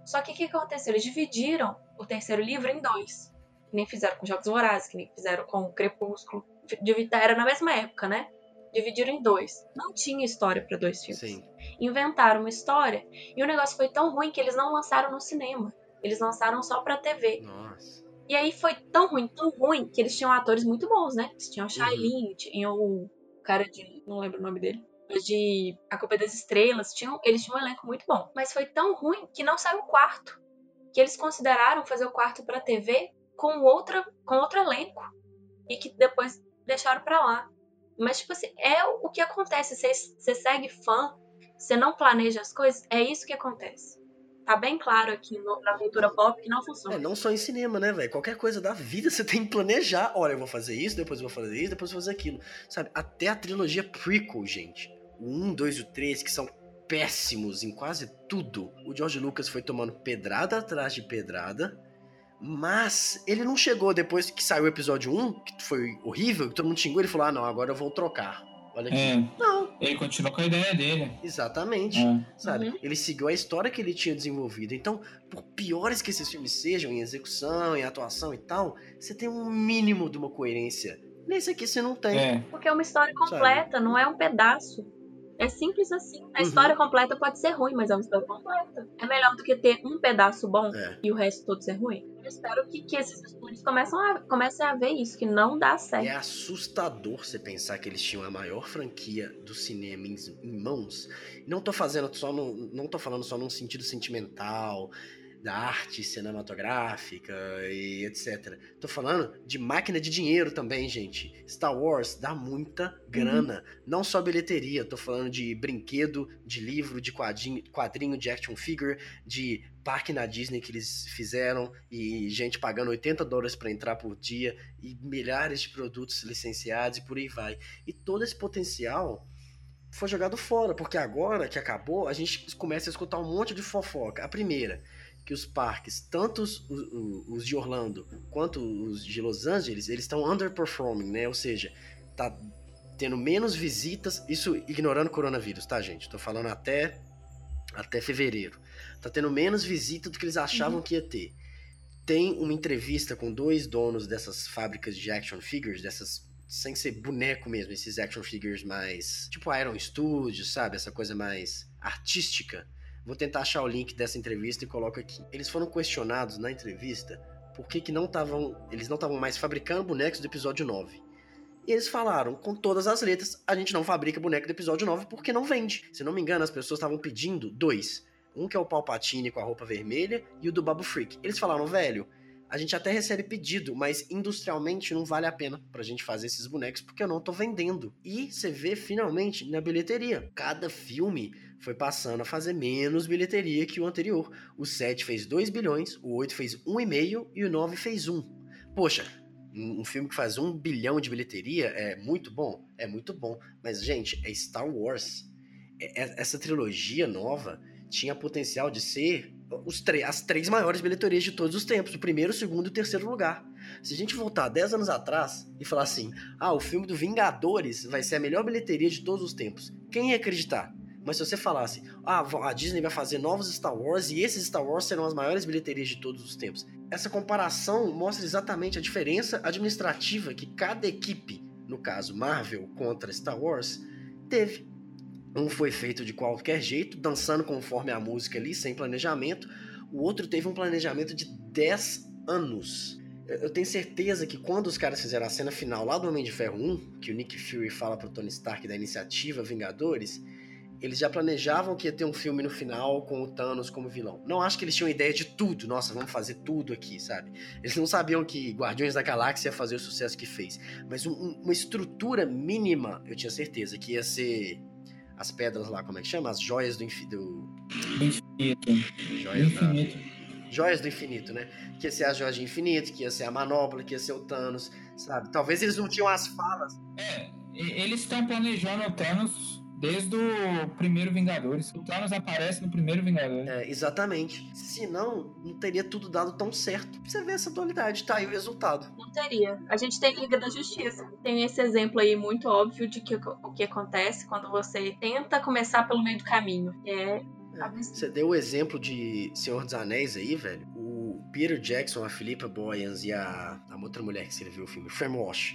Speaker 2: Só que o que aconteceu? Eles dividiram o terceiro livro em dois. Que nem fizeram com Jogos Vorazes, que nem fizeram com o Crepúsculo. Divi- Era na mesma época, né? Dividiram em dois. Não tinha história pra dois filmes
Speaker 1: Sim.
Speaker 2: inventaram uma história e o negócio foi tão ruim que eles não lançaram no cinema. Eles lançaram só pra TV.
Speaker 1: Nossa.
Speaker 2: E aí foi tão ruim, tão ruim, que eles tinham atores muito bons, né? Eles tinham o Shailene, tinham o cara de. não lembro o nome dele. De A Culpa é das Estrelas. Tinham, eles tinham um elenco muito bom. Mas foi tão ruim que não saiu o quarto. Que eles consideraram fazer o quarto pra TV com, outra, com outro elenco. E que depois deixaram pra lá. Mas, tipo assim, é o que acontece. Você segue fã, você não planeja as coisas, é isso que acontece. Tá bem claro aqui no- na cultura pop que não funciona.
Speaker 1: É, não só em cinema, né, velho? Qualquer coisa da vida [LAUGHS] você tem que planejar. Olha, eu vou fazer isso, depois eu vou fazer isso, depois eu vou fazer aquilo. Sabe? Até a trilogia prequel, gente. O 1, 2 e o 3, que são péssimos em quase tudo. O George Lucas foi tomando pedrada atrás de pedrada. Mas ele não chegou depois que saiu o episódio 1, que foi horrível, que todo mundo xingou, ele falou: ah, não, agora eu vou trocar. Olha aqui.
Speaker 3: É,
Speaker 1: Não,
Speaker 3: ele continuou com a ideia dele.
Speaker 1: exatamente
Speaker 3: É.
Speaker 1: sabe?
Speaker 2: Uhum.
Speaker 1: Ele seguiu a história que ele tinha desenvolvido. Então, por piores que esses filmes sejam em execução, em atuação e tal, você tem um mínimo de uma coerência. Nesse aqui você não tem.
Speaker 3: É.
Speaker 2: Porque é uma história completa, não é um pedaço. É simples assim. A
Speaker 1: Uhum.
Speaker 2: história completa pode ser ruim, mas é uma história completa. É melhor do que ter um pedaço bom
Speaker 1: É.
Speaker 2: e o resto todo ser ruim. Eu espero que, que esses estúdios começam a, comecem a ver isso, que não dá certo.
Speaker 1: é assustador você pensar que eles tinham a maior franquia do cinema em, em mãos. Não tô fazendo só no, não tô falando só num sentido sentimental, da arte cinematográfica e etc. Tô falando de máquina de dinheiro também, gente. Star Wars dá muita grana, não só bilheteria. Tô falando de brinquedo, de livro, de quadrinho, quadrinho de action figure, de parque na Disney que eles fizeram e gente pagando 80 dólares para entrar por dia e milhares de produtos licenciados e por aí vai. E todo esse potencial foi jogado fora, porque agora que acabou, a gente começa a escutar um monte de fofoca. A primeira, que os parques, tanto os, os- de Orlando quanto os de Los Angeles, eles estão underperforming, né? Ou seja, tá tendo menos visitas, isso ignorando o coronavírus, tá, gente? Tô falando até até fevereiro. Tá tendo menos visita do que eles achavam que ia ter. Tem uma entrevista com dois donos dessas fábricas de action figures, dessas sem ser boneco mesmo, esses action figures mais tipo Iron Studios, sabe? Essa coisa mais artística. Vou tentar achar o link dessa entrevista e coloco aqui. Eles foram questionados na entrevista por que, que não estavam, eles não estavam mais fabricando bonecos do episódio 9. E eles falaram com todas as letras: a gente não fabrica boneco do episódio 9 porque não vende. Se não me engano, as pessoas estavam pedindo dois. Um que é o Palpatine com a roupa vermelha e o do Babu Freak. Eles falaram, velho, a gente até recebe pedido, mas industrialmente não vale a pena pra gente fazer esses bonecos porque eu não tô vendendo. E você vê finalmente na bilheteria. Cada filme foi passando a fazer menos bilheteria que o anterior. O 7 fez 2 bilhões, o 8 fez 1,5 e o 9 fez 1. Poxa, um filme que faz 1 bilhão de bilheteria é muito bom? É muito bom. Mas, gente, é Star Wars. É- é- Essa trilogia nova tinha potencial de ser as três maiores bilheterias de todos os tempos, o primeiro, o segundo e o terceiro lugar. Se a gente voltar 10 anos atrás e falar assim, ah, o filme do Vingadores vai ser a melhor bilheteria de todos os tempos, quem ia acreditar? Mas se você falasse, ah, a Disney vai fazer novos Star Wars e esses Star Wars serão as maiores bilheterias de todos os tempos. Essa comparação mostra exatamente a diferença administrativa que cada equipe, no caso Marvel contra Star Wars, teve. Um foi feito de qualquer jeito, dançando conforme a música ali, sem planejamento. O outro teve um planejamento de 10 anos. Eu tenho certeza que quando os caras fizeram a cena final lá do Homem de Ferro 1, que o Nick Fury fala pro Tony Stark da iniciativa Vingadores, eles já planejavam que ia ter um filme no final com o Thanos como vilão. Não acho que eles tinham ideia de tudo. Nossa, vamos fazer tudo aqui, sabe? Eles não sabiam que Guardiões da Galáxia ia fazer o sucesso que fez. Mas um, uma estrutura mínima, eu tinha certeza que ia ser as pedras lá, como é que chama? As joias do, infi do...
Speaker 3: infinito.
Speaker 1: Joias infinito. Da... Joias do infinito, né? Que ia ser as joias de infinito, que ia ser a manopla, que ia ser o Thanos, sabe? Talvez eles não tinham as falas.
Speaker 3: É, eles estão planejando o Thanos Desde o primeiro Vingadores. O Thanos aparece no primeiro Vingadores.
Speaker 1: É, exatamente. Senão, não teria tudo dado tão certo. Você vê essa dualidade, tá aí o resultado.
Speaker 2: Não teria. A gente tem Liga da Justiça. Tem esse exemplo aí muito óbvio de que o que acontece quando você tenta começar pelo meio do caminho. É.
Speaker 1: é. Você deu o exemplo de Senhor dos Anéis aí, velho. O Peter Jackson, a Philippa Boyens e a, a outra mulher que escreveu o filme, Fram Walsh,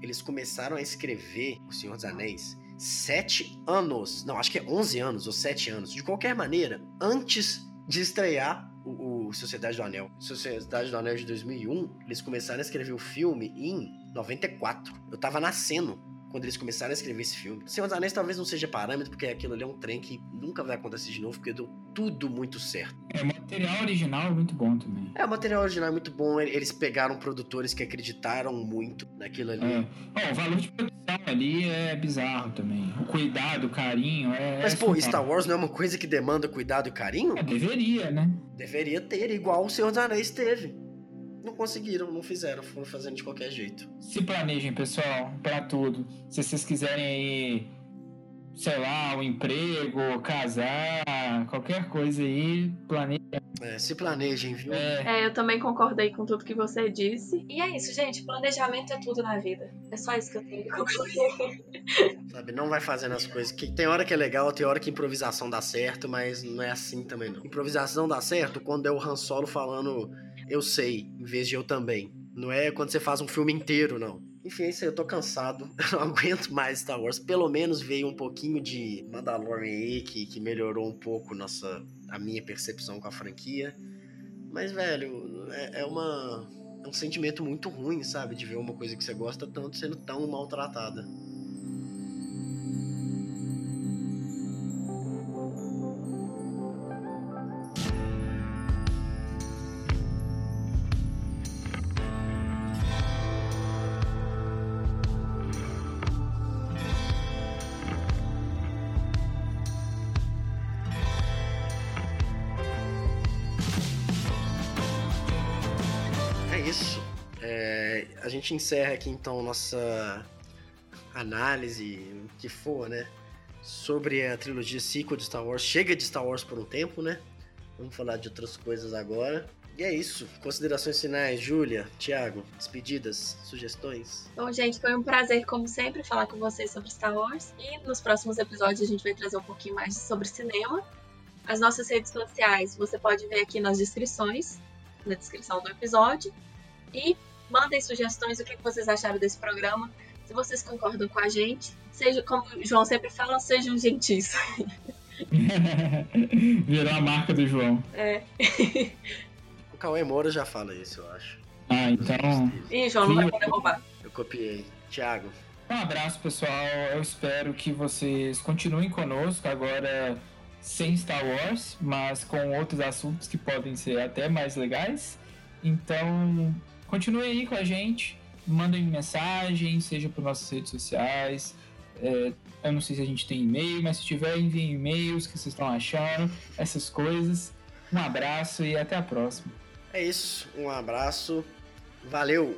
Speaker 1: eles começaram a escrever O Senhor dos Anéis sete anos, não, acho que é 11 anos ou sete anos, de qualquer maneira, antes de estrear o, o, Sociedade do Anel. Sociedade do Anel de 2001, eles começaram a escrever o filme em 94. Eu tava nascendo quando eles começaram a escrever esse filme. Senhor dos Anéis talvez não seja parâmetro, porque aquilo ali é um trem que nunca vai acontecer de novo, porque deu tudo muito certo.
Speaker 3: É, o material original é muito bom também.
Speaker 1: É, o material original é muito bom. Eles pegaram produtores que acreditaram muito naquilo ali. É.
Speaker 3: Oh, o valor de produção ali é bizarro também. O cuidado, o carinho é.
Speaker 1: Mas, pô, Star Wars não é uma coisa que demanda cuidado e carinho?
Speaker 3: É, deveria, né?
Speaker 1: Deveria ter, igual o Senhor dos Anéis teve não conseguiram, não fizeram, foram fazendo de qualquer jeito.
Speaker 3: Se planejem, pessoal, para tudo. Se vocês quiserem aí, sei lá, um emprego, casar, qualquer coisa aí, planejem.
Speaker 1: É, se planejem, viu?
Speaker 2: É. é, eu também concordei com tudo que você disse. E é isso, gente. Planejamento é tudo na vida. É só isso que eu tenho que concluir. [LAUGHS]
Speaker 1: Sabe, não vai fazendo as coisas. Que tem hora que é legal, tem hora que improvisação dá certo, mas não é assim também não. Improvisação dá certo quando é o Han Solo falando eu sei, em vez de eu também. Não é quando você faz um filme inteiro, não. Enfim, é isso aí, eu tô cansado. Eu [LAUGHS] não aguento mais Star Wars. Pelo menos veio um pouquinho de Mandalorian aí, que, que melhorou um pouco nossa, a minha percepção com a franquia. Mas, velho, é, é uma. É um sentimento muito ruim, sabe? De ver uma coisa que você gosta tanto sendo tão maltratada. Gente encerra aqui então nossa análise, o que for, né? Sobre a trilogia sequel de Star Wars. Chega de Star Wars por um tempo, né? Vamos falar de outras coisas agora. E é isso. Considerações finais, Júlia, Thiago, despedidas, sugestões.
Speaker 2: Bom, gente, foi um prazer, como sempre, falar com vocês sobre Star Wars. E nos próximos episódios a gente vai trazer um pouquinho mais sobre cinema. As nossas redes sociais você pode ver aqui nas descrições, na descrição do episódio. E Mandem sugestões, o que vocês acharam desse programa. Se vocês concordam com a gente, seja, como o João sempre fala, sejam gentis. [LAUGHS]
Speaker 3: Virou a marca do João.
Speaker 2: É.
Speaker 1: o Cauê Moura já fala isso, eu acho.
Speaker 3: Ah, então.
Speaker 2: Ih, João, não vai poder roubar.
Speaker 1: Eu copiei. Tiago.
Speaker 3: Um abraço, pessoal. Eu espero que vocês continuem conosco agora sem Star Wars, mas com outros assuntos que podem ser até mais legais. Então, Continue aí com a gente, mandem mensagem, seja por nossas redes sociais. É, eu não sei se a gente tem e-mail, mas se tiver, enviem e-mails, que vocês estão achando, essas coisas. Um abraço e até a próxima.
Speaker 1: É isso, um abraço, valeu!